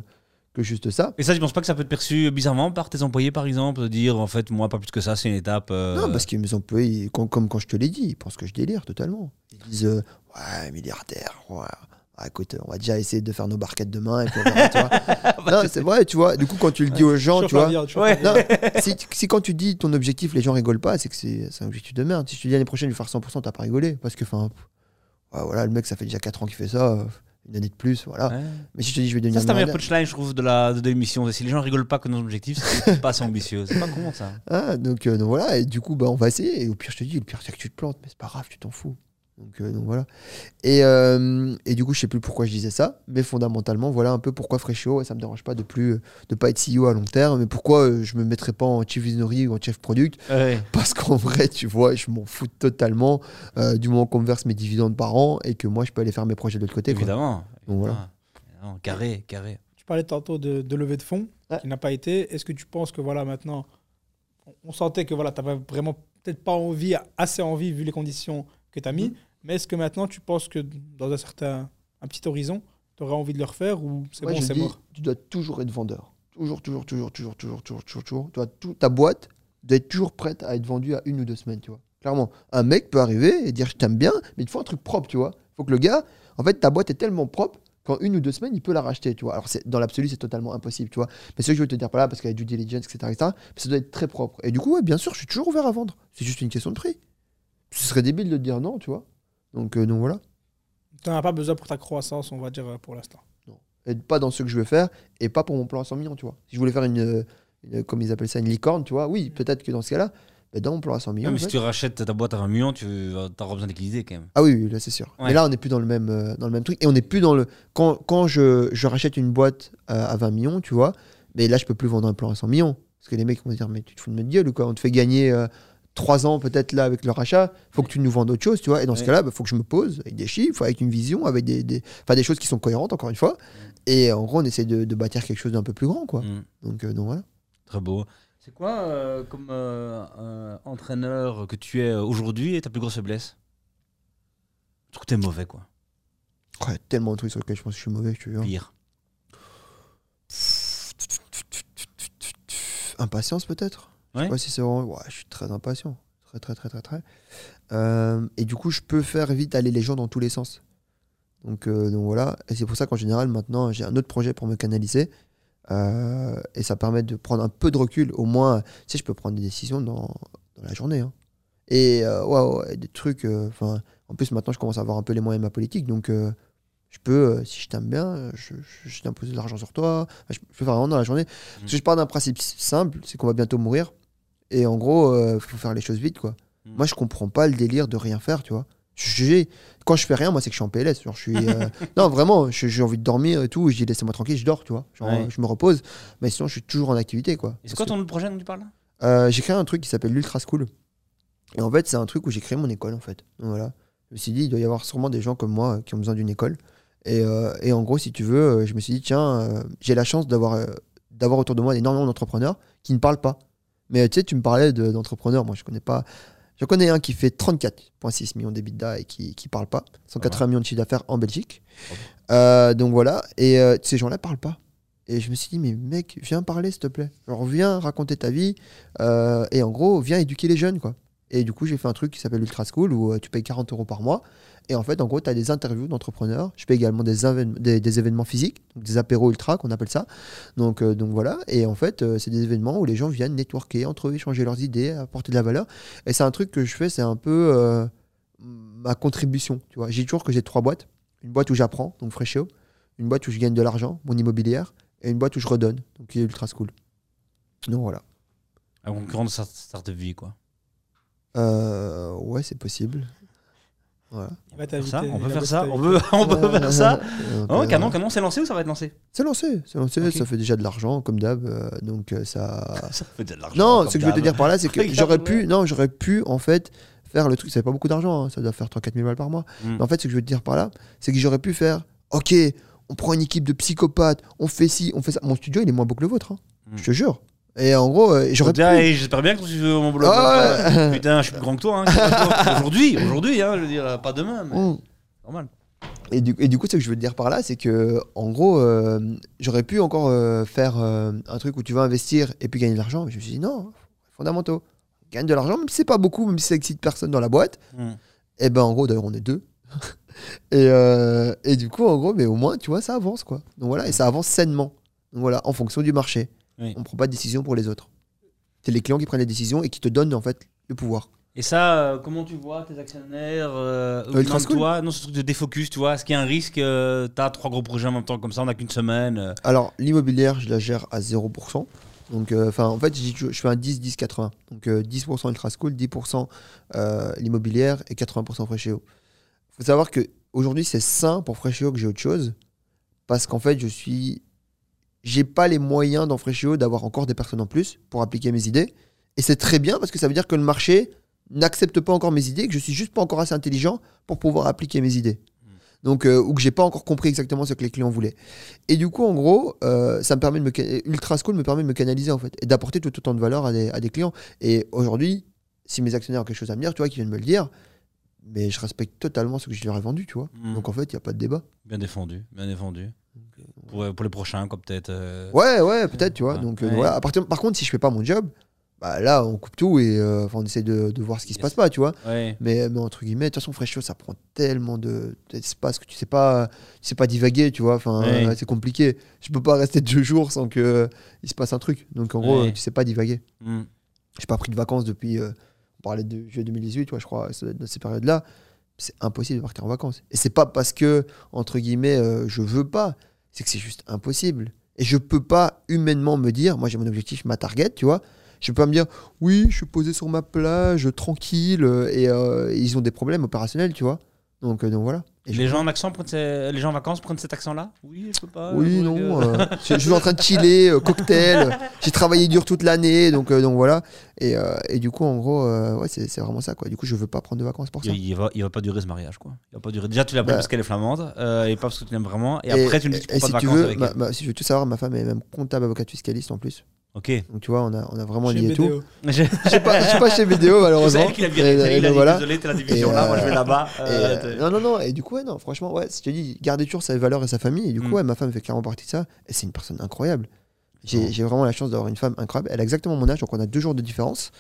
que juste ça. Et ça, tu penses pas que ça peut être perçu bizarrement par tes employés, par exemple, de dire en fait, moi, pas plus que ça, c'est une étape. euh, Non, parce que mes employés, com- comme quand je te l'ai dit, ils pensent que je délire totalement. Ils disent euh, ouais milliardaire, ouais. Ah, écoute, on va déjà essayer de faire nos barquettes demain et puis on verra, tu vois. non, c'est vrai, tu vois. Du coup, quand tu le dis aux gens, tu vois. Ouais. Non, si, si quand tu dis ton objectif, les gens rigolent pas, c'est que c'est c'est un objectif de merde. Si je te dis l'année prochaine, je vais faire 100%, t'as pas rigolé. Parce que, enfin, ouais, voilà, le mec, ça fait déjà 4 ans qu'il fait ça, euh, une année de plus, voilà. Ouais. Mais si je te dis, je vais Ça, devenir c'est ta meilleure punchline, je trouve, de la de l'émission. Si les gens rigolent pas que nos objectifs, c'est pas assez ambitieux. C'est pas con, ça. Ah, donc, euh, donc voilà, et du coup, bah, on va essayer. Et au pire, je te dis, le pire, c'est que tu te plantes, mais c'est pas grave, tu t'en fous. Donc, euh, donc voilà. Et, euh, et du coup, je sais plus pourquoi je disais ça, mais fondamentalement, voilà un peu pourquoi Freshio, ça me dérange pas de plus de pas être CEO à long terme, mais pourquoi euh, je me mettrais pas en chief visionary ou en chef product? Ouais. Parce qu'en vrai, tu vois, je m'en fous totalement euh, du moment qu'on me verse mes dividendes par an et que moi, je peux aller faire mes projets de l'autre côté. quoi. Évidemment. Donc voilà. Évidemment. Carré, carré. Tu parlais tantôt de, de levée de fonds Ouais. qui n'a pas été. Est-ce que tu penses que voilà maintenant, on- on sentait que voilà, tu n'avais vraiment peut-être pas envie, assez envie vu les conditions que tu as mis. Mais est-ce que maintenant, tu penses que dans un certain un petit horizon, tu auras envie de le refaire ou c'est bon, c'est mort? Tu dois toujours être vendeur. Toujours, toujours, toujours, toujours, toujours, toujours, toujours, toujours. Tu ta boîte doit être toujours prête à être vendue à une ou deux semaines, tu vois. Clairement, un mec peut arriver et dire je t'aime bien, mais il faut un truc propre, tu vois. Il faut que le gars, en fait, ta boîte est tellement propre qu'en une ou deux semaines, il peut la racheter, tu vois. Alors, c'est- dans l'absolu, c'est totalement impossible, tu vois. Mais ce que je veux te dire par là, parce qu'il y a due diligence, etc., etc., mais ça doit être très propre. Et du coup, ouais, bien sûr, je suis toujours ouvert à vendre. C'est juste une question de prix. Ce serait débile de te dire non, tu vois. Donc, euh, donc voilà. Tu n'en as pas besoin pour ta croissance, on va dire, euh, pour l'instant. et pas dans ce que je veux faire et pas pour mon plan à 100 millions, tu vois. Si je voulais faire une, euh, une- comme ils appellent ça, une licorne, tu vois, oui, peut-être que dans ce cas-là, ben, dans mon plan à 100 millions. Ouais, mais si fait- tu rachètes ta boîte à 20 millions, tu auras besoin d'équilibrer quand même. Ah oui, oui, là c'est sûr. Ouais. Mais là, on n'est plus dans le même, euh, dans le même truc et on n'est plus dans le. Quand, quand je, je rachète une boîte euh, à 20 millions, tu vois, mais là, je peux plus vendre un plan à 100 millions. Parce que les mecs vont dire, mais tu te fous de notre gueule ou quoi? On te fait gagner. 3 ans peut-être là avec le rachat, faut que tu nous vendes autre chose, tu vois. Et dans ce cas-là, il faut que je me pose avec des chiffres, avec une vision, avec des, des, des choses qui sont cohérentes, encore une fois. Et en gros, on essaie de, de bâtir quelque chose d'un peu plus grand, quoi. Mm. Donc, euh, donc voilà. Très beau. C'est quoi euh, comme euh, entraîneur que tu es aujourd'hui et ta plus grosse faiblesse? Je trouve que t'es mauvais, quoi. Ouais, tellement de trucs sur lesquels je pense que je suis mauvais, te jure. Pire. Impatience peut-être? Je Ouais. sais pas si c'est vraiment... Ouais, je suis très impatient. Très, très, très, très, très. Euh, et du coup, je peux faire vite aller les gens dans tous les sens. Donc, euh, donc voilà. Et c'est pour ça qu'en général, maintenant, j'ai un autre projet pour me canaliser. Euh, et ça permet de prendre un peu de recul. Au moins, tu sais, je peux prendre des décisions dans, dans la journée. hein. Et ouais, des trucs. Enfin, en plus, maintenant, je commence à avoir un peu les moyens de ma politique. Donc, je peux, euh, si je t'aime bien, je, je, je t'impose de l'argent sur toi. Enfin, je, je peux faire vraiment dans la journée. Parce que je pars d'un principe simple c'est qu'on va bientôt mourir. Et en gros, il faut faire les choses vite, quoi. Mm. Moi, je comprends pas le délire de rien faire, tu vois. Je- quand je fais rien, moi, c'est que je suis en PLS. Genre, je suis, euh, non, vraiment, j'ai envie de dormir et tout. Je dis, laissez-moi tranquille, je dors, tu vois. Genre, Ouais. je me repose. Mais sinon, je suis toujours en activité, quoi. Et c'est quoi ton projet dont tu parles euh, j'ai créé un truc qui s'appelle l'Ultra School. Et en fait, c'est un truc où j'ai créé mon école, en fait. Donc, voilà. Je me suis dit, il doit y avoir sûrement des gens comme moi euh, qui ont besoin d'une école. Et, euh, et en gros, si tu veux, euh, je me suis dit, tiens, euh, j'ai la chance d'avoir euh, d'avoir autour de moi énormément d'entrepreneurs qui ne parlent pas. Mais tu sais, tu me parlais de- d'entrepreneurs. moi, je connais pas. Je connais un qui fait 34,6 millions d'EBITDA et qui ne parle pas. 180 millions de chiffre d'affaires en Belgique. Euh, donc voilà. Et euh, ces gens-là parlent pas. Et je me suis dit, mais mec, viens parler, s'il te plaît. Genre, viens raconter ta vie. Euh, et en gros, viens éduquer les jeunes, quoi. Et du coup, j'ai fait un truc qui s'appelle Ultra School où euh, tu payes 40 euros par mois. Et en fait, en gros, tu as des interviews d'entrepreneurs. Je paye également des, des, événements physiques, donc des apéros ultra qu'on appelle ça. Donc, euh, donc voilà. Et en fait, euh, c'est des événements où les gens viennent networker entre eux, échanger leurs idées, apporter de la valeur. Et c'est un truc que je fais, c'est un peu ma contribution. Tu vois, j'ai toujours que j'ai trois boîtes. Une boîte où j'apprends, donc Freshéo. Une boîte où je gagne de l'argent, mon immobilière. Et une boîte où je redonne, donc qui est Ultra School. Donc voilà. Un concurrent de start- start-up vie, quoi. Euh, ouais, c'est possible. Voilà. Faire t'inviter. ça on peut faire ça on avec peut, on peut faire ça Oh, canon, canon, c'est lancé ou ça va être lancé? C'est lancé, c'est lancé, ça fait déjà de l'argent comme d'hab, euh, donc euh, ça. Ça fait de l'argent. Non, ce que je veux te dire par là, c'est que j'aurais pu, non, j'aurais pu en fait faire le truc. Ça fait pas beaucoup d'argent, hein, ça doit faire 3-4 000 balles par mois. Mm. Mais en fait, ce que je veux te dire par là, c'est que j'aurais pu faire, ok, on prend une équipe de psychopathes, on fait ci, on fait ça. Mon studio, il est moins beau que le vôtre, hein, Mm. je te jure. Et en gros, euh, j'aurais pu. J'espère bien que tu veux mon boulot. Ah. Putain, je suis plus grand que toi. Hein. aujourd'hui, aujourd'hui, hein, je veux dire, pas demain, mais Mm. normal. Et du, et du coup, ce que je veux te dire par là, c'est que, en gros, euh, j'aurais pu encore euh, faire euh, un truc où tu vas investir et puis gagner de l'argent. Mais je me suis dit, non, fondamentaux. Gagne de l'argent, même si c'est pas beaucoup, même si ça excite personne dans la boîte. Mm. Et ben, en gros, d'ailleurs, on est deux. et, euh, et du coup, en gros, mais au moins, tu vois, ça avance, quoi. Donc voilà, et ça avance sainement. Donc voilà, en fonction du marché. Oui. On prend pas de décision pour les autres. C'est les clients qui prennent les décisions et qui te donnent, en fait, le pouvoir. Et ça, euh, comment tu vois tes actionnaires euh, School toi Non, ce truc de défocus, tu vois. Est-ce qu'il y a un risque euh, T'as trois gros projets en même temps comme ça, on n'a qu'une semaine. euh, Alors, l'immobilière, je la gère à 0%. Donc, euh, enfin, en fait, je, fais un 10-10-80. Donc, euh, 10% Ultra School, 10% euh, l'immobilière et 80% Freshéo. Il faut savoir que aujourd'hui, c'est sain pour Freshéo que j'ai autre chose. Parce qu'en fait, je suis. J'ai pas les moyens dans Freshéo d'avoir encore des personnes en plus pour appliquer mes idées. Et c'est très bien parce que ça veut dire que le marché n'accepte pas encore mes idées et que je suis juste pas encore assez intelligent pour pouvoir appliquer mes idées. Donc, euh, ou que j'ai pas encore compris exactement ce que les clients voulaient. Et du coup, en gros, euh, ça me permet de me Ultra School me permet de me canaliser en fait et d'apporter tout autant de valeur à des, à des clients. Et aujourd'hui, si mes actionnaires ont quelque chose à me dire, tu vois, qui viennent me le dire, mais je respecte totalement ce que je leur ai vendu, tu vois. Mm. Donc en fait, il n'y a pas de débat. Bien défendu, bien défendu. Pour, euh, pour les prochains, quoi, peut-être. euh, Ouais, ouais, peut-être, tu vois. Ouais. Donc euh, Ouais. voilà. À partir- par contre, si je fais pas mon job, bah là, on coupe tout et euh, enfin, on essaie de, de voir ce qui se Yes. passe pas, tu vois. Ouais. Mais, mais entre guillemets, de toute façon, Fresh Show, ça prend tellement de- d'espace que tu sais pas, tu sais pas divaguer, tu vois. Enfin, Ouais. euh, c'est compliqué. Je peux pas rester deux jours sans que euh, il se passe un truc. Donc en gros, Ouais. euh, tu sais pas divaguer. Mm. J'ai pas pris de vacances depuis. euh, on parlait de juillet 2018, tu vois, je crois, ça doit être dans ces périodes-là. C'est impossible de partir en vacances. Et c'est pas parce que, entre guillemets, euh, je veux pas. C'est que c'est juste impossible. Et je peux pas humainement me dire, moi j'ai mon objectif, ma target, tu vois. Je peux pas me dire, oui, je suis posé sur ma plage, tranquille, euh, et euh, ils ont des problèmes opérationnels, tu vois. Donc, donc voilà. Et Les gens en accent prennent ces- les gens en vacances prennent cet accent-là Oui, je peux pas. Oui, euh, non. euh, euh, je, je suis en train de chiller, euh, cocktail. J'ai travaillé dur toute l'année, donc, donc voilà. Et, et du coup, en gros, ouais, c'est vraiment ça. Quoi. Du coup, je veux pas prendre de vacances pour ça. Il, il va, il va pas durer ce mariage, quoi. Il va pas durer. Déjà, tu l'as pris Bah. parce qu'elle est flamande, et pas parce que tu l'aimes vraiment. Et, après, tu me dis que tu et prends pas si de vacances veux, avec ma- elle. ma- si je veux tout savoir, ma femme est même comptable, avocate fiscaliste en plus. Ok. Donc tu vois, on a, on a vraiment Chez lié tout. Je suis pas, je suis pas chez vidéo C'est malheureusement. elle qui l'a viré. Et- Il et a dit, voilà. désolé, t'es la division Et, là, moi je euh, vais là-bas. Et, Euh, euh, non, non, non. Et du coup, ouais, non, franchement, ouais, si je te dis, garder toujours sa valeur et sa famille. Et du coup, Mm. ouais, ma femme fait clairement partie de ça. Et c'est une personne incroyable. J'ai j'ai vraiment la chance d'avoir une femme incroyable. Elle a exactement mon âge, donc on a deux jours de différence.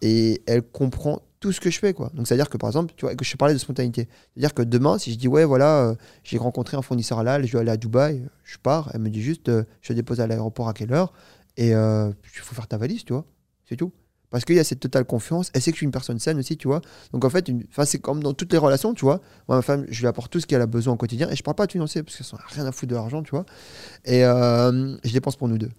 Et elle comprend tout ce que je fais, quoi. Donc, c'est-à-dire que, par exemple, tu vois, que je parlais de spontanéité. C'est-à-dire que demain, si je dis, ouais, voilà, euh, j'ai rencontré un fournisseur là, je vais aller à Dubaï, je pars, elle me dit juste, euh, je te dépose à l'aéroport à quelle heure Et euh, il faut faire ta valise, tu vois. C'est tout. Parce qu'il y a cette totale confiance. Elle sait que je suis une personne saine aussi, tu vois. Donc en fait, enfin, c'est comme dans toutes les relations, tu vois. Moi, ma femme, je lui apporte tout ce qu'elle a besoin au quotidien. Et je parle pas de financier, parce qu'elle s'en a rien à foutre de l'argent, tu vois. Et euh, je dépense pour nous deux.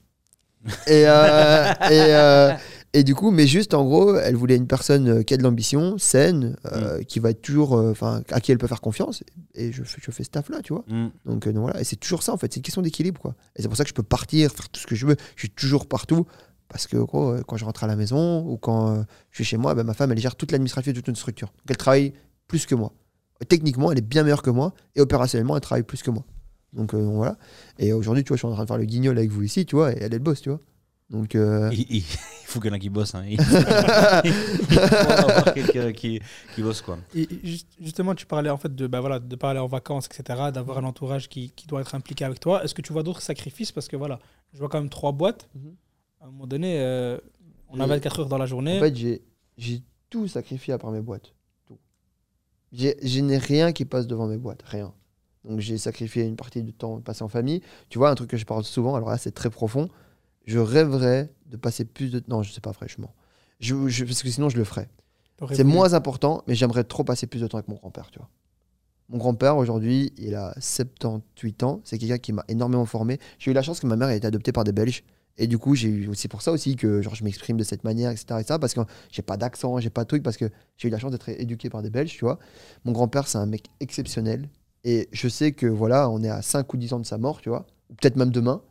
et, euh, et, euh, et du coup, mais juste en gros, elle voulait une personne euh, qui a de l'ambition, saine, euh, qui va être toujours, euh, enfin, à qui elle peut faire confiance. Et je fais, je fais ce taf-là, tu vois. Mm. Donc, donc voilà, et c'est toujours ça en fait, c'est une question d'équilibre quoi. Et c'est pour ça que je peux partir, faire tout ce que je veux, je suis toujours partout. Parce que gros, quand je rentre à la maison ou quand euh, je suis chez moi, ben, ma femme elle gère toute l'administration de toute une structure. Donc elle travaille plus que moi. Techniquement, elle est bien meilleure que moi et opérationnellement, elle travaille plus que moi. Donc, euh, donc voilà. Et aujourd'hui, tu vois, je suis en train de faire le guignol avec vous ici, tu vois, et elle est le boss, tu vois. Donc, euh, Il, il- il faut quelqu'un qui bosse. Hein. Il, faut avoir quelqu'un qui, qui bosse, quoi. Et justement, tu parlais en fait de, bah voilà, de parler en vacances, etc., d'avoir un entourage qui, qui doit être impliqué avec toi. Est-ce que tu vois d'autres sacrifices? Parce que voilà, je vois quand même trois boîtes. Mhm. À un moment donné, euh, on a Et- 24 heures dans la journée. En fait, j'ai, j'ai tout sacrifié à part mes boîtes. Tout. J'ai, je n'ai rien qui passe devant mes boîtes. Rien. Donc, j'ai sacrifié une partie du temps passé en famille. Tu vois, un truc que je parle souvent, alors là, c'est très profond. Je rêverais de passer plus de temps. Non, je sais pas, franchement. Je, je- parce que sinon, je le ferais. C'est moins important, mais j'aimerais trop passer plus de temps avec mon grand-père, tu vois. Mon grand-père, aujourd'hui, il a 78 ans. C'est quelqu'un qui m'a énormément formé. J'ai eu la chance que ma mère ait été adoptée par des Belges. Et du coup, j'ai eu c'est pour ça aussi que genre, je m'exprime de cette manière, etc. parce que j'ai pas d'accent, j'ai pas de truc, parce que j'ai eu la chance d'être éduqué par des Belges, tu vois. Mon grand-père, c'est un mec exceptionnel. Et je sais que voilà, on est à 5 ou 10 ans de sa mort, tu vois. Peut-être même demain.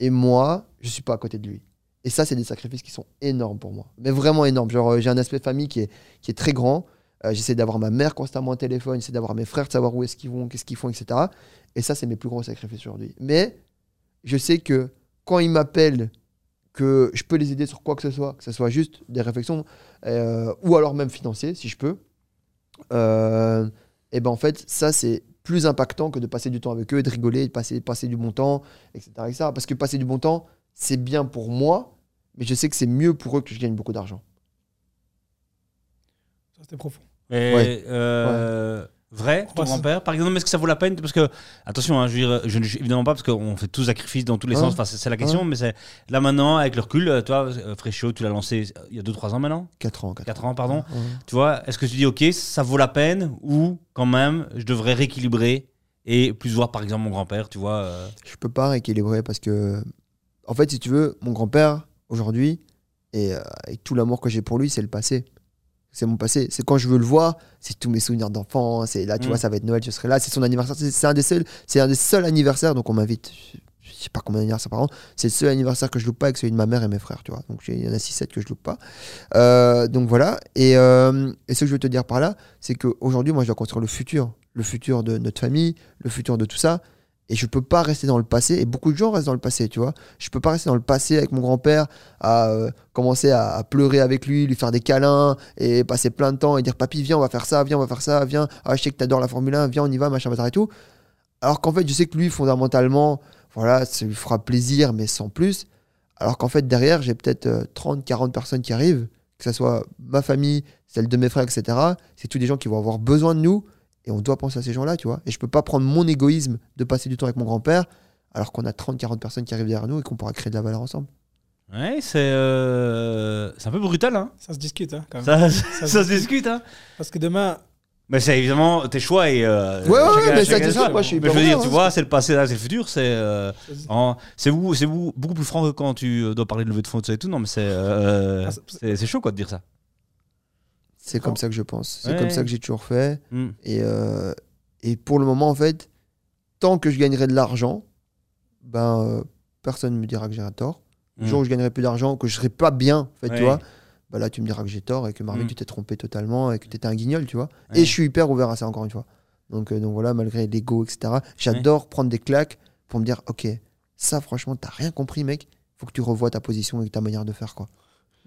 Et moi, je suis pas à côté de lui. Et ça, c'est des sacrifices qui sont énormes pour moi. Mais vraiment énormes. Genre, euh, j'ai un aspect famille qui est, qui est très grand. Euh, j'essaie d'avoir ma mère constamment au téléphone, j'essaie d'avoir mes frères, de savoir où est-ce qu'ils vont, qu'est-ce qu'ils font, etc. Et ça, c'est mes plus gros sacrifices aujourd'hui. Mais je sais que quand ils m'appellent, que je peux les aider sur quoi que ce soit, que ce soit juste des réflexions, euh, ou alors même financier, si je peux, euh, et ben en fait, ça, c'est plus impactant que de passer du temps avec eux, et de rigoler, de passer, passer du bon temps, etc., etc. Parce que passer du bon temps, c'est bien pour moi, mais je sais que c'est mieux pour eux que je gagne beaucoup d'argent. Ça, C'était profond. Et, Ouais. euh, Vrai, ton grand-père, par exemple, est-ce que ça vaut la peine? Parce que, attention, hein, je veux dire, je ne évidemment pas, parce qu'on fait tous sacrifices dans tous les Ouais. sens, enfin, c'est la question, mais c'est là maintenant, avec le recul, euh, toi, euh, Fréchot, tu l'as lancé euh, il y a 2-3 ans maintenant? 4 ans. 4 ans, pardon. Ouais. Tu vois, est-ce que tu dis, ok, ça vaut la peine, ou quand même, je devrais rééquilibrer et plus voir, par exemple, mon grand-père, tu vois euh, Je peux pas rééquilibrer parce que, en fait, si tu veux, mon grand-père, aujourd'hui, et avec tout l'amour que j'ai pour lui, c'est le passé. C'est mon passé. C'est quand je veux le voir, c'est tous mes souvenirs d'enfant. C'est là, tu Mm. vois, ça va être Noël, je serai là. C'est son anniversaire. C'est un des seuls, c'est un des seuls anniversaires. Donc on m'invite. Je je sais pas combien d'anniversaires par an. C'est le seul anniversaire que je loupe pas avec celui de ma mère et mes frères, tu vois. Donc il y en a 6-7 que je loupe pas. Euh, donc voilà. Et, euh, et ce que je veux te dire par là, c'est qu'aujourd'hui, moi, je dois construire le futur. Le futur de notre famille, le futur de tout ça. Et je peux pas rester dans le passé. Et beaucoup de gens restent dans le passé, tu vois. Je peux pas rester dans le passé avec mon grand-père, à euh, commencer à, pleurer avec lui, lui faire des câlins et passer plein de temps et dire Papy, viens, on va faire ça, viens, on va faire ça, viens. Ah, je sais que t'adores la Formule 1, viens, on y va, machin, bazar et tout. Alors qu'en fait, je sais que lui, fondamentalement, voilà, ça lui fera plaisir, mais sans plus. Alors qu'en fait, derrière, j'ai peut-être euh, 30, 40 personnes qui arrivent, que ce soit ma famille, celle de mes frères, etc. C'est tous des gens qui vont avoir besoin de nous et on doit penser à ces gens-là, tu vois. Et je peux pas prendre mon égoïsme de passer du temps avec mon grand-père alors qu'on a 30, 40 personnes qui arrivent derrière nous et qu'on pourra créer de la valeur ensemble. Ouais, c'est euh, c'est un peu brutal, hein. Ça se discute, hein, quand même. Ça, Ça ça, se se discute, hein. Parce que demain, Mais c'est évidemment tes choix et. euh, Ouais, ouais, chacun- mais ça, c'est choix. moi, je suis Mais je veux dire, tu hein. vois, c'est le passé, là, c'est le futur. C'est euh, ça c'est beaucoup, c'est beaucoup, beaucoup plus franc que quand tu euh, dois parler de levée de fonds et tout. Non, mais c'est euh, Ah, c'est c'est chaud, quoi, de dire ça. C'est comme ça que je pense. C'est Ouais. comme ça que j'ai toujours fait. Hmm. Et, euh, et pour le moment, en fait, tant que je gagnerai de l'argent, ben, euh, personne ne me dira que j'ai un tort. Le Mm. jour où je gagnerai plus d'argent, que je serai pas bien, en fait, Ouais. tu vois, bah là, tu me diras que j'ai tort et que Marvin, Mm. tu t'es trompé totalement et que tu étais un guignol, tu vois. Ouais. Et je suis hyper ouvert à ça, encore une fois. Donc, euh, donc voilà, malgré l'ego, etc., j'adore prendre des claques pour me dire, ok, ça, franchement, t'as rien compris, mec. faut que tu revoies ta position et ta manière de faire, quoi.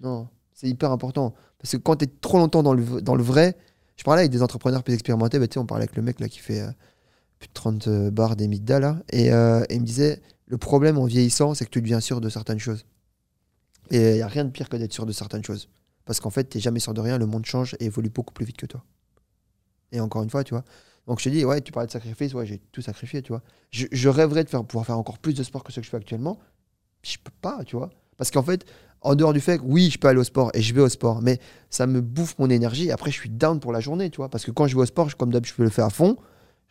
Non, c'est hyper important. Parce que quand tu es trop longtemps dans le, vrai, je parlais avec des entrepreneurs plus expérimentés, bah, on parlait avec le mec qui fait euh, plus de 30 euh, bars d'Emida là, et, euh, et il me disait le problème en vieillissant, c'est que tu deviens sûr de certaines choses. Et il n'y a rien de pire que d'être sûr de certaines choses. Parce qu'en fait, tu jamais sûr de rien, le monde change et évolue beaucoup plus vite que toi. Et encore une fois, tu vois. Donc je te dis, ouais, tu parlais de sacrifice, ouais, j'ai tout sacrifié, tu vois. Je, rêverais de pouvoir faire encore plus de sport que ce que je fais actuellement. Je peux pas, tu vois. Parce qu'en fait, en dehors du fait que oui, je peux aller au sport et je vais au sport, mais ça me bouffe mon énergie. Et après, je suis down pour la journée, tu vois. Parce que quand je vais au sport, je- comme d'hab, je peux le faire à fond.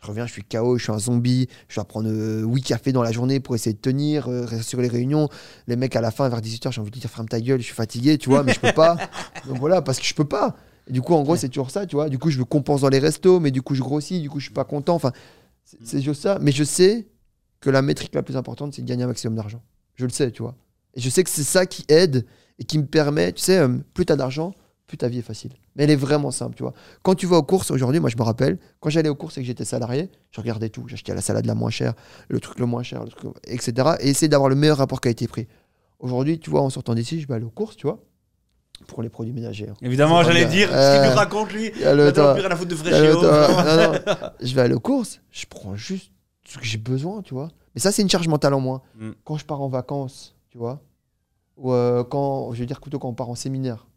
Je reviens, je suis KO, je suis un zombie. Je dois prendre euh, 8 cafés dans la journée pour essayer de tenir, euh, sur les réunions. Les mecs, à la fin, vers 18h, j'ai envie de dire ferme ta gueule, je suis fatigué, tu vois, mais je peux pas. Donc voilà, parce que je peux pas. Et du coup, en gros, c'est toujours ça, tu vois. Du coup, je me compense dans les restos, mais du coup, je grossis, du coup, je suis pas content. Enfin, c'est juste ça. Mais je sais que la métrique la plus importante, c'est de gagner un maximum d'argent. Je le sais, tu vois. Et je sais que c'est ça qui aide et qui me permet, tu sais, euh, plus t'as d'argent, plus ta vie est facile. Mais elle est vraiment simple, tu vois. Quand tu vas aux courses, aujourd'hui, moi je me rappelle, quand j'allais aux courses et que j'étais salarié, je regardais tout. J'achetais la salade la moins chère, le truc le moins cher, le truc, etc. Et essayer d'avoir le meilleur rapport qualité-prix. Aujourd'hui, tu vois, en sortant d'ici, je vais aller aux courses, tu vois, pour les produits ménagers. Évidemment, j'allais dire ce Euh, qu'il nous raconte, lui. le temps. rien à de Fréchio. temps. Non, non. Je vais aller aux courses, je prends juste ce que j'ai besoin, tu vois. Mais ça, c'est une charge mentale en moins. Mm. Quand je pars en vacances, tu vois, ou euh, quand, je veux dire plutôt quand on part en séminaire.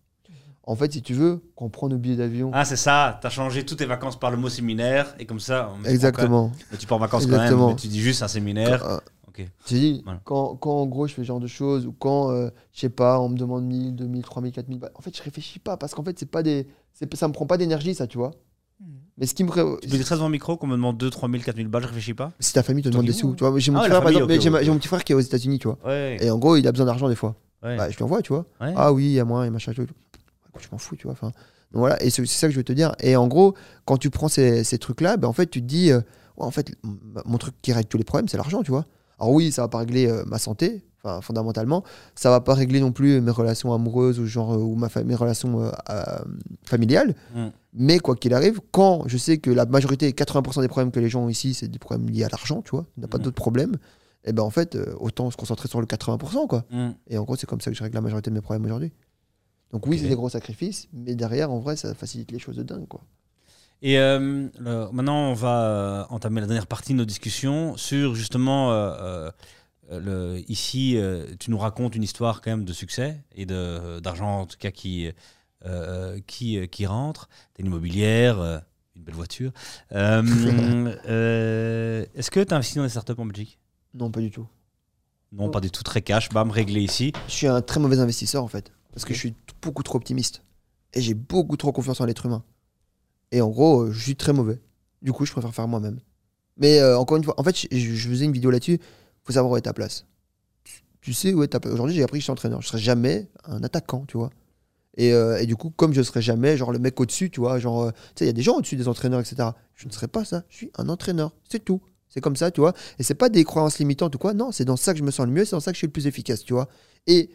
En fait, si tu veux, quand on prend nos billets d'avion. Ah, c'est ça. T'as changé toutes tes vacances par le mot séminaire et comme ça. on- Exactement. Mais tu pars en vacances quand Exactement. même. Mais tu dis juste un séminaire. Quand, euh, tu dis, Voilà. quand, quand en gros je fais ce genre de choses, ou quand, euh, je sais pas, on me demande 1000, 2000, 3000, 4000, bah, en fait, je réfléchis pas, parce qu'en fait, c'est pas des, ça me prend pas d'énergie, ça, tu vois. Mais ce qui me. Tu peux dire ça devant le micro qu'on me demande 2 3000, 4000 balles, je réfléchis pas Si ta famille te demande des sous, tu vois. J'ai mon Ah, mon petit frère qui est aux États-Unis, tu vois. Ouais. Et en gros, il a besoin d'argent des fois. ouais. Bah, je lui envoie, tu vois. Ouais. Ah oui, il y a moins, et machin, tout. Je m'en fous, tu vois. Enfin, donc voilà, et c'est ça que je veux te dire. Et en gros, quand tu prends ces, ces trucs-là, ben, en fait, tu te dis, euh, ouais, en fait, mon truc qui règle tous les problèmes, c'est l'argent, tu vois. Alors oui, ça va pas régler euh, ma santé, enfin, fondamentalement. Ça va pas régler non plus mes relations amoureuses ou genre euh, ou ma mes relations euh, euh, familiales. Mm. Mais quoi qu'il arrive, quand je sais que la majorité, 80% des problèmes que les gens ont ici, c'est des problèmes liés à l'argent, tu vois. Il n'y a pas Mm. d'autres problèmes. Et ben en fait, autant se concentrer sur le 80%, quoi. Mm. Et en gros, c'est comme ça que je règle la majorité de mes problèmes aujourd'hui. Donc oui, c'est des gros sacrifices, mais derrière, en vrai, ça facilite les choses de dingue, quoi. Et euh, le- maintenant, on va entamer la dernière partie de nos discussions sur justement. euh, le, ici, euh, tu nous racontes une histoire quand même de succès et d'argent en tout cas qui, euh, qui, qui rentre. T'as une immobilière, euh, une belle voiture. Euh, euh, Est-ce que tu as investi dans des startups en Belgique? Non, pas du tout. Non, pas du tout, très cash, bam, réglé ici. Je suis un très mauvais investisseur, en fait, parce que je suis beaucoup trop optimiste. Et j'ai beaucoup trop confiance en l'être humain. Et en gros, euh, je suis très mauvais. Du coup, je préfère faire moi-même. Mais euh, encore une fois, en fait, je, je faisais une vidéo là-dessus. Faut savoir où est ta place. Tu- sais où est ta place. Aujourd'hui, j'ai appris que je suis entraîneur. Je serai jamais un attaquant, tu vois. Et, euh, du coup, comme je serai jamais, genre le mec au-dessus, tu vois, genre, euh, tu sais, il y a des gens au-dessus des entraîneurs, etc. Je ne serai pas ça. Je suis un entraîneur. C'est tout. C'est comme ça, tu vois. Et c'est pas des croyances limitantes ou quoi. Non, c'est dans ça que je me sens le mieux. C'est dans ça que je suis le plus efficace, tu vois. Et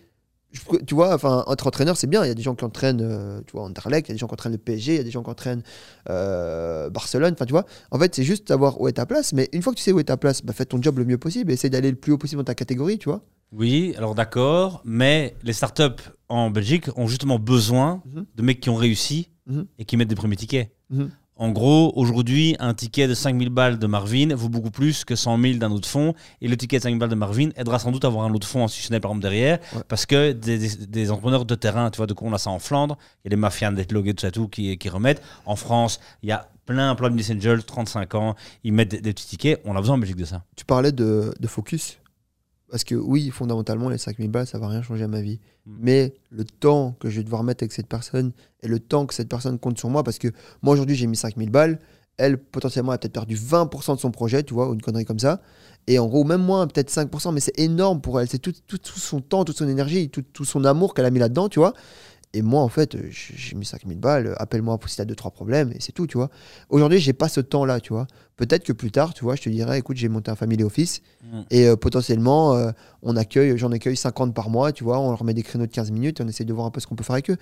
tu vois, enfin, entre entraîneurs, c'est bien. Il y a des gens qui entraînent, euh, tu vois, Anderlecht, il y a des gens qui entraînent le PSG, il y a des gens qui entraînent euh, Barcelone. Enfin, tu vois, en fait, c'est juste savoir où est ta place. Mais une fois que tu sais où est ta place, bah, fais ton job le mieux possible et essaye d'aller le plus haut possible dans ta catégorie, tu vois. Oui, alors d'accord, mais les startups en Belgique ont justement besoin Mhm. de mecs qui ont réussi Mhm. et qui mettent des premiers tickets. Mhm. En gros, aujourd'hui, un ticket de 5000 balles de Marvin vaut beaucoup plus que 100 000 d'un autre fonds. Et le ticket de 5000 balles de Marvin aidera sans doute à avoir un autre fonds institutionnel, par exemple, derrière. Ouais. Parce que des, des- des entrepreneurs de terrain, tu vois, de quoi on a ça en Flandre, il y a les mafias des logués, tout ça, tout, qui, qui remettent. En France, il y a plein, plein de business angels, 35 ans, ils mettent des, des petits tickets. On a besoin en Belgique de ça. Tu parlais de, de focus. Parce que oui, fondamentalement, les 5000 balles, ça va rien changer à ma vie. Mm. Mais le temps que je vais devoir mettre avec cette personne et le temps que cette personne compte sur moi, parce que moi aujourd'hui j'ai mis 5000 balles, elle potentiellement a peut-être perdu 20% de son projet, tu vois, ou une connerie comme ça. Et en gros, même moins, peut-être 5%, mais c'est énorme pour elle. C'est tout, tout, tout son temps, toute son énergie, tout, tout son amour qu'elle a mis là-dedans, tu vois. Et moi, en fait, j'ai mis 5000 balles, appelle-moi si t'as 2-3 problèmes, et c'est tout, tu vois. Aujourd'hui, j'ai pas ce temps-là, tu vois. Peut-être que plus tard, tu vois, je te dirais, écoute, j'ai monté un family office, Mm. et euh, potentiellement, euh, on accueille, j'en accueille 50 par mois, tu vois, on leur met des créneaux de 15 minutes, et on essaie de voir un peu ce qu'on peut faire avec eux.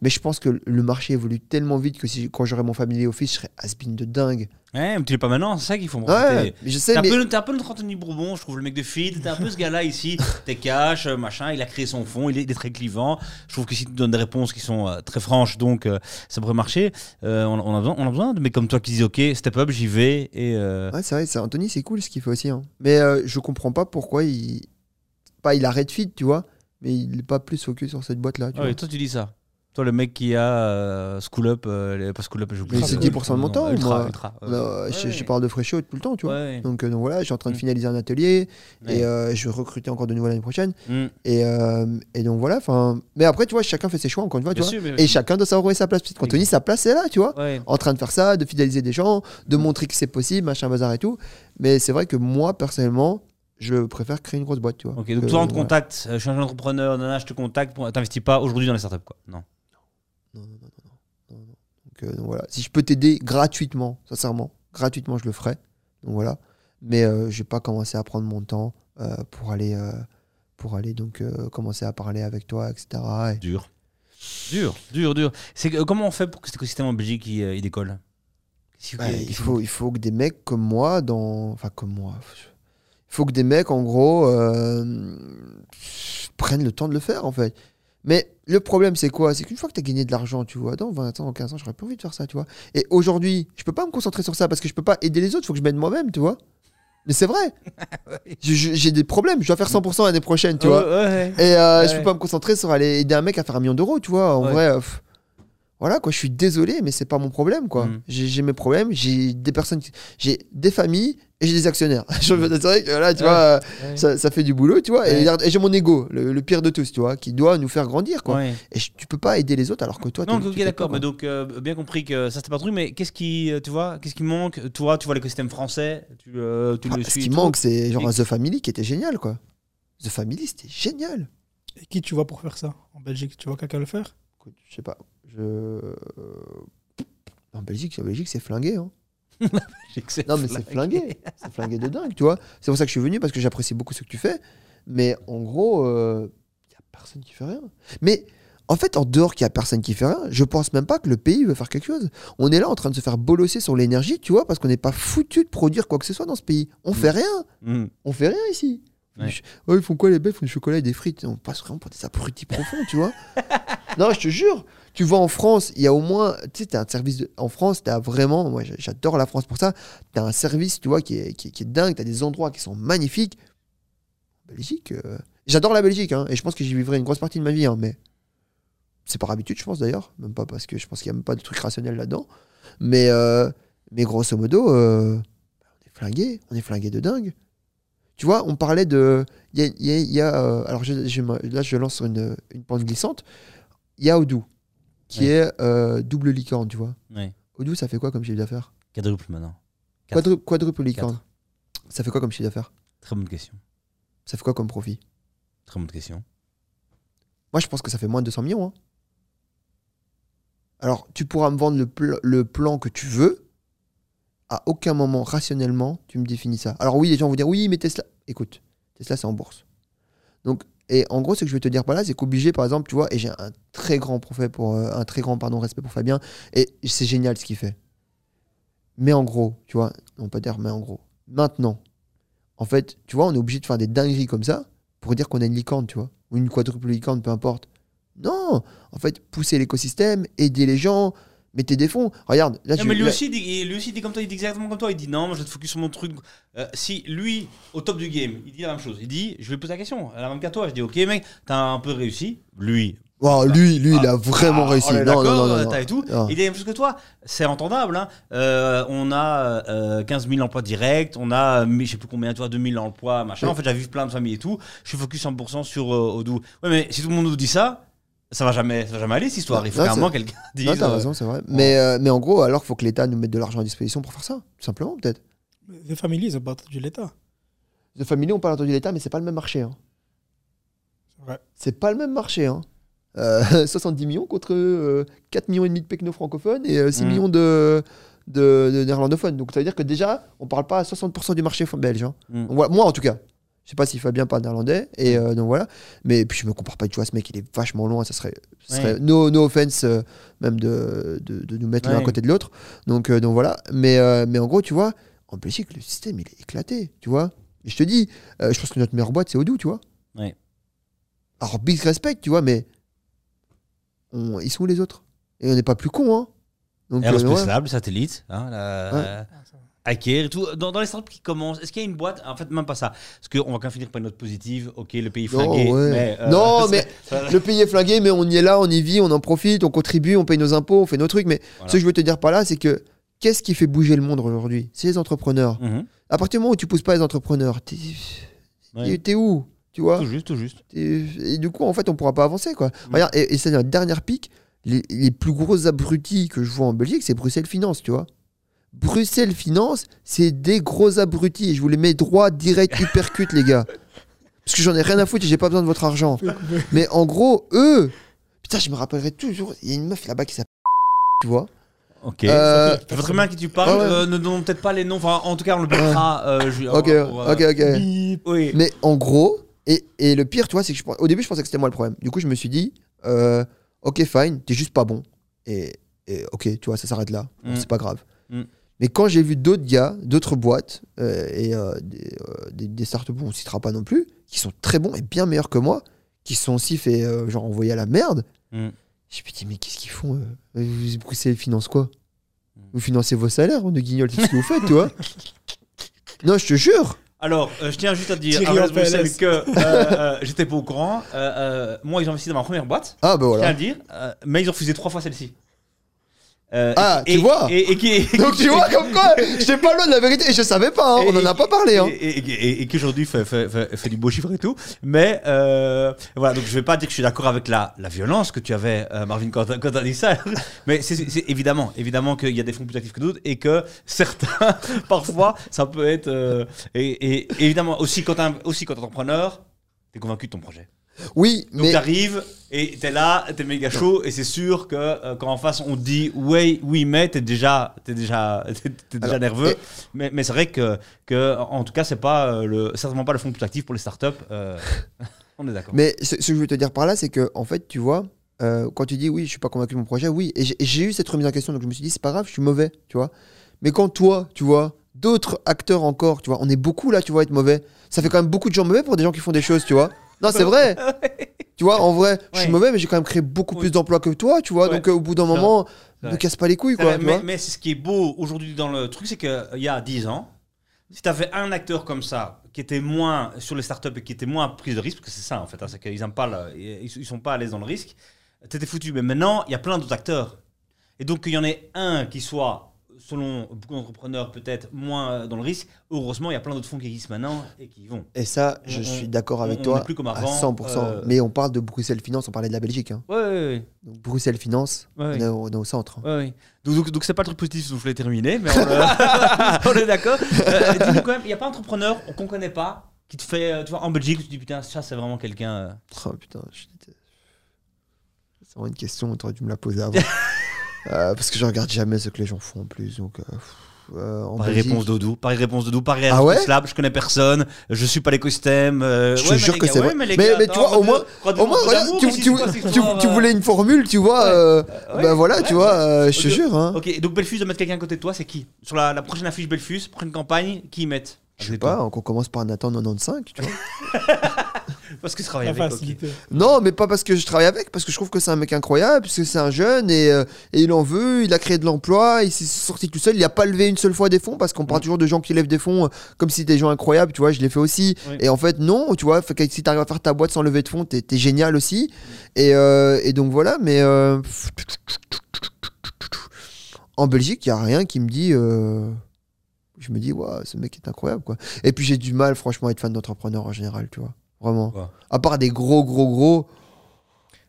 Mais je pense que le marché évolue tellement vite que si, quand j'aurai mon family office, je serai has-been de dingue. Ouais, mais tu l'es pas maintenant, c'est ça qu'il faut me Ouais, mais je T'es sais, un, mais t'es un peu notre Anthony Bourbon, je trouve, le mec de feed. T'es un peu ce gars-là ici. T'es cash, euh, machin. Il a créé son fonds, il est, il est très clivant. Je trouve que si tu donnes des réponses qui sont euh, très franches, donc ça pourrait marcher. On, on a besoin, on a besoin de mecs comme toi qui disent Ok, step up, j'y vais. Et, euh, Ouais, c'est vrai, c'est Anthony, c'est cool ce qu'il fait aussi. hein. Mais euh, je comprends pas pourquoi il. Pas, il arrête fit, tu vois, mais il est pas plus focus sur cette boîte-là. tu ouais, vois. toi, tu dis ça. Toi, le mec qui a euh, School Up, euh, pas School Up, j'oublie. Mais c'est Euh, 10% de mon temps, Ultra, moi. ultra. euh, Là, je, ouais. je parle de Fréchot tout le temps, tu vois. Ouais. Donc, euh, donc voilà, je suis en train de Mm. finaliser un atelier et euh, je vais recruter encore de nouveau l'année prochaine. Mm. Et, euh, et donc voilà, enfin. Mais après, tu vois, chacun fait ses choix, encore une fois, tu vois. sûr, mais- Et chacun doit savoir où est sa place. Parce qu'Anthony, sa place, c'est là, tu vois. En train de faire ça, de fidéliser des gens, de montrer que c'est possible, machin, bazar et tout. Mais c'est vrai que moi, personnellement, je préfère créer une grosse boîte, tu vois. Ok, donc toi, on te contacte. Je suis un entrepreneur, nana, je te contacte. T'investis pas aujourd'hui dans les startups, quoi. Non. Non, non, non, non, non, non, non. Donc, euh, donc voilà. Si je peux t'aider gratuitement, sincèrement, gratuitement, je le ferai. Donc voilà. Mais euh, je vais pas commencer à prendre mon temps euh, pour aller, euh, pour aller donc euh, commencer à parler avec toi, etc. Et- Dur. Dur, dur, dur. C'est comment on fait pour que cet écosystème en Belgique il, il décolle? Qu'il- il, faut, il faut que des mecs comme moi, dans... enfin comme moi, il faut que des mecs en gros euh, prennent le temps de le faire en fait. Mais le problème c'est quoi? C'est qu'une fois que tu as gagné de l'argent, tu vois, dans 20 ans, 15 ans, j'aurais pas envie de faire ça, tu vois. Et aujourd'hui, je peux pas me concentrer sur ça parce que je peux pas aider les autres, il faut que je m'aide moi-même, tu vois. Mais c'est vrai. J'ai des problèmes, je dois faire 100% l'année prochaine, tu vois. Ouais, ouais. Et euh, je peux pas me concentrer sur aller aider un mec à faire un million d'euros, tu vois. En vrai, pff, voilà quoi, je suis désolé, mais c'est pas mon problème quoi. Mhm. J'ai mes problèmes, j'ai des personnes, qui- j'ai des familles et j'ai des actionnaires. Je veux- c'est vrai que là, tu Ouais. vois, euh, Ouais. ça, ça fait du boulot, tu vois. Ouais. Et, j'ai mon ego, le, le pire de tous, tu vois, qui doit nous faire grandir quoi. Ouais. Et je- tu peux pas aider les autres alors que toi, Non, ok, d'accord. pas, Mais donc, euh, bien compris que ça c'était pas le truc. Mais qu'est-ce qui, euh, tu vois, qu'est-ce qui manque? Toi, tu vois l'écosystème français, tu, tu Ah, le ce suis. qui et tout. manque, c'est genre Et- The Family qui était génial quoi. The Family, c'était génial. Et qui tu vois pour faire ça? En Belgique Tu vois quelqu'un le faire? Je sais pas, je. En Belgique, en Belgique, c'est flingué. Hein. Non, mais c'est flingué. C'est flingué de dingue, tu vois. C'est pour ça que je suis venu, parce que j'apprécie beaucoup ce que tu fais. Mais en gros, il n'y a personne qui fait rien. Mais en fait, en dehors qu'il n'y a personne qui fait rien, je pense même pas que le pays veut faire quelque chose. On est là en train de se faire bolosser sur l'énergie, tu vois, parce qu'on n'est pas foutu de produire quoi que ce soit dans ce pays. On fait rien. Mm. On fait rien ici. Ouais. Oh, ils font quoi les bêtes Ils font du chocolat et des frites. On passe vraiment pour des abrutis profonds, tu vois. non, je te jure. Tu vois en France, il y a au moins, tu sais, t'as un service en France, t'as vraiment, moi j'a- j'adore la France pour ça. T'as un service, tu vois, qui est, qui est, dingue. T'as des endroits qui sont magnifiques. Belgique, euh, j'adore la Belgique, hein, et je pense que j'y vivrai une grosse partie de ma vie, hein, mais c'est par habitude, je pense d'ailleurs, même pas parce que je pense qu'il n'y a même pas de truc rationnel là-dedans. Mais, euh, mais grosso modo, euh, on est flingué, on est flingué de dingue. Tu vois, on parlait de. Y a. alors là, je lance sur une, une pente glissante. Il y a Odoo, qui Ouais. est euh, double licorne, tu vois. Ouais. Odoo, ça fait quoi comme chiffre d'affaires? Quadruple maintenant. Quadruple licorne. Ça fait quoi comme chiffre d'affaires? Très bonne question. Ça fait quoi comme profit? Très bonne question. Moi, je pense que ça fait moins de 200 millions. hein. Alors, tu pourras me vendre le, pl- le plan que tu veux. À aucun moment, rationnellement, tu me définis ça. Alors oui, les gens vont dire, oui, mais Tesla... Écoute, Tesla, c'est en bourse. Donc, Et en gros, ce que je veux te dire par là, c'est qu'obligé, par exemple, tu vois, et j'ai un très grand profet pour, euh, un très grand pardon, respect pour Fabien, et c'est génial ce qu'il fait. Mais en gros, tu vois, on peut dire mais en gros. Maintenant, en fait, tu vois, on est obligé de faire des dingueries comme ça pour dire qu'on a une licorne, tu vois, ou une quadruple licorne, peu importe. Non, en fait, pousser l'écosystème, aider les gens, mettez des fonds. Regarde, là, Non, tu mais lui là- aussi, il dit, lui aussi dit comme toi, il dit exactement comme toi. Il dit non, moi je vais te focus sur mon truc. Euh, si lui, au top du game, il dit la même chose. Il dit, je vais poser la question, la même qu'à toi. Je dis, ok mec, t'as un peu réussi. Lui, Oh, lui, lui, il a Ah, vraiment ah, réussi. Non, non, non, non, t'as et tout. non. Il dit la même chose que toi. C'est entendable. hein. Euh, on a euh, 15 000 emplois directs. On a, euh, je sais plus combien, tu vois, 2000 emplois, machin. Oui. En fait, j'ai vu plein de familles et tout. Je suis focus 100% sur euh, Odoo. Ouais, mais si tout le monde nous dit ça, ça va jamais, ça va jamais aller cette histoire. Il faut moment quelqu'un dise. Non, t'as euh, raison, c'est vrai. Mais, euh, mais en gros, alors, il faut que l'État nous mette de l'argent à disposition pour faire ça, tout simplement, peut-être. Les familles, ils ont pas entendu l'État. The Family, on parle entendu l'État, mais c'est pas le même marché. hein. C'est vrai. C'est pas le même marché. Hein. Euh, 70 millions contre euh, 4 millions et demi de pecno francophones et euh, 6 Mm. millions de, de, de néerlandophones. Donc ça veut dire que déjà, on parle pas à 60% du marché belge. hein. Mm. Donc, voilà, moi, en tout cas. Je sais pas si Fabien parle néerlandais. Et euh, donc voilà. Mais puis je me compare pas, tu vois, ce mec, il est vachement loin. Ça serait, ça serait Ouais. no, no offense, euh, même de, de, de nous mettre l'un à côté de l'autre. Donc, euh, donc voilà. Mais, euh, mais en gros, tu vois, en Belgique, le système, il est éclaté. Tu vois. Et je te dis, euh, je pense que notre meilleure boîte, c'est Odoo, tu vois. Ouais. Alors, big respect, tu vois, mais on- ils sont où les autres? Et on n'est pas plus cons, hein. Donc, euh, Aerospace ouais. Lab, satellite, hein, la- Iker et tout. Dans, dans les startups qui commencent, est-ce qu'il y a une boîte En fait, même pas ça. Parce qu'on va quand même finir par une note positive. Ok, le pays Non, flingué. ouais. mais, euh, Non, mais le pays est flingué, mais on y est là, on y vit, on en profite, on contribue, on paye nos impôts, on fait nos trucs. Mais Voilà. ce que je veux te dire par là, c'est que qu'est-ce qui fait bouger le monde aujourd'hui? C'est les entrepreneurs. Mhm. À partir du moment où tu pousses pas les entrepreneurs, t'es Ouais. où? Tu vois? Tout juste, tout juste. Et, et du coup, en fait, on pourra pas avancer. Quoi. Regarde, et, et c'est la dernière pique. Les, les plus gros abrutis que je vois en Belgique, c'est Bruxelles Finance, tu vois. Bruxelles Finance, c'est des gros abrutis. Je vous les mets droit, direct, hypercute, les gars. Parce que j'en ai rien à foutre et j'ai pas besoin de votre argent. Mais en gros, eux, putain, je me rappellerai toujours. Il y a une meuf là-bas qui s'appelle. Tu vois Ok. Euh, très bien à qui tu parles. ouais, ouais. Euh, ne donnons peut-être pas les noms. Enfin, en tout cas, on le mettra. euh, je- Ok, euh, ok, ok. Bip. Oui. Mais en gros, et, et le pire, tu vois, c'est que je, au début, je pensais que c'était moi le problème. Du coup, je me suis dit, euh, ok, fine, t'es juste pas bon. Et, et ok, tu vois, ça s'arrête là. Mm. C'est pas grave. Mm. Mais quand j'ai vu d'autres gars, d'autres boîtes, euh, et euh, des, euh, des, des startups, on ne citera pas non plus, qui sont très bons et bien meilleurs que moi, qui sont aussi fait, euh, genre, envoyés à la merde, Mm. je me dis, mais qu'est-ce qu'ils font Vous Bruxelles finance quoi? Mm. Vous financez vos salaires, on de guignol, c'est ce que vous faites, tu vois Non, je te jure Alors, euh, je tiens juste à te dire, Thierry à Bruxelles, que euh, euh, j'étais pas au courant. Euh, euh, moi, ils ont investi dans ma première boîte. Ah, bah Je tiens à voilà. le dire. euh, mais ils ont refusé trois fois celle-ci. Euh, Ah, et- tu vois et, et, qui- Donc tu vois comme quoi, j'étais pas loin de la vérité et je savais pas, hein, on en a pas parlé. Hein. Et, qui aujourd'hui fait, fait, fait- fait du beau chiffre et tout. Mais euh, voilà, donc je vais pas dire que je suis d'accord avec la, la violence que tu avais, euh, Marvin, quand tu as dit ça. Mais c'est évidemment, évidemment qu'il y a des fonds plus actifs que d'autres et que certains, parfois, ça peut être. et, évidemment, aussi quand t'es quand t'es entrepreneur, tu es convaincu de ton projet. Oui, Donc mais t'arrives et t'es là, t'es méga chaud et c'est sûr que euh, quand en face on te dit oui, oui, mais t'es déjà, t'es déjà, t'es, t'es déjà Alors, nerveux. et- Mais, mais c'est vrai que, que en tout cas c'est pas euh, le, certainement pas le fonds le plus actif pour les startups. euh, on est d'accord. mais ce, ce que je veux te dire par là, c'est que en fait, tu vois, quand tu dis oui, je suis pas convaincu de mon projet, oui, et j'ai- et j'ai eu cette remise en question, donc je me suis dit c'est pas grave, je suis mauvais, tu vois. Mais quand toi, tu vois, d'autres acteurs encore, tu vois, on est beaucoup là, tu vois, être mauvais. Ça fait quand même beaucoup de gens mauvais pour des gens qui font des choses, tu vois. Non, c'est vrai. tu vois, en vrai, je suis mauvais, mais j'ai quand même créé beaucoup plus d'emplois que toi, tu vois. Donc euh, au bout d'un moment, ne casse pas les couilles, quoi. mais, c'est ce qui est beau aujourd'hui dans le truc, c'est qu'il y a 10 ans, si tu avais un acteur comme ça qui était moins sur les startups et qui était moins prise de risque, parce que c'est ça en fait, hein, c'est qu'ils aiment pas, le- ils, ils sont pas à l'aise dans le risque, t'étais foutu. Mais maintenant, il y a plein d'autres acteurs. Et donc qu'il y en ait un qui soit, selon beaucoup d'entrepreneurs, peut-être moins euh, dans le risque, heureusement, il y a plein d'autres fonds qui existent maintenant et qui y vont. Et ça, je On- suis on- d'accord avec on toi n'est plus comme à avant, 100%. euh, Mais on parle de Bruxelles Finance, on parlait de la Belgique. hein. Ouais, ouais, Donc Bruxelles Finance, on est au, on est au centre. Donc, donc, c'est pas le truc positif je voulais terminer, mais on, on est d'accord. Euh, quand même, il n'y a pas d'entrepreneur qu'on connaît pas qui te fait, euh, tu vois, en Belgique, tu te dis putain, ça c'est vraiment quelqu'un. euh, Oh putain, je c'est vraiment une question, t'aurais dû me la poser avant. Euh, parce que je regarde jamais ce que les gens font en plus. Donc, euh, euh, en Belgique. réponse Dodou, pareil réponse Dodou, pareil Ah ouais Slab, je connais personne, je suis pas l'écosystème. euh, Je te ouais, jure que c'est ouais, vrai. Mais, tu vois, au moins- Au moins, tu, euh, voulais une formule, tu vois. euh, bah voilà, tu vois, je te jure. Hein. Ok, donc Belfus de mettre quelqu'un à côté de toi, c'est qui? Sur la, la prochaine affiche Belfus, prochaine campagne, qui y mettent? Je sais pas, on commence par Nathan 95, tu vois. Parce que je travaille avec. ok. Non, mais pas parce que je travaille avec, parce que je trouve que c'est un mec incroyable, parce que c'est un jeune et, euh, et il en veut, il a créé de l'emploi, il s'est sorti tout seul, il a pas levé une seule fois des fonds, parce qu'on parle Mm. toujours de gens qui lèvent des fonds euh, comme si c'était des gens incroyables, tu vois, je l'ai fait aussi. Oui. Et en fait, non, tu vois, fait si t'arrives à faire ta boîte sans lever de fonds, t'es génial aussi. Et, euh, et donc voilà, mais euh, en Belgique, il y a rien qui me dit. euh, Je me dis, waouh, ce mec est incroyable, quoi. Et puis j'ai du mal, franchement, à être fan d'entrepreneurs en général, tu vois. Vraiment. À part des gros, gros, gros.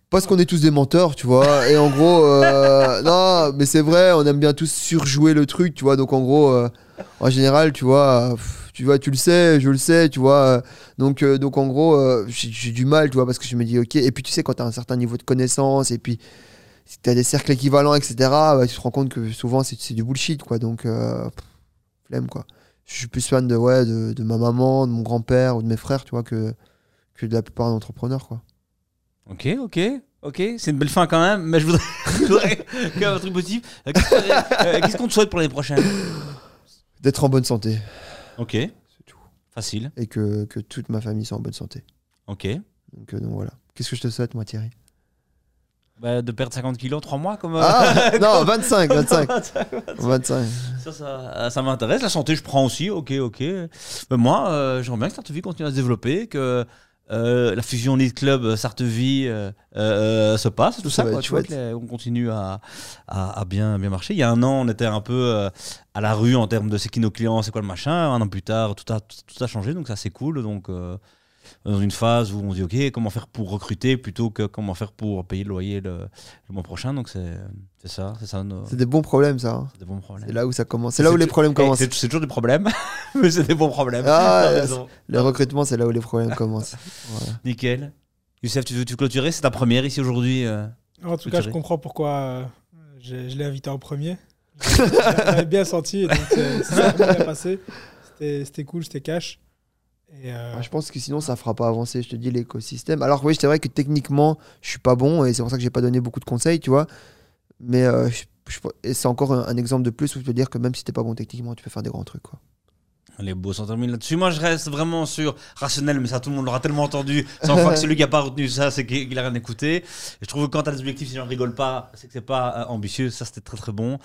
Parce qu'on est tous des menteurs, tu vois. Et en gros, euh, non, mais c'est vrai, on aime bien tous surjouer le truc, tu vois. Donc en gros, euh, en général, tu vois, pff, tu vois, tu le sais, je le sais, tu vois. donc, euh, donc en gros, j'ai du mal, tu vois, parce que je me dis, ok. Et puis tu sais, quand tu as un certain niveau de connaissance, et puis si tu as des cercles équivalents, etc., bah, tu te rends compte que souvent c'est du bullshit, quoi. Donc, pff, flemme, quoi. Je suis plus fan de, ouais, de, de ma maman, de mon grand-père ou de mes frères, tu vois, que, que de la plupart d'entrepreneurs, quoi. Ok, ok, ok, c'est une belle fin quand même, mais je voudrais, je voudrais quand même un truc positif. Euh, Qu'est-ce euh, qu'est-ce qu'on te souhaite pour l'année prochaine? D'être en bonne santé Ok, C'est tout. facile, et que, que toute ma famille soit en bonne santé. ok. Donc, euh, donc voilà. Qu'est-ce que je te souhaite, moi, Thierry? Bah, de perdre 50 kilos en 3 mois comme. euh, Ah non, 25, 25. 25. Ça, ça, ça m'intéresse. La santé, je prends aussi. Ok, ok. Mais moi, euh, j'aimerais bien que Sartevie continue à se développer, que euh, la fusion Lead Club Sartevie euh, euh, se passe, tout Ça quoi, tu vois, les- on continue à, à, à bien, bien marcher. Il y a un an, on était un peu euh, à la rue en termes de c'est qui nos clients, c'est quoi le machin. Un an plus tard, tout a, tout a changé, donc ça c'est cool. Donc euh, dans une phase où on dit ok, comment faire pour recruter plutôt que comment faire pour payer le loyer le, le mois prochain. Donc c'est c'est ça, c'est ça. nos- C'est des bons problèmes, ça. hein. c'est des bons problèmes. C'est là où ça commence. C'est là où les problèmes Eh, commencent. C'est toujours des problèmes, mais c'est des bons problèmes. Ah, T'as ouais, raison. Le recrutement, c'est là où les problèmes commencent. Nickel. Youssef, tu veux tu clôturer? C'est ta première ici aujourd'hui. euh. En tout cas, je comprends pourquoi euh, je, je l'ai invité en premier. J'avais bien senti, donc euh, ça s'est vraiment bien passé. C'était c'était cool, c'était cash. Et, euh, Ah, Je pense que sinon, ça fera pas avancer, je te dis, l'écosystème. Alors, oui, c'est vrai que techniquement, je suis pas bon et c'est pour ça que j'ai pas donné beaucoup de conseils, tu vois. Mais euh, je- je- et c'est encore un, un exemple de plus où je peux dire que même si t'es pas bon techniquement, tu peux faire des grands trucs, quoi. Les beaux s'en terminent là-dessus. Moi, je reste vraiment sur rationnel, mais ça, tout le monde l'aura tellement entendu. 100 fois que celui qui a pas retenu ça, c'est qu'il a rien écouté. Et je trouve que quand t'as des objectifs, si les gens rigolent pas, c'est que c'est pas euh, ambitieux. Ça, c'était très très bon.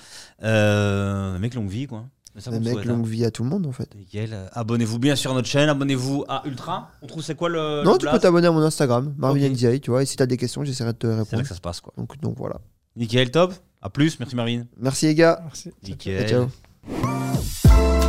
Euh, mec, longue vie, quoi. Mais ça, te mec, souhaite, hein. longue vie à tout le monde, en fait. Nickel. Euh, Abonnez-vous bien sûr à notre chaîne. Abonnez-vous à Ultra. On trouve c'est quoi le. non, le tu peux t'abonner à mon Instagram, Marvin Ok. NDI, tu vois. Et si t'as des questions, j'essaierai de te C'est là répondre. que ça se passe, quoi. Donc, donc voilà. Nickel, top. À plus. Merci, Marine. Merci les gars. merci. Nickel. Ciao. ciao.